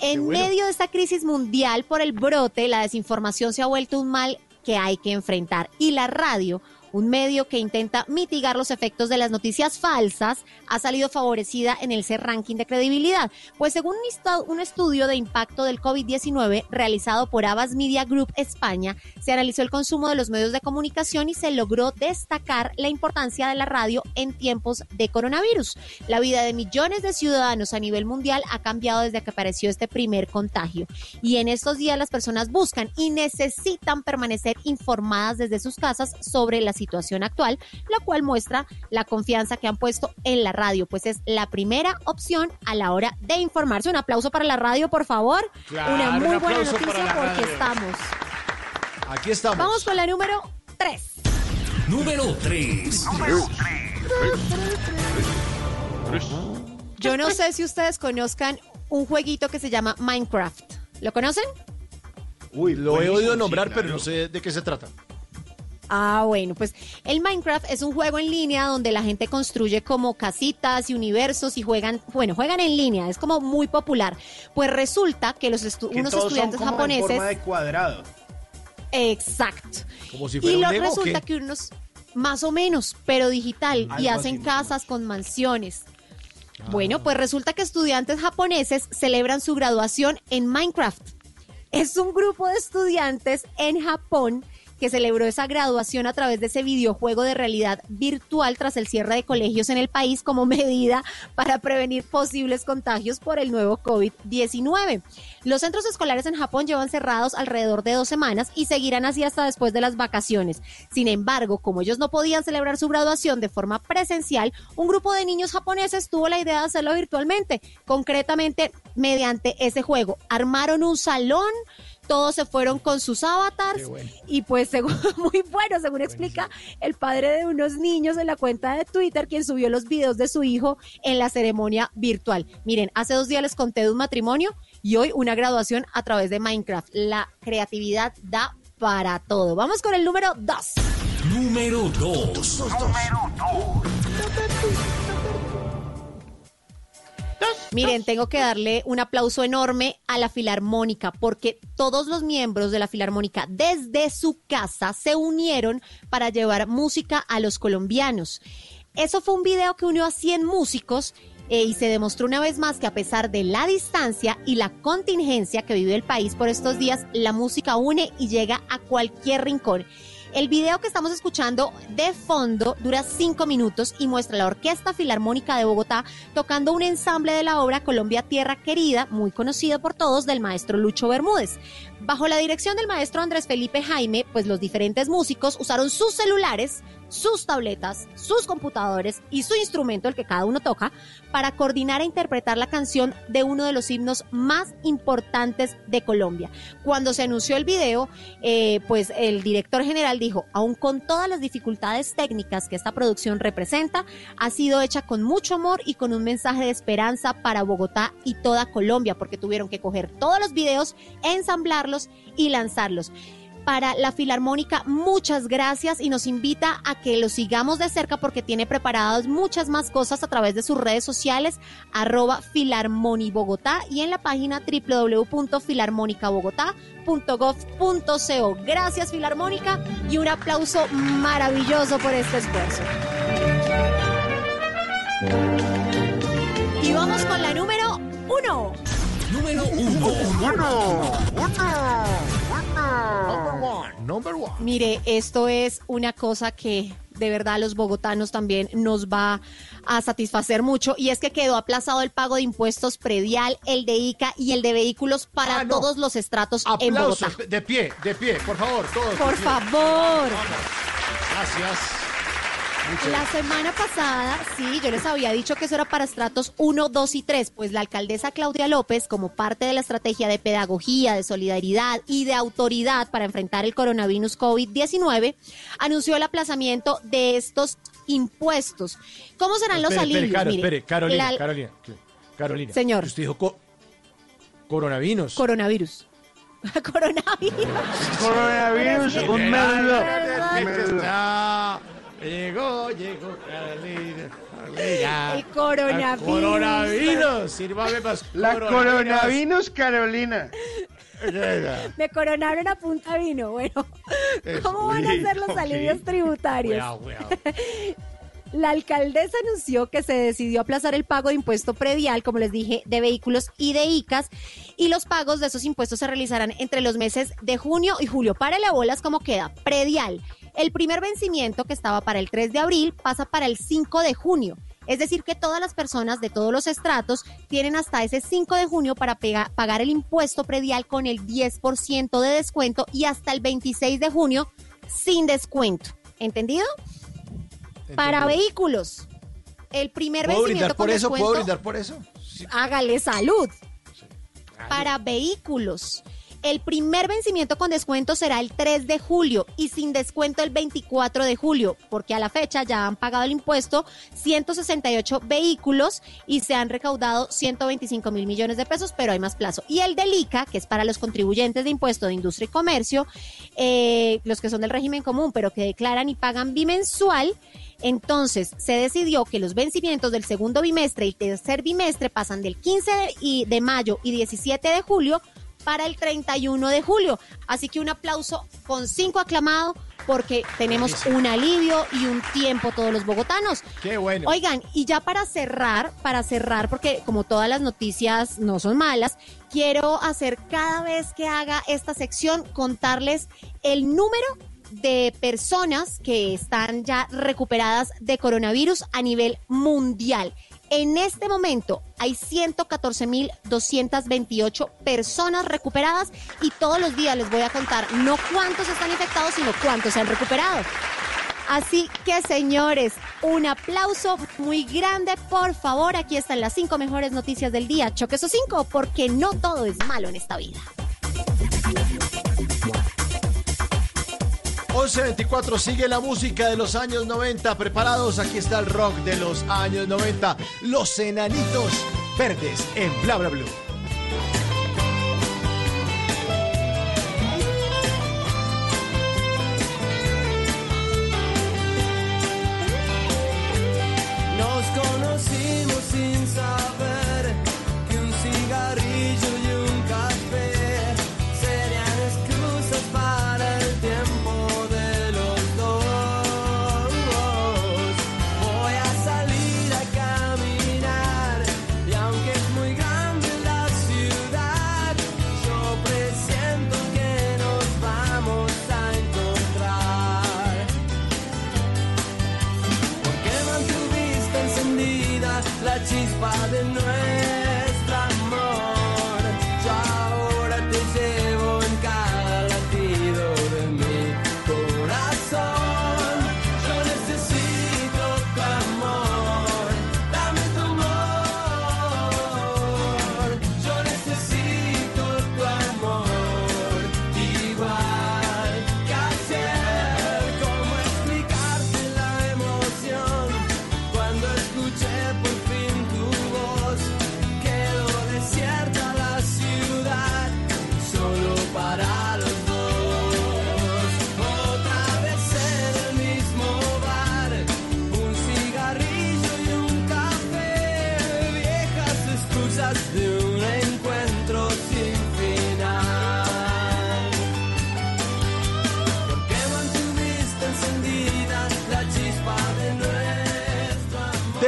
En bueno. medio de esta crisis mundial por el brote, la desinformación se ha vuelto un mal que hay que enfrentar y la radio un medio que intenta mitigar los efectos de las noticias falsas, ha salido favorecida en ese ranking de credibilidad. Pues según un estu- un estudio de impacto del COVID-19 realizado por Abbas Media Group España, se analizó el consumo de los medios de comunicación y se logró destacar la importancia de la radio en tiempos de coronavirus. La vida de millones de ciudadanos a nivel mundial ha cambiado desde que apareció este primer contagio. Y en estos días las personas buscan y necesitan permanecer informadas desde sus casas sobre la situación actual, lo cual muestra la confianza que han puesto en la radio, pues es la primera opción a la hora de informarse. Un aplauso para la radio, por favor. Claro, Una un muy buena noticia la porque radio. estamos. Aquí estamos. Vamos con la número 3. Número 3. Yo no sé si ustedes conozcan un jueguito que se llama Minecraft. ¿Lo conocen? Uy, lo he oído sí, nombrar, claro. pero no sé de qué se trata. Ah, bueno, pues el Minecraft es un juego en línea donde la gente construye como casitas y universos y juegan, bueno, juegan en línea, es como muy popular. Pues resulta que los estu- Que unos todos son estudiantes como en japoneses, forma de cuadrado. exacto. Como si fuera y un lo, Lego, ¿o resulta que unos más o menos, pero digital y hacen así, casas con mansiones. Ah. Bueno, pues resulta que estudiantes japoneses celebran su graduación en Minecraft. Es un grupo de estudiantes en Japón que celebró esa graduación a través de ese videojuego de realidad virtual tras el cierre de colegios en el país como medida para prevenir posibles contagios por el nuevo COVID-19. Los centros escolares en Japón llevan cerrados alrededor de dos semanas y seguirán así hasta después de las vacaciones. Sin embargo, como ellos no podían celebrar su graduación de forma presencial, un grupo de niños japoneses tuvo la idea de hacerlo virtualmente, concretamente mediante ese juego. Armaron un salón, todos se fueron con sus avatars y pues según, muy bueno, según explica el padre de unos niños en la cuenta de Twitter, quien subió los videos de su hijo en la ceremonia virtual. Miren, hace dos días les conté de un matrimonio y hoy una graduación a través de Minecraft. La creatividad da para todo. Vamos con el número 2. Número 2. Miren, tengo que darle un aplauso enorme a la Filarmónica porque todos los miembros de la Filarmónica desde su casa se unieron para llevar música a los colombianos. Eso fue un video que unió a 100 músicos eh, y se demostró una vez más que a pesar de la distancia y la contingencia que vive el país por estos días, la música une y llega a cualquier rincón. El video que estamos escuchando de fondo dura cinco minutos y muestra la Orquesta Filarmónica de Bogotá tocando un ensamble de la obra Colombia Tierra Querida, muy conocido por todos, del maestro Lucho Bermúdez. Bajo la dirección del maestro Andrés Felipe Jaime, pues los diferentes músicos usaron sus celulares, sus tabletas, sus computadores y su instrumento, el que cada uno toca, para coordinar e interpretar la canción de uno de los himnos más importantes de Colombia. Cuando se anunció el video, eh, pues el director general dijo, aun con todas las dificultades técnicas que esta producción representa, ha sido hecha con mucho amor y con un mensaje de esperanza para Bogotá y toda Colombia, porque tuvieron que coger todos los videos, ensamblarlos y lanzarlos para la Filarmónica, muchas gracias y nos invita a que lo sigamos de cerca porque tiene preparadas muchas más cosas a través de sus redes sociales, arroba Filarmonibogotá y en la página www.filarmonicabogotá.gov.co. Gracias Filarmónica y un aplauso maravilloso por este esfuerzo. Y vamos con la número uno. Número 1. Number one. Mire, esto es una cosa que de verdad a los bogotanos también nos va a satisfacer mucho y es que quedó aplazado el pago de impuestos predial, el de ICA y el de vehículos para Ah, no. todos los estratos en Bogotá. Aplausos. De pie, de pie, por favor, todos. Por favor. Gracias. La semana pasada, sí, yo les había dicho que eso era para estratos 1, 2 y 3, pues la alcaldesa Claudia López, como parte de la estrategia de pedagogía, de solidaridad y de autoridad para enfrentar el coronavirus COVID-19, anunció el aplazamiento de estos impuestos. ¿Cómo serán los espere, alivios? Caro, Mire, espere, Carolina, la- Carolina, Carolina. Señor. Usted dijo co- coronavirus. Coronavirus. coronavirus. Coronavirus, un medio. Llegó, llegó Carolina. Carolina. El coronavirus. El coronavirus. Sírvame más La coronavirus. Carolina. Me coronaron a punta vino. Bueno, ¿cómo van a ser los alivios tributarios? La alcaldesa anunció que se decidió aplazar el pago de impuesto predial, como les dije, de vehículos y de ICAS, y los pagos de esos impuestos se realizarán entre los meses de junio y julio. Párale bolas como queda. Predial. El primer vencimiento, que estaba para el 3 de abril, pasa para el 5 de junio. Es decir, que todas las personas de todos los estratos tienen hasta ese 5 de junio para pagar el impuesto predial con el 10% de descuento y hasta el 26 de junio sin descuento. ¿Entendido? Para vehículos. El primer ¿Puedo vencimiento brindar por con eso? descuento. ¿Puedo brindar por eso? Hágale salud. Para vehículos. El primer vencimiento con descuento será el 3 de julio y sin descuento el 24 de julio, porque a la fecha ya han pagado el impuesto 168 vehículos y se han recaudado 125 mil millones de pesos, pero hay más plazo. Y el del ICA, que es para los contribuyentes de impuesto de industria y comercio, eh, los que son del régimen común, pero que declaran y pagan bimensual, entonces, se decidió que los vencimientos del segundo bimestre y tercer bimestre pasan del 15 de, mayo y 17 de julio para el 31 de julio. Así que un aplauso con cinco aclamado porque tenemos Buenísimo. un alivio y un tiempo todos los bogotanos. Qué bueno. Oigan, y ya para cerrar, para cerrar, porque como todas las noticias no son malas, quiero hacer cada vez que haga esta sección contarles el número de personas que están ya recuperadas de coronavirus a nivel mundial. En este momento hay 114.228 personas recuperadas y todos los días les voy a contar no cuántos están infectados, sino cuántos se han recuperado. Así que señores, un aplauso muy grande, por favor. Aquí están las cinco mejores noticias del día. Choque esos cinco, porque no todo es malo en esta vida. 11.24 sigue la música de los años 90. Preparados, aquí está el rock de los años 90. Los enanitos verdes en Bla Bla Blue. Nos conocimos sin saber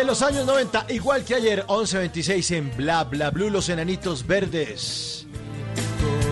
los años 90, igual que ayer, 11.26 en Bla Bla Blue, los enanitos verdes.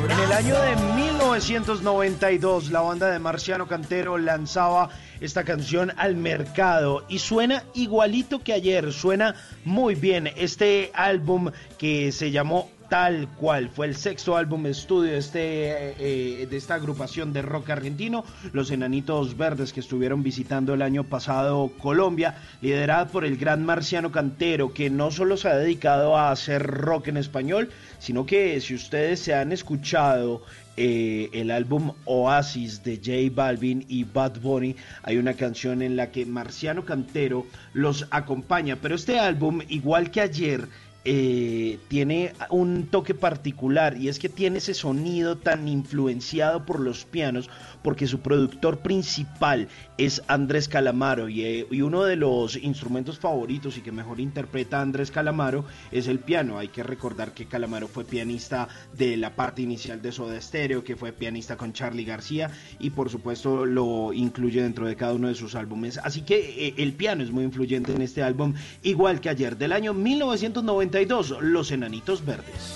En el año de 1992, la banda de Marciano Cantero lanzaba esta canción al mercado y suena igualito que ayer, suena muy bien. Este álbum que se llamó Tal cual, fue el sexto álbum de estudio de, este, eh, de esta agrupación de rock argentino, los Enanitos Verdes que estuvieron visitando el año pasado Colombia, liderada por el gran Marciano Cantero, que no solo se ha dedicado a hacer rock en español, sino que si ustedes se han escuchado eh, el álbum Oasis de J Balvin y Bad Bunny, hay una canción en la que Marciano Cantero los acompaña, pero este álbum, igual que ayer, eh, tiene un toque particular y es que tiene ese sonido tan influenciado por los pianos porque su productor principal es Andrés Calamaro y, eh, y uno de los instrumentos favoritos y que mejor interpreta Andrés Calamaro es el piano. Hay que recordar que Calamaro fue pianista de la parte inicial de Soda Stereo, que fue pianista con Charlie García y por supuesto lo incluye dentro de cada uno de sus álbumes. Así que eh, el piano es muy influyente en este álbum, igual que ayer del año 1990 los Enanitos Verdes.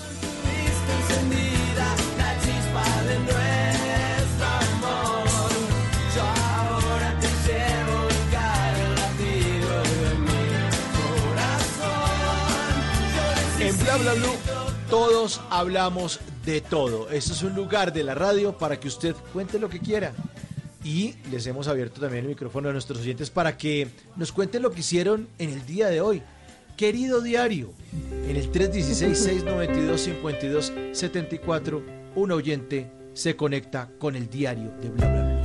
En Bla Bla Blue todos hablamos de todo. Este es un lugar de la radio para que usted cuente lo que quiera. Y les hemos abierto también el micrófono a nuestros oyentes para que nos cuenten lo que hicieron en el día de hoy. Querido diario, en el 316-692-5274, un oyente se conecta con el diario de Bla Bla.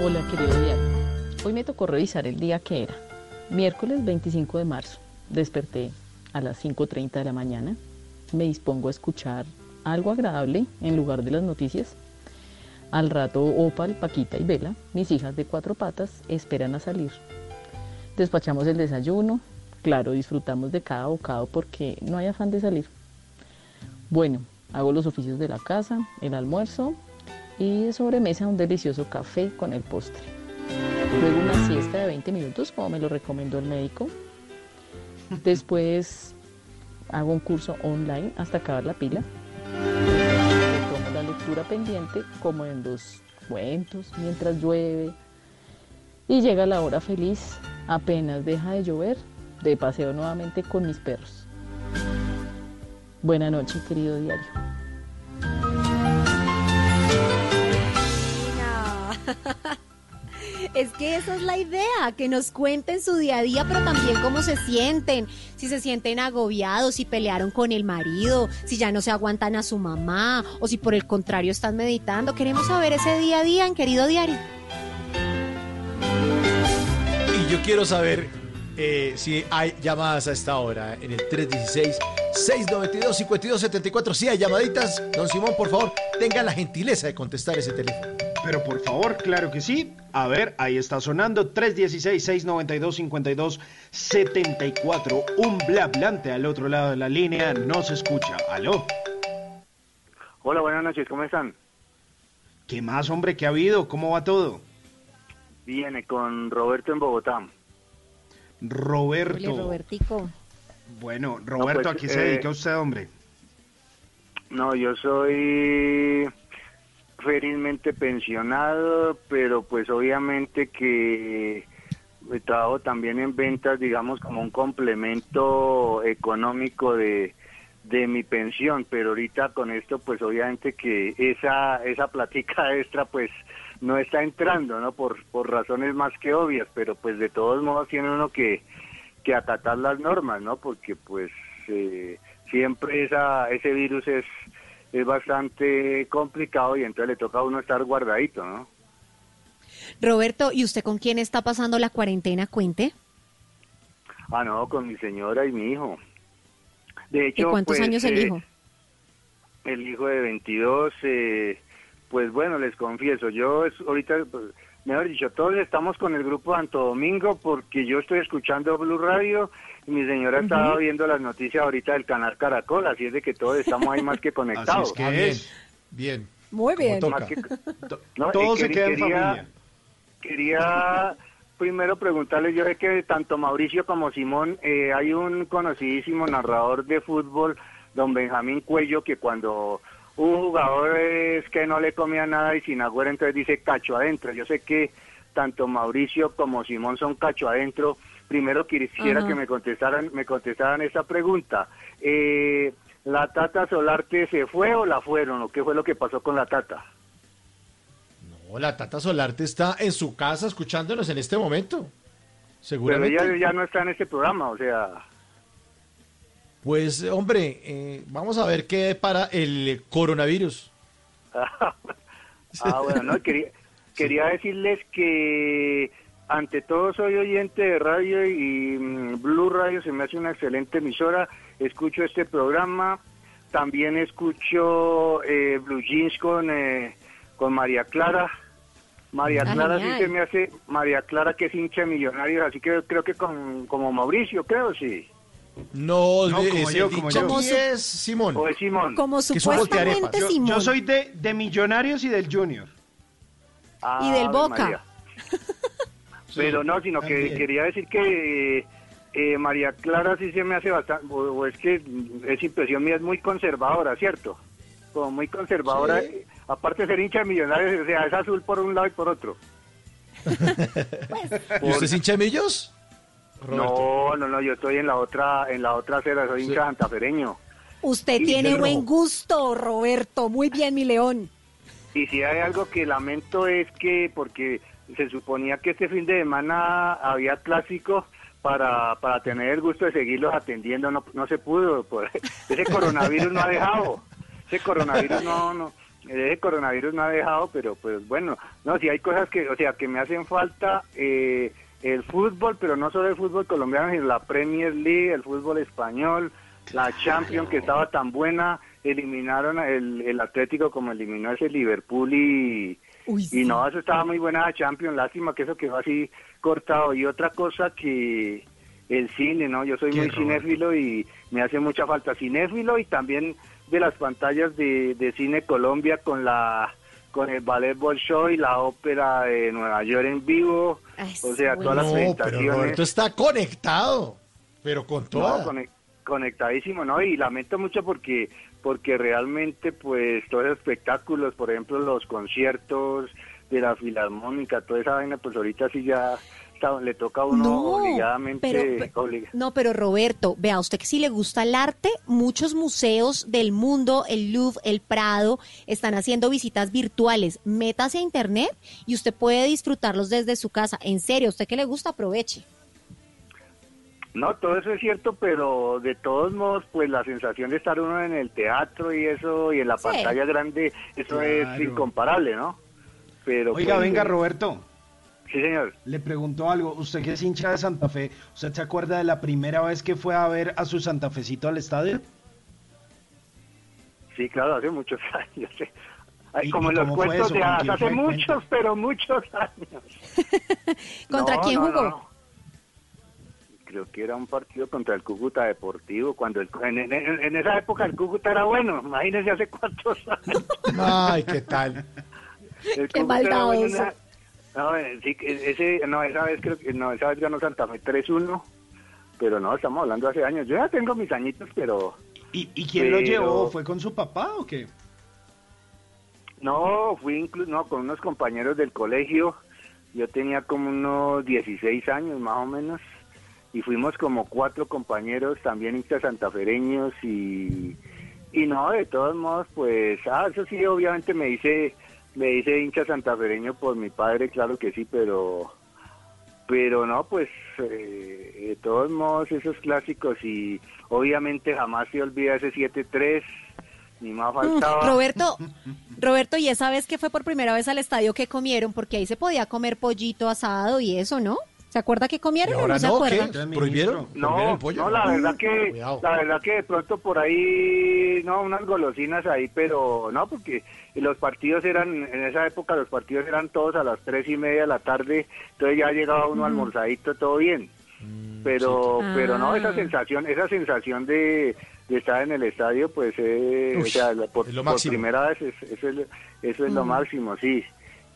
Hola, querido diario. Hoy me tocó revisar el día que era. Miércoles 25 de marzo. Desperté a las 5.30 de la mañana. Me dispongo a escuchar algo agradable en lugar de las noticias. Al rato, Opal, Paquita y Vela, mis hijas de cuatro patas, esperan a salir. Despachamos el desayuno, claro, disfrutamos de cada bocado porque no hay afán de salir. Bueno, hago los oficios de la casa, el almuerzo y de sobremesa un delicioso café con el postre. Luego una siesta de 20 minutos, como me lo recomendó el médico. Después hago un curso online hasta acabar la pila. Tomo la lectura pendiente, como en los cuentos, mientras llueve. Y llega la hora feliz Apenas deja de llover, de paseo nuevamente con mis perros. Buena noche, querido diario. Es que esa es la idea, que nos cuenten su día a día, pero también cómo se sienten, si se sienten agobiados, si pelearon con el marido, si ya no se aguantan a su mamá, o si por el contrario están meditando. Queremos saber ese día a día en querido diario. Y yo quiero saber eh, si hay llamadas a esta hora en el 316-692-5274. Si hay llamaditas, don Simón, por favor, tenga la gentileza de contestar ese teléfono. Pero por favor, claro que sí. A ver, ahí está sonando 316-692-5274. Un blablante al otro lado de la línea no se escucha. ¿Aló? Hola, buenas noches, ¿cómo están? ¿Qué más, hombre, qué ha habido? ¿Cómo va todo? Viene con Roberto en Bogotá. Roberto. Hola, Robertico. Bueno, Roberto, pues, ¿a qué se eh, dedica usted, hombre? No, yo soy felizmente pensionado, pero pues obviamente que trabajo también en ventas, digamos, como un complemento económico de, de mi pensión, pero ahorita con esto, pues obviamente que esa, esa platica extra, pues no está entrando, ¿no? Por, por razones más que obvias, pero pues de todos modos tiene uno que, que acatar las normas, ¿no? Porque pues eh, siempre esa, ese virus es, es bastante complicado y entonces le toca a uno estar guardadito, ¿no? Roberto, ¿y usted con quién está pasando la cuarentena? Cuente. Ah, no, con mi señora y mi hijo. De hecho, ¿De cuántos pues, años el eh, hijo? El hijo de 22, eh, pues bueno, les confieso, yo es, ahorita, pues, mejor dicho, todos estamos con el grupo Santo Domingo porque yo estoy escuchando Blue Radio mi señora estaba viendo las noticias ahorita del canal Caracol, así es de que todos estamos ahí más que conectados. Así es que es. Bien. Muy bien. Que- no, Todo se queda en quería- familia. Quería primero preguntarles, yo sé que tanto Mauricio como Simón, eh, hay un conocidísimo narrador de fútbol, don Benjamín Cuello, que cuando un jugador es que no le comía nada y sin agüero, entonces dice cacho adentro. Yo sé que tanto Mauricio como Simón son cacho adentro. Primero quisiera Ajá. que me contestaran, me contestaran esa pregunta. Eh, ¿La Tata Solarte se fue o la fueron? ¿O qué fue lo que pasó con la Tata? No, la Tata Solarte está en su casa escuchándonos en este momento. Pero Seguramente. ella ya no está en este programa, o sea... Pues, hombre, eh, vamos a ver qué para el coronavirus. Ah, bueno, no, quería, quería decirles que ante todo soy oyente de radio y mm, Blue Radio se me hace una excelente emisora. Escucho este programa. También escucho eh, Blue Jeans con, eh, con María Clara. María Ah, Clara sí se me hace, María Clara que es hincha de millonarios, así que creo que con, como Mauricio, creo, sí. No, No, de- como es yo, como yo. Como su- es Simón. O es Simón. Como supuestamente. Yo, Simón. yo soy de, de Millonarios y del Junior. Y del Boca. Pero no, sino que también. quería decir que eh, María Clara sí se me hace bastante, o, o es que es impresión mía, es muy conservadora, ¿cierto? Como muy conservadora, Sí. eh, aparte de ser hincha de millonarios, o sea, es azul por un lado y por otro. ¿Y usted es hincha de Millos? Roberto. No, no, no, yo estoy en la otra, en la otra acera, soy hincha santafereño. Usted Y tiene buen rojo. gusto, Roberto. Muy bien, mi león. Y si hay algo que lamento es que, porque se suponía que este fin de semana había clásico para, para tener el gusto de seguirlos atendiendo, no, no se pudo. Por, ese coronavirus no ha dejado. Ese coronavirus no, no, ese coronavirus no ha dejado, pero pues bueno, no, si hay cosas que, o sea, que me hacen falta, eh, el fútbol, pero no solo el fútbol colombiano, sino la Premier League, el fútbol español, la Champions que estaba tan buena, eliminaron el, el Atlético como eliminó ese Liverpool y, Uy, y sí. no, eso estaba muy buena la Champions, lástima que eso quedó así cortado. Y otra cosa que el cine, ¿no? Yo soy ¿Qué, muy cinéfilo y me hace mucha falta cinéfilo y también de las pantallas de, de Cine Colombia con la con el Ballet Bolshoi y la ópera de Nueva York en vivo, Ay, o sea, sí, todas las No, pero presentaciones. Roberto está conectado. Pero con No, toda. cone- conectadísimo, ¿no? Y lamento mucho porque porque realmente pues todos los espectáculos, por ejemplo, los conciertos de la filarmónica, toda esa vaina, pues ahorita sí ya le toca a uno No, obligadamente pero- obliga- No, pero Roberto, vea usted que si le gusta el arte, muchos museos del mundo, el Louvre, el Prado, están haciendo visitas virtuales. Métase a internet y usted puede disfrutarlos desde su casa. En serio, usted que le gusta, aproveche. No, todo eso es cierto, pero de todos modos, pues la sensación de estar uno en el teatro y eso, y en la Sí. pantalla grande, eso es incomparable, ¿no? Pero Oiga, pues, venga, eh, Roberto. Sí, señor. Le pregunto algo. Usted que es hincha de Santa Fe, ¿usted se acuerda de la primera vez que fue a ver a su Santafecito al estadio? Sí, claro, hace muchos años. sí. Ay, ¿Y- como en los cuentos eso? de ¿Con hadas, quién hace muchos, pero muchos años. ¿Contra No, quién no, jugó? no. Creo que era un partido contra el Cúcuta Deportivo. cuando el- en, en- en esa época el Cúcuta era bueno. Imagínense hace cuántos años. Ay, ¿qué tal? El Qué Cúcuta era bueno en maldadoso. esa- No, eh, sí, que ese, no, esa vez creo que no, esa vez ganó Santa Fe 3-1. Pero no, estamos hablando hace años. Yo ya tengo mis añitos, pero ¿Y, y quién lo llevó? ¿Fue con su papá o qué? No, fui incluso no, con unos compañeros del colegio. Yo tenía como unos 16 años más o menos. Y fuimos como cuatro compañeros también hinchas santafereños y, y no, de todos modos, pues, ah, eso sí, obviamente me hice, me hice hincha santafereño por mi padre, claro que sí, pero, pero no, pues, eh, de todos modos, esos clásicos y obviamente jamás se olvida ese 7-3, ni más Mm, faltaba. Roberto, Roberto, ¿y esa vez que fue por primera vez al estadio que comieron? Porque ahí se podía comer pollito asado y eso, ¿no? ¿Se acuerda que comieron ¿Y o no se. ¿Prohibieron? ¿Prohibieron No, el pollo? no, la verdad que Cuidado. la verdad que de pronto por ahí no unas golosinas ahí, pero no porque los partidos eran en esa época los partidos eran todos a las tres y media de la tarde, entonces ya llegaba uno almorzadito todo bien, pero sí. pero no Ah. esa sensación esa sensación de, de estar en el estadio pues eh, Uy, o sea la- por, es lo por primera vez es- eso es, eso es lo máximo sí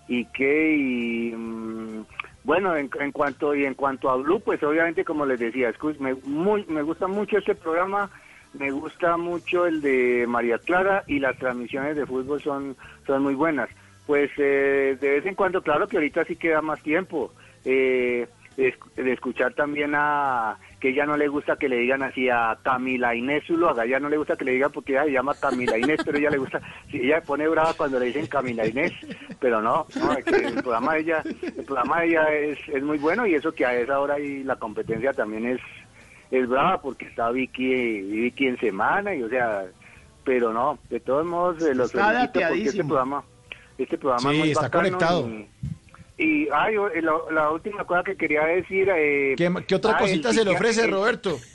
y que y mm, bueno en, en cuanto y en cuanto a Blue pues obviamente como les decía me, muy, me gusta mucho este programa me gusta mucho el de María Clara y las transmisiones de fútbol son son muy buenas. Pues eh, de vez en cuando claro que ahorita sí queda más tiempo eh, de, de escuchar también a que ella no le gusta que le digan así a Camila Inés Zuluaga, ella no le gusta que le digan porque ella se llama Camila Inés, pero ella le gusta, sí, ella pone brava cuando le dicen Camila Inés, pero no, no, es que el programa de ella, el programa de ella es, es muy bueno y eso que a esa hora y la competencia también es, es brava porque está Vicky, Vicky en semana y o sea, pero no, de todos modos eh, los Está felicito porque este programa, este programa es muy está bacano conectado. y- Y ay, o- la, la última cosa que quería decir... Eh, ¿Qué, qué otra ah, cosita se le ofrece, el- Roberto?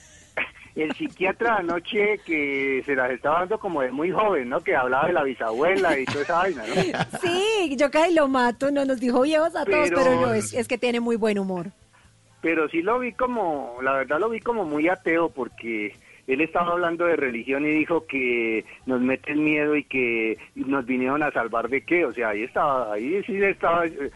El psiquiatra anoche que se las estaba dando como de muy joven, ¿no? Que hablaba de la bisabuela y toda esa vaina, ¿no? Sí, yo casi lo mato, no nos dijo viejos a todos, Pero- no, es, es que tiene muy buen humor. Pero sí lo vi como, la verdad lo vi como muy ateo porque él estaba hablando de religión y dijo que nos mete el miedo y que nos vinieron a salvar de qué, o sea, ahí estaba, ahí sí le estaba eh, eh,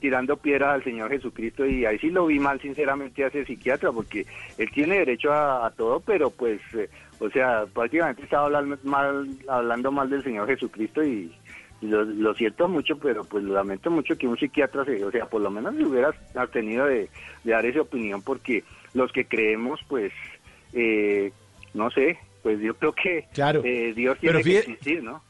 tirando piedra al Señor Jesucristo y ahí sí lo vi mal sinceramente a ese psiquiatra porque él tiene derecho a, a todo, pero pues, eh, o sea, prácticamente estaba hablando mal, hablando mal del Señor Jesucristo y, y lo, lo siento mucho, pero pues lo lamento mucho que un psiquiatra se, o sea, por lo menos se hubiera abstenido de, de dar esa opinión, porque los que creemos, pues, eh, no sé, pues yo creo que Claro, eh, Dios pero tiene que existir, ¿no?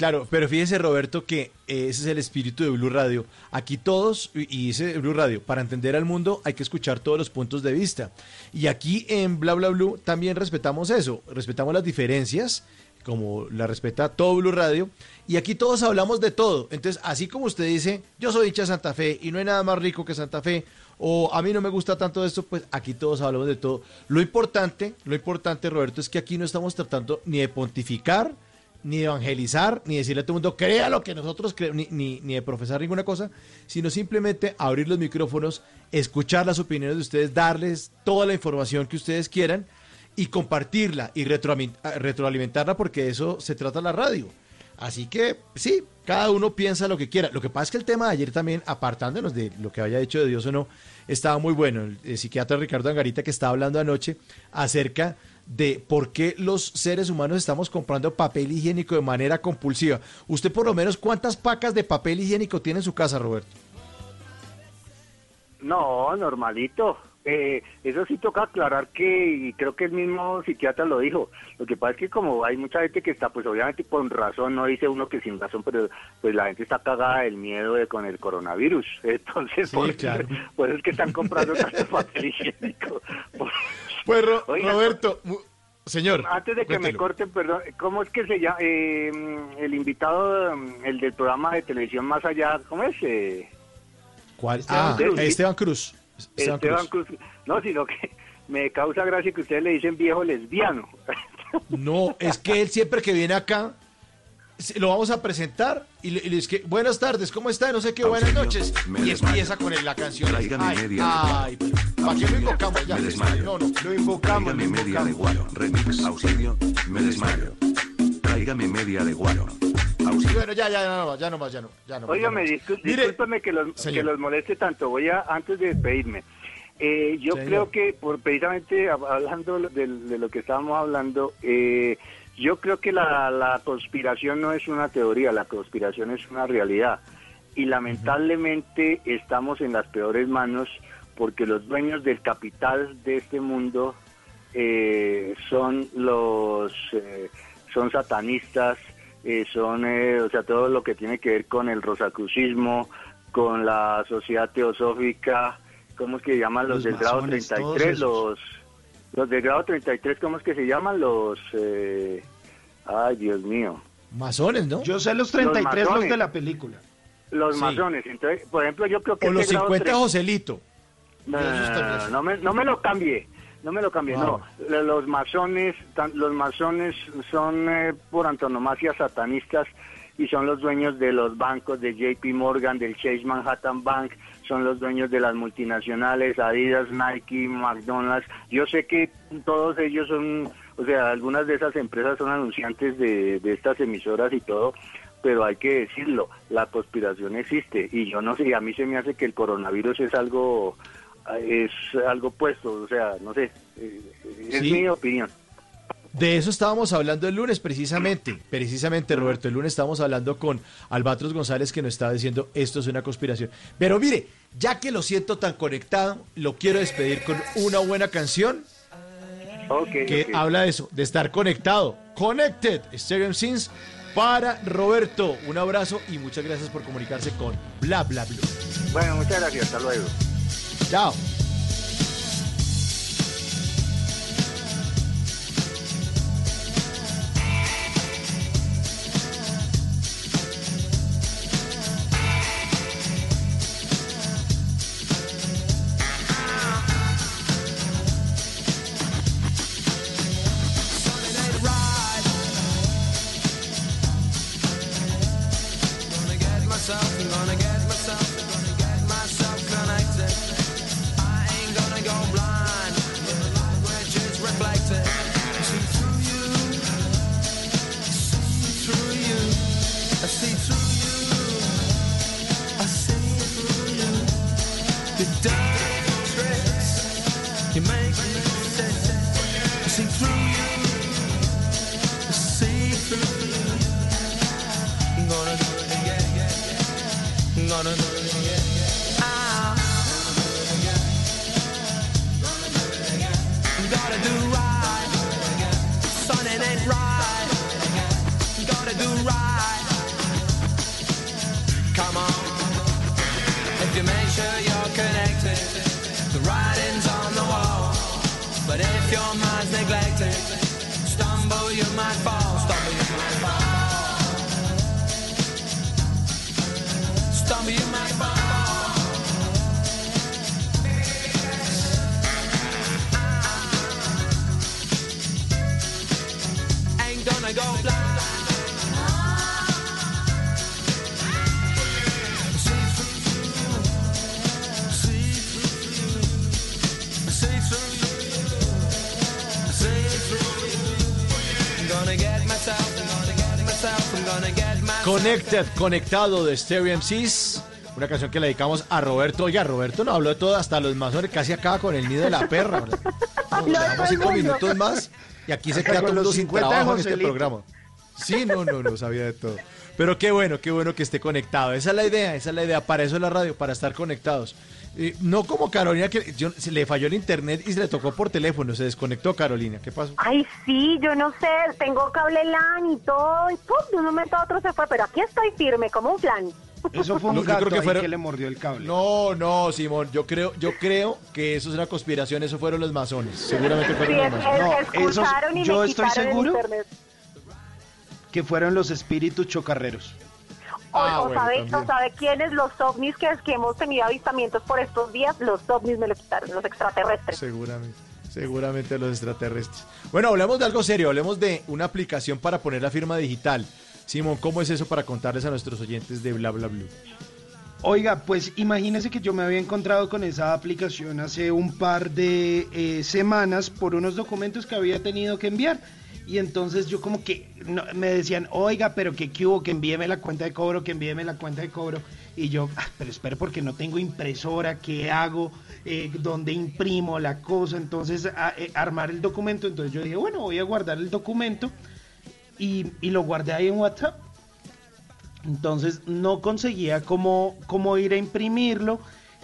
Claro, pero fíjese Roberto que eh, ese es el espíritu de Blue Radio. Aquí todos, y dice Blue Radio, para entender al mundo hay que escuchar todos los puntos de vista. Y aquí en Bla Bla Blue también respetamos eso, respetamos las diferencias, como la respeta todo Blue Radio, y aquí todos hablamos de todo. Entonces, así como usted dice, yo soy hincha de Santa Fe y no hay nada más rico que Santa Fe, o a mí no me gusta tanto esto, pues aquí todos hablamos de todo. Lo importante, lo importante, Roberto, es que aquí no estamos tratando ni de pontificar, ni evangelizar, ni decirle a todo el mundo, crea lo que nosotros creemos, ni, ni, ni de profesar ninguna cosa, sino simplemente abrir los micrófonos, escuchar las opiniones de ustedes, darles toda la información que ustedes quieran y compartirla y ah, retroalimentarla porque de eso se trata la radio. Así que sí, cada uno piensa lo que quiera. Lo que pasa es que el tema de ayer también, apartándonos de lo que haya hecho de Dios o no, estaba muy bueno. El psiquiatra Ricardo Angarita que estaba hablando anoche acerca de por qué los seres humanos estamos comprando papel higiénico de manera compulsiva. Usted por lo menos cuántas pacas de papel higiénico tiene en su casa, Roberto? No, normalito. Eh, eso sí toca aclarar que, y creo que el mismo psiquiatra lo dijo, lo que pasa es que como hay mucha gente que está, pues obviamente con razón, no dice uno que sin razón, pero pues la gente está cagada del miedo de con el coronavirus. Entonces, Sí, por, claro. por eso es que están comprando tanto papel higiénico. Pues Ro- Oiga, Roberto, señor. Antes de que me corten, perdón, ¿cómo es que se llama? Eh, el invitado, el del programa de televisión Más Allá, ¿cómo es? Eh, ¿Cuál? Esteban ah, Cruz. Esteban Cruz. Esteban Esteban Cruz. Cruz. No, sino que me causa gracia que ustedes le dicen viejo lesbiano. No, es que él siempre que viene acá, se- lo vamos a presentar y le, y le dice que buenas tardes, ¿cómo está? No sé qué, buenas noches. Y empieza con él la canción. Ay, ay, ¿para qué lo invocamos ya? Me desmayo. No, no, lo invocamos. Tráigame media de guaro. Remix. Auxilio. Me desmayo. Tráigame media de guaro. Auxilio. Bueno, ya, ya, ya no más, ya no más, ya no, ya no Óigame, más. discú- Mire, discúlpeme que los, que los moleste tanto. Voy a, antes de despedirme, eh, yo Señor. creo que, por precisamente hab- hablando de, de lo que estábamos hablando, eh, yo creo que la, la conspiración no es una teoría, la conspiración es una realidad. Y lamentablemente estamos en las peores manos porque los dueños del capital de este mundo eh, son los eh, son satanistas eh, son eh, o sea todo lo que tiene que ver con el rosacrucismo con la sociedad teosófica cómo es que llaman los, Los del grado masones, todos 33 esos. los los del grado 33 cómo es que se llaman los eh, ay Dios mío Masones, ¿no? Yo sé los 33 los, masones. de la película. los Sí. masones entonces por ejemplo yo creo que O ese los grado 50 tres- Joselito. No, no, me, no me lo cambie, no me lo cambie, no. Lo- Los masones, los masones son eh, por antonomasia satanistas y son los dueños de los bancos de JP Morgan, del Chase Manhattan Bank, son los dueños de las multinacionales, Adidas, Nike, McDonald's. Yo sé que todos ellos son, o sea, algunas de esas empresas son anunciantes de, de estas emisoras y todo, pero hay que decirlo, la conspiración existe y yo no sé, a mí se me hace que el coronavirus es algo es algo puesto, o sea, no sé, eh, es Sí. mi opinión. De eso estábamos hablando el lunes, precisamente. Precisamente, Roberto, el lunes estábamos hablando con Albatros González que nos estaba diciendo esto es una conspiración. Pero mire, ya que lo siento tan conectado, lo quiero despedir con una buena canción Okay, que habla de eso, de estar conectado. Connected, Stereo Sins para Roberto. Un abrazo y muchas gracias por comunicarse con Bla Bla Blue. Bueno, muchas gracias, hasta luego. Ciao. Connected, conectado de Stereo MCs. Una canción que le dedicamos a Roberto. Oiga, Roberto no habló de todo, hasta los masones casi acaba con el nido de la perra. Nos dejamos cinco minutos más y aquí se queda todo el mundo los sin 50 de trabajo en este programa. Sí, no, no, no sabía de todo. Pero qué bueno, qué bueno que esté conectado. Esa es la idea, esa es la idea. Para eso es la radio, para estar conectados. Eh, no como Carolina, que yo- se le falló el internet y se le tocó por teléfono. Se desconectó Carolina. ¿Qué pasó? Ay, sí, yo no sé, tengo cable LAN y todo, y ¡pum! de un momento a otro se fue, pero aquí estoy firme, como un plan. Eso fue un No, yo gato creo que ahí fueron- que le mordió el cable. No, no, Simón, yo creo, yo creo que eso es una conspiración, eso fueron los masones. Seguramente fueron Sí, los es- masones. es- escucharon y yo estoy seguro que fueron los espíritus chocarreros. O, Ah, o bueno, sabe, también. o sabe quiénes los ovnis que, que hemos tenido avistamientos por estos días, los ovnis me lo quitaron, los extraterrestres. Seguramente, seguramente los extraterrestres. Bueno, hablemos de algo serio, hablemos de una aplicación para poner la firma digital. Simón, ¿cómo es eso para contarles a nuestros oyentes de Bla Bla Blue? Oiga, pues imagínese que yo me había encontrado con esa aplicación hace un par de eh, semanas por unos documentos que había tenido que enviar. Y entonces yo como que no- me decían, oiga, pero que qué hubo, que envíeme la cuenta de cobro, que envíeme la cuenta de cobro. Y yo, "Ah, pero espere porque no tengo impresora, ¿qué hago? Eh, ¿Dónde imprimo la cosa? Entonces, eh, armar el documento. Entonces yo dije, bueno, voy a guardar el documento y, y lo guardé ahí en WhatsApp. Entonces no conseguía cómo, cómo ir a imprimirlo.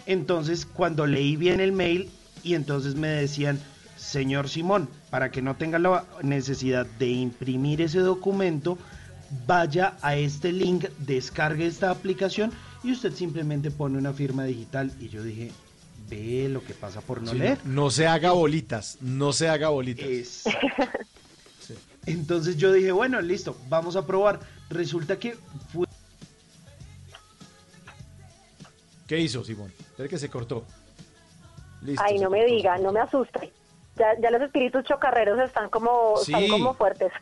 Entonces cuando leí bien el mail y entonces me decían, señor Simón, para que no tenga la necesidad de imprimir ese documento, vaya a este link, descargue esta aplicación y usted simplemente pone una firma digital. Y yo dije, ve lo que pasa por no Sí, leer. no se haga bolitas, no se haga bolitas. Entonces yo dije, bueno, listo, vamos a probar. Resulta que fue ¿Qué hizo, Simón? Espera que se cortó. Listo, Ay, no me cortó. diga, no me asuste. Ya, ya los espíritus chocarreros están como, están como fuertes.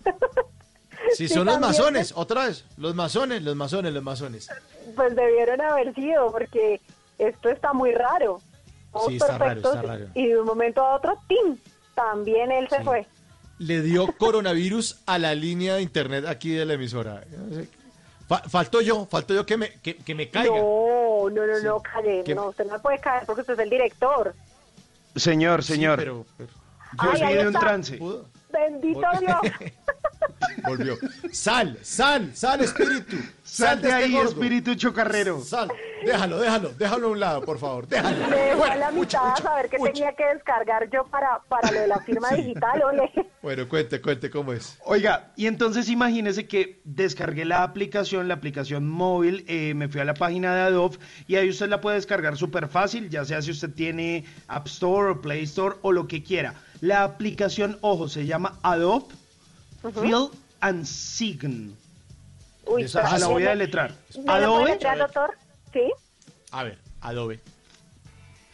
Sí, Sí, son los masones, otra vez. Los masones, los masones, los masones. Pues debieron haber sido, porque esto está muy raro. Todos Sí, está raro, está raro. Y de un momento a otro, ¡tim! También él se fue. Le dio coronavirus a la línea de internet aquí de la emisora. Fa- faltó yo, faltó yo que me, que, que me caiga. No, no, no, no. ¿Qué? No, usted no puede caer porque usted es el director. Señor, Sí, señor. pero- pero- yo Ay, soy de un está. trance. Bendito Dios. Volvió. Sal, sal, sal, espíritu. Sal de este ahí, gordo. espíritu chocarrero. Sal. Déjalo, déjalo, déjalo a un lado, por favor. Déjalo. Me dejó Bueno, a la mucha, mitad a saber mucha. tenía que descargar yo para, para lo de la firma digital, ole. Bueno, cuente, cuente cómo es. Oiga, y entonces imagínese que descargué la aplicación, la aplicación móvil, eh, me fui a la página de Adobe y ahí usted la puede descargar súper fácil, ya sea si usted tiene App Store o Play Store o lo que quiera. La aplicación, ojo, se llama Adobe Fill and Sign. Uy, Esa- pero la voy a ¿me- deletrar. ¿Me Adobe letrear, doctor? Sí. A ver, Adobe.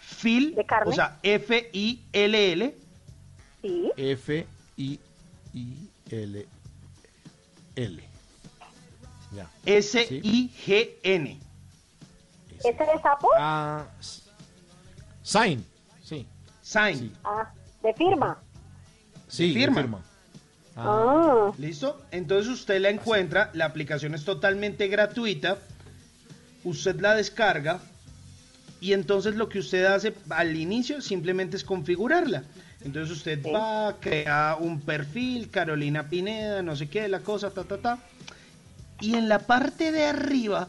Fill, ¿De carne? o sea, F-I-L-L, Sí. F I I L L. Ya. S-I-G-N. ¿Ese de sapo? Ah, s- sign. Sí. Sign. Ah, de firma. Sí, firma. de firma. Ah. ¿Listo? Entonces usted la encuentra, la aplicación es totalmente gratuita, usted la descarga y entonces lo que usted hace al inicio simplemente es configurarla. Entonces usted va, crea un perfil, Carolina Pineda, no sé qué, la cosa, ta, ta, ta. Y en la parte de arriba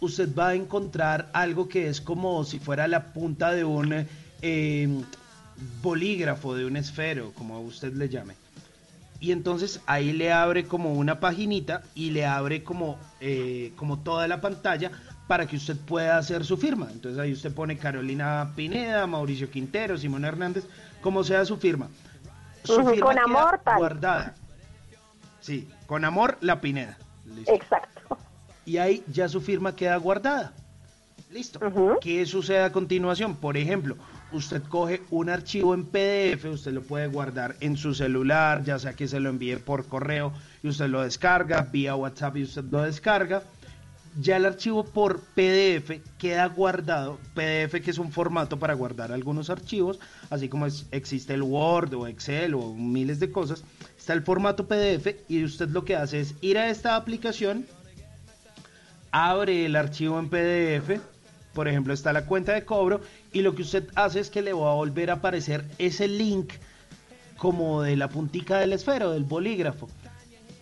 usted va a encontrar algo que es como si fuera la punta de un eh, bolígrafo, de un esfero, como usted le llame. Y entonces ahí le abre como una paginita y le abre como, eh, como toda la pantalla para que usted pueda hacer su firma. Entonces ahí usted pone Carolina Pineda, Mauricio Quintero, Simón Hernández, como sea su firma. Su firma con amor, tal. guardada. Sí, con amor la Pineda. Listo. Exacto. Y ahí ya su firma queda guardada. Listo. ¿Qué sucede a continuación? Por ejemplo, usted coge un archivo en PDF, usted lo puede guardar en su celular, ya sea que se lo envíe por correo y usted lo descarga, vía WhatsApp y usted lo descarga. Ya el archivo por PDF queda guardado, PDF que es un formato para guardar algunos archivos, así como existe el Word o Excel o miles de cosas, está el formato PDF y usted lo que hace es ir a esta aplicación, abre el archivo en PDF, por ejemplo está la cuenta de cobro y lo que usted hace es que le va a volver a aparecer ese link como de la puntica del esfero, del bolígrafo.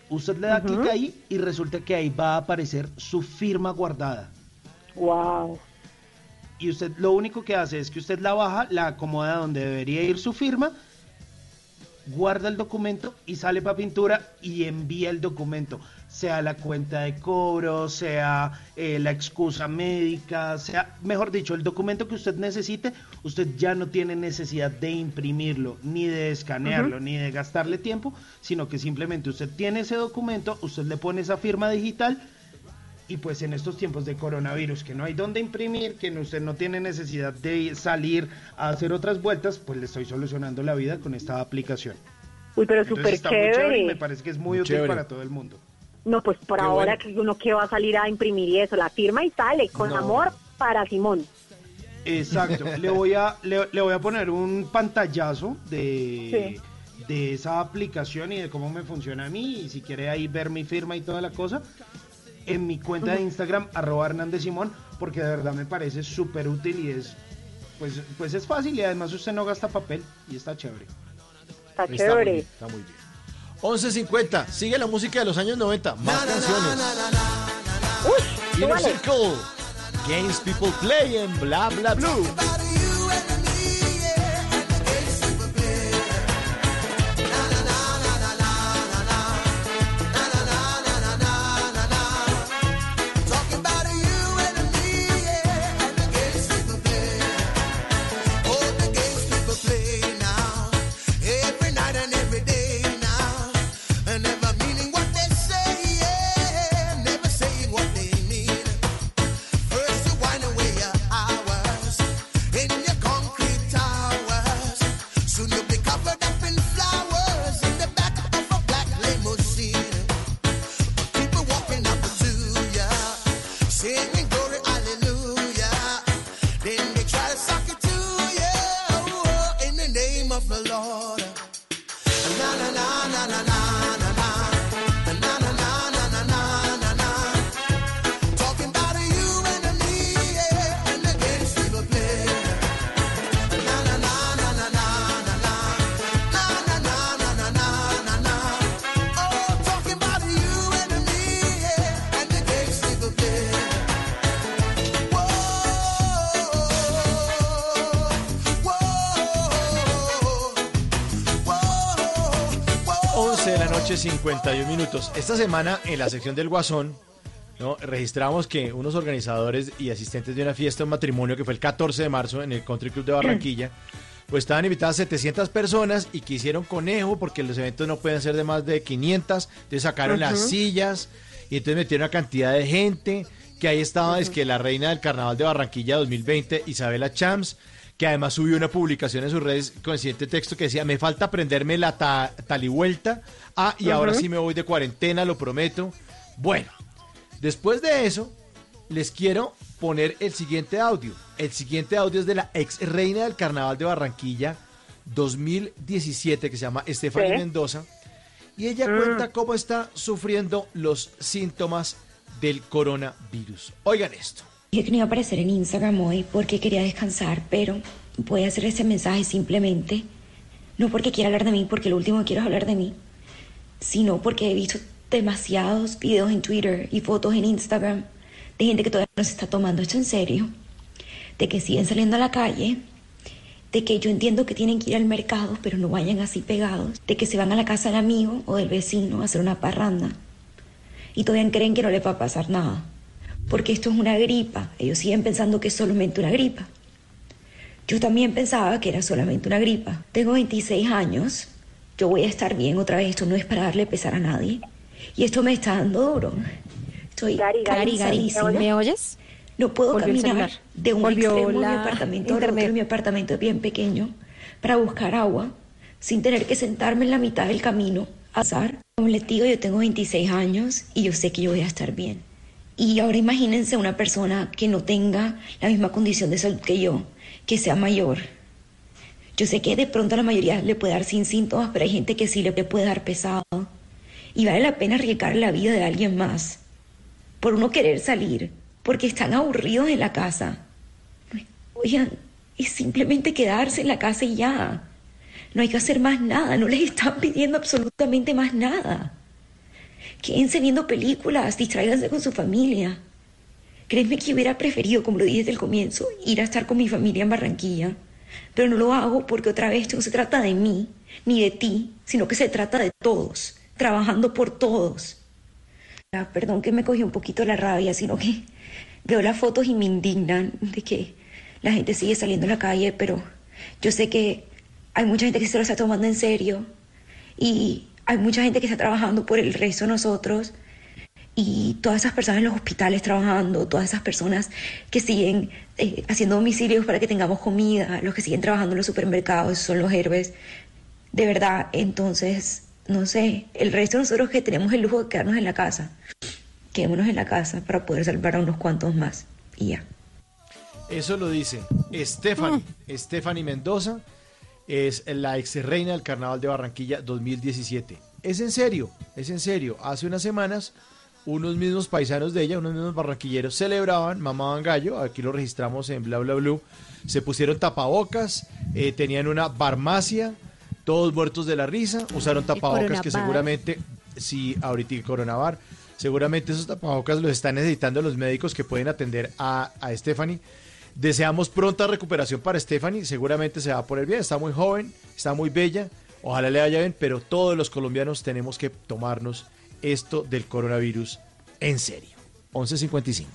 Usted le da clic ahí y resulta que ahí va a aparecer su firma guardada. Wow. Y usted lo único que hace es que usted la baja, la acomoda donde debería ir su firma, guarda el documento y sale para pintura y envía el documento, sea la cuenta de cobro, sea eh, la excusa médica, sea, mejor dicho, el documento que usted necesite, usted ya no tiene necesidad de imprimirlo, ni de escanearlo, ni de gastarle tiempo, sino que simplemente usted tiene ese documento, usted le pone esa firma digital y pues en estos tiempos de coronavirus, que no hay dónde imprimir, que no- usted no tiene necesidad de salir a hacer otras vueltas, pues le estoy solucionando la vida con esta aplicación. Uy, pero súper chévere y me parece que es muy, Muy útil chévere. para todo el mundo. No, pues por Qué ahora bueno. que uno que va a salir a imprimir y eso, la firma y sale, con No. amor para Simón. Exacto. le voy a le, le voy a poner un pantallazo de, de esa aplicación y de cómo me funciona a mí. Y si quiere ahí ver mi firma y toda la cosa, en mi cuenta de Instagram, arroba Hernández Simón, porque de verdad me parece súper útil y es pues, pues es fácil y además usted no gasta papel y está chévere. Está Está muy chévere. bien, está muy bien. 11.50, sigue la música de los años 90, más canciones. Inner súbale. Circle, Games People Play en Bla Bla Blue. 51 minutos. Esta semana, en la sección del Guasón, ¿no? registramos que unos organizadores y asistentes de una fiesta, un matrimonio que fue el 14 de marzo en el Country Club de Barranquilla, pues estaban invitadas 700 personas y quisieron conejo porque los eventos no pueden ser de más de 500. Entonces sacaron las sillas y entonces metieron una cantidad de gente. Que ahí estaba, es que la reina del carnaval de Barranquilla 2020, Isabela Chams, que además subió una publicación en sus redes con el siguiente texto que decía, me falta aprenderme la ta- talivuelta, ah, y ahora sí me voy de cuarentena, lo prometo. Bueno, después de eso, les quiero poner el siguiente audio. El siguiente audio es de la ex reina del carnaval de Barranquilla 2017, que se llama Stephanie Sí. Mendoza, y ella Mm. cuenta cómo está sufriendo los síntomas del coronavirus. Oigan esto. Dije que no iba a aparecer en Instagram hoy porque quería descansar, pero voy a hacer ese mensaje simplemente, no porque quiera hablar de mí, porque lo último que quiero es hablar de mí, sino porque he visto demasiados videos en Twitter y fotos en Instagram de gente que todavía no se está tomando esto en serio, de que siguen saliendo a la calle, de que yo entiendo que tienen que ir al mercado, pero no vayan así pegados, de que se van a la casa del amigo o del vecino a hacer una parranda y todavía creen que no les va a pasar nada, porque esto es una gripa, ellos siguen pensando que es solamente una gripa. Yo también pensaba que era solamente una gripa. Tengo 26 años, yo voy a estar bien otra vez, esto no es para darle pesar a nadie. Y esto me está dando duro. Estoy Gary, Gary, cansadísima. ¿me oyes? No puedo Volvió caminar de un Volvió extremo de mi la apartamento a otro. Mi apartamento es bien pequeño para buscar agua sin tener que sentarme en la mitad del camino a azar. Como les digo, yo tengo 26 años y yo sé que yo voy a estar bien. Y ahora imagínense una persona que no tenga la misma condición de salud que yo, que sea mayor. Yo sé que de pronto a la mayoría le puede dar sin síntomas, pero hay gente que sí le puede dar pesado. Y vale la pena arriesgar la vida de alguien más por uno querer salir, porque están aburridos en la casa. Oigan, es simplemente quedarse en la casa y ya. No hay que hacer más nada, no les están pidiendo absolutamente más nada. Quédense viendo películas, distráiganse con su familia. Créeme que hubiera preferido, como lo dije desde el comienzo, ir a estar con mi familia en Barranquilla. Pero no lo hago porque otra vez esto no se trata de mí, ni de ti, sino que se trata de todos, trabajando por todos. Ah, Perdón que me cogí un poquito la rabia, sino que veo las fotos y me indignan de que la gente sigue saliendo a la calle, pero yo sé que hay mucha gente que se lo está tomando en serio y hay mucha gente que está trabajando por el resto de nosotros y todas esas personas en los hospitales trabajando, todas esas personas que siguen eh, haciendo domicilios para que tengamos comida, los que siguen trabajando en los supermercados, son los héroes. De verdad, entonces, no sé, el resto de nosotros que tenemos el lujo de quedarnos en la casa, quedémonos en la casa para poder salvar a unos cuantos más. Y ya. Eso lo dice Stephanie. Stephanie Mendoza es la ex reina del Carnaval de Barranquilla 2017. Es en serio, es en serio. Hace unas semanas, unos mismos paisanos de ella, unos mismos barranquilleros, celebraban, mamaban gallo. Aquí lo registramos en bla bla blue. Se pusieron tapabocas, eh, tenían una farmacia, todos muertos de la risa. Usaron tapabocas que seguramente, si ahorita coronavar, seguramente esos tapabocas los están necesitando los médicos que pueden atender a, a Stephanie. Deseamos pronta recuperación para Stephanie. Seguramente se va por el bien. Está muy joven, está muy bella. Ojalá le vaya bien, pero todos los colombianos tenemos que tomarnos esto del coronavirus en serio. 11.55.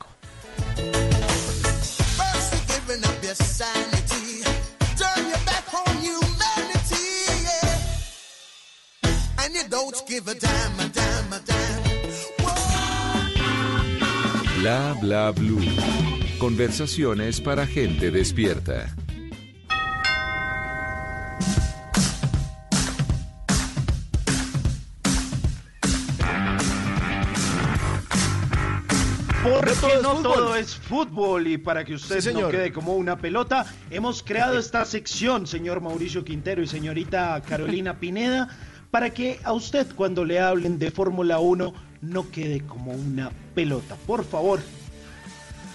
First you're giving up your sanity, turn your back on humanity, yeah. And you don't give a damn, a damn, a damn. Bla bla blue. Conversaciones para gente despierta. Porque todo es no fútbol. todo es fútbol y para que usted Sí, no quede como una pelota, hemos creado esta sección, señor Mauricio Quintero y señorita Carolina Pineda, para que a usted cuando le hablen de Fórmula 1 no quede como una pelota. Por favor.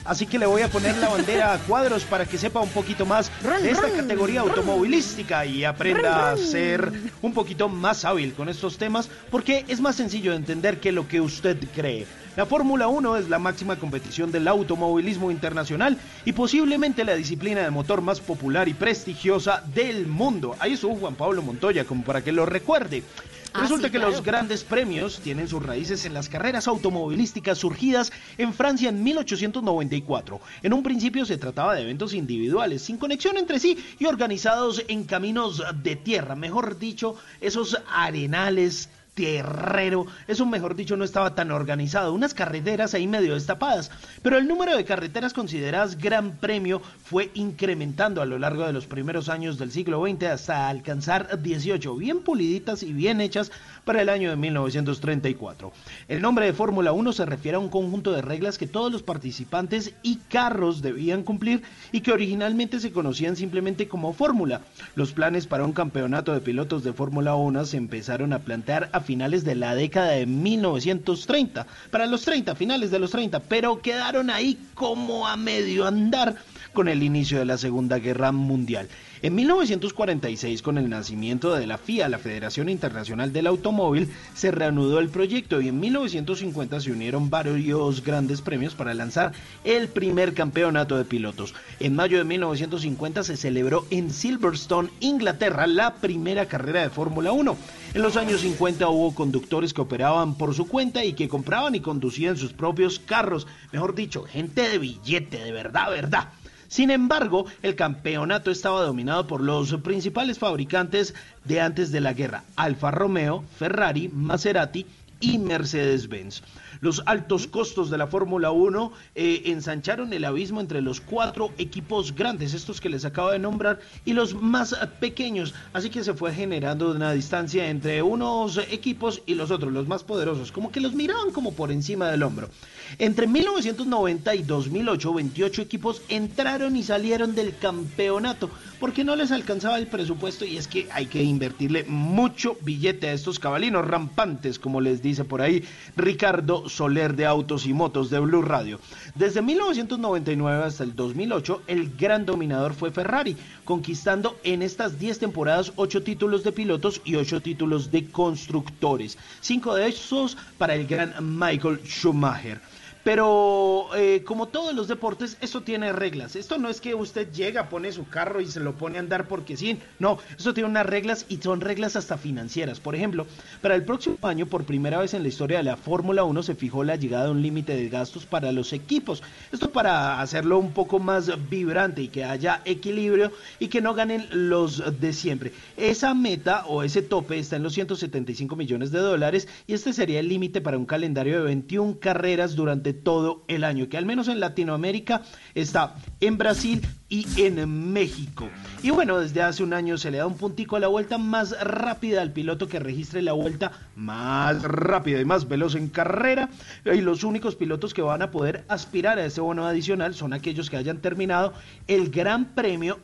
Así que le voy a poner la bandera a cuadros para que sepa un poquito más de esta categoría automovilística y aprenda a ser un poquito más hábil con estos temas porque es más sencillo de entender que lo que usted cree. La Fórmula 1 es la máxima competición del automovilismo internacional y posiblemente la disciplina de motor más popular y prestigiosa del mundo. Ahí estuvo Juan Pablo Montoya como para que lo recuerde. Ah, Resulta sí, que claro. los grandes premios tienen sus raíces en las carreras automovilísticas surgidas en Francia en 1894. En un principio se trataba de eventos individuales, sin conexión entre sí y organizados en caminos de tierra, mejor dicho, esos arenales tierrero, eso mejor dicho no estaba tan organizado, unas carreteras ahí medio destapadas, pero el número de carreteras consideradas gran premio fue incrementando a lo largo de los primeros años del siglo XX hasta alcanzar 18, bien puliditas y bien hechas para el año de 1934. El nombre de Fórmula 1 se refiere a un conjunto de reglas que todos los participantes y carros debían cumplir y que originalmente se conocían simplemente como Fórmula. Los planes para un campeonato de pilotos de Fórmula 1 se empezaron a plantear a finales de la década de 1930, para los 30, finales de los 30, pero quedaron ahí como a medio andar con el inicio de la Segunda Guerra Mundial. En 1946, con el nacimiento de la FIA, la Federación Internacional del Automóvil, se reanudó el proyecto y en 1950 se unieron varios grandes premios para lanzar el primer campeonato de pilotos. En mayo de 1950 se celebró en Silverstone, Inglaterra, la primera carrera de Fórmula 1. En los años 50 hubo conductores que operaban por su cuenta y que compraban y conducían sus propios carros. Mejor dicho, gente de billete, de verdad, verdad. Sin embargo, el campeonato estaba dominado por los principales fabricantes de antes de la guerra, Alfa Romeo, Ferrari, Maserati y Mercedes-Benz. Los altos costos de la Fórmula 1 eh, ensancharon el abismo entre los cuatro equipos grandes, estos que les acabo de nombrar, y los más pequeños. Así que se fue generando una distancia entre unos equipos y los otros, los más poderosos, como que los miraban como por encima del hombro. Entre 1990 y 2008, 28 equipos entraron y salieron del campeonato porque no les alcanzaba el presupuesto y es que hay que invertirle mucho billete a estos cabalinos rampantes, como les dice por ahí Ricardo Soler de Autos y Motos de Blue Radio. Desde 1999 hasta el 2008, el gran dominador fue Ferrari, conquistando en estas 10 temporadas 8 títulos de pilotos y 8 títulos de constructores, 5 de esos para el gran Michael Schumacher. Pero eh, como todos los deportes, esto tiene reglas. Esto no es que usted llega, pone su carro y se lo pone a andar porque sí. No, esto tiene unas reglas y son reglas hasta financieras. Por ejemplo, para el próximo año, por primera vez en la historia de la Fórmula 1, se fijó la llegada de un límite de gastos para los equipos. Esto para hacerlo un poco más vibrante y que haya equilibrio y que no ganen los de siempre. Esa meta o ese tope está en los 175 millones de dólares y este sería el límite para un calendario de 21 carreras durante todo el año, que al menos en Latinoamérica está en Brasil y en México. Y bueno, desde hace un año se le da un puntico a la vuelta más rápida al piloto que registre la vuelta más rápida y más veloz en carrera. Y los únicos pilotos que van a poder aspirar a ese bono adicional son aquellos que hayan terminado el Gran Premio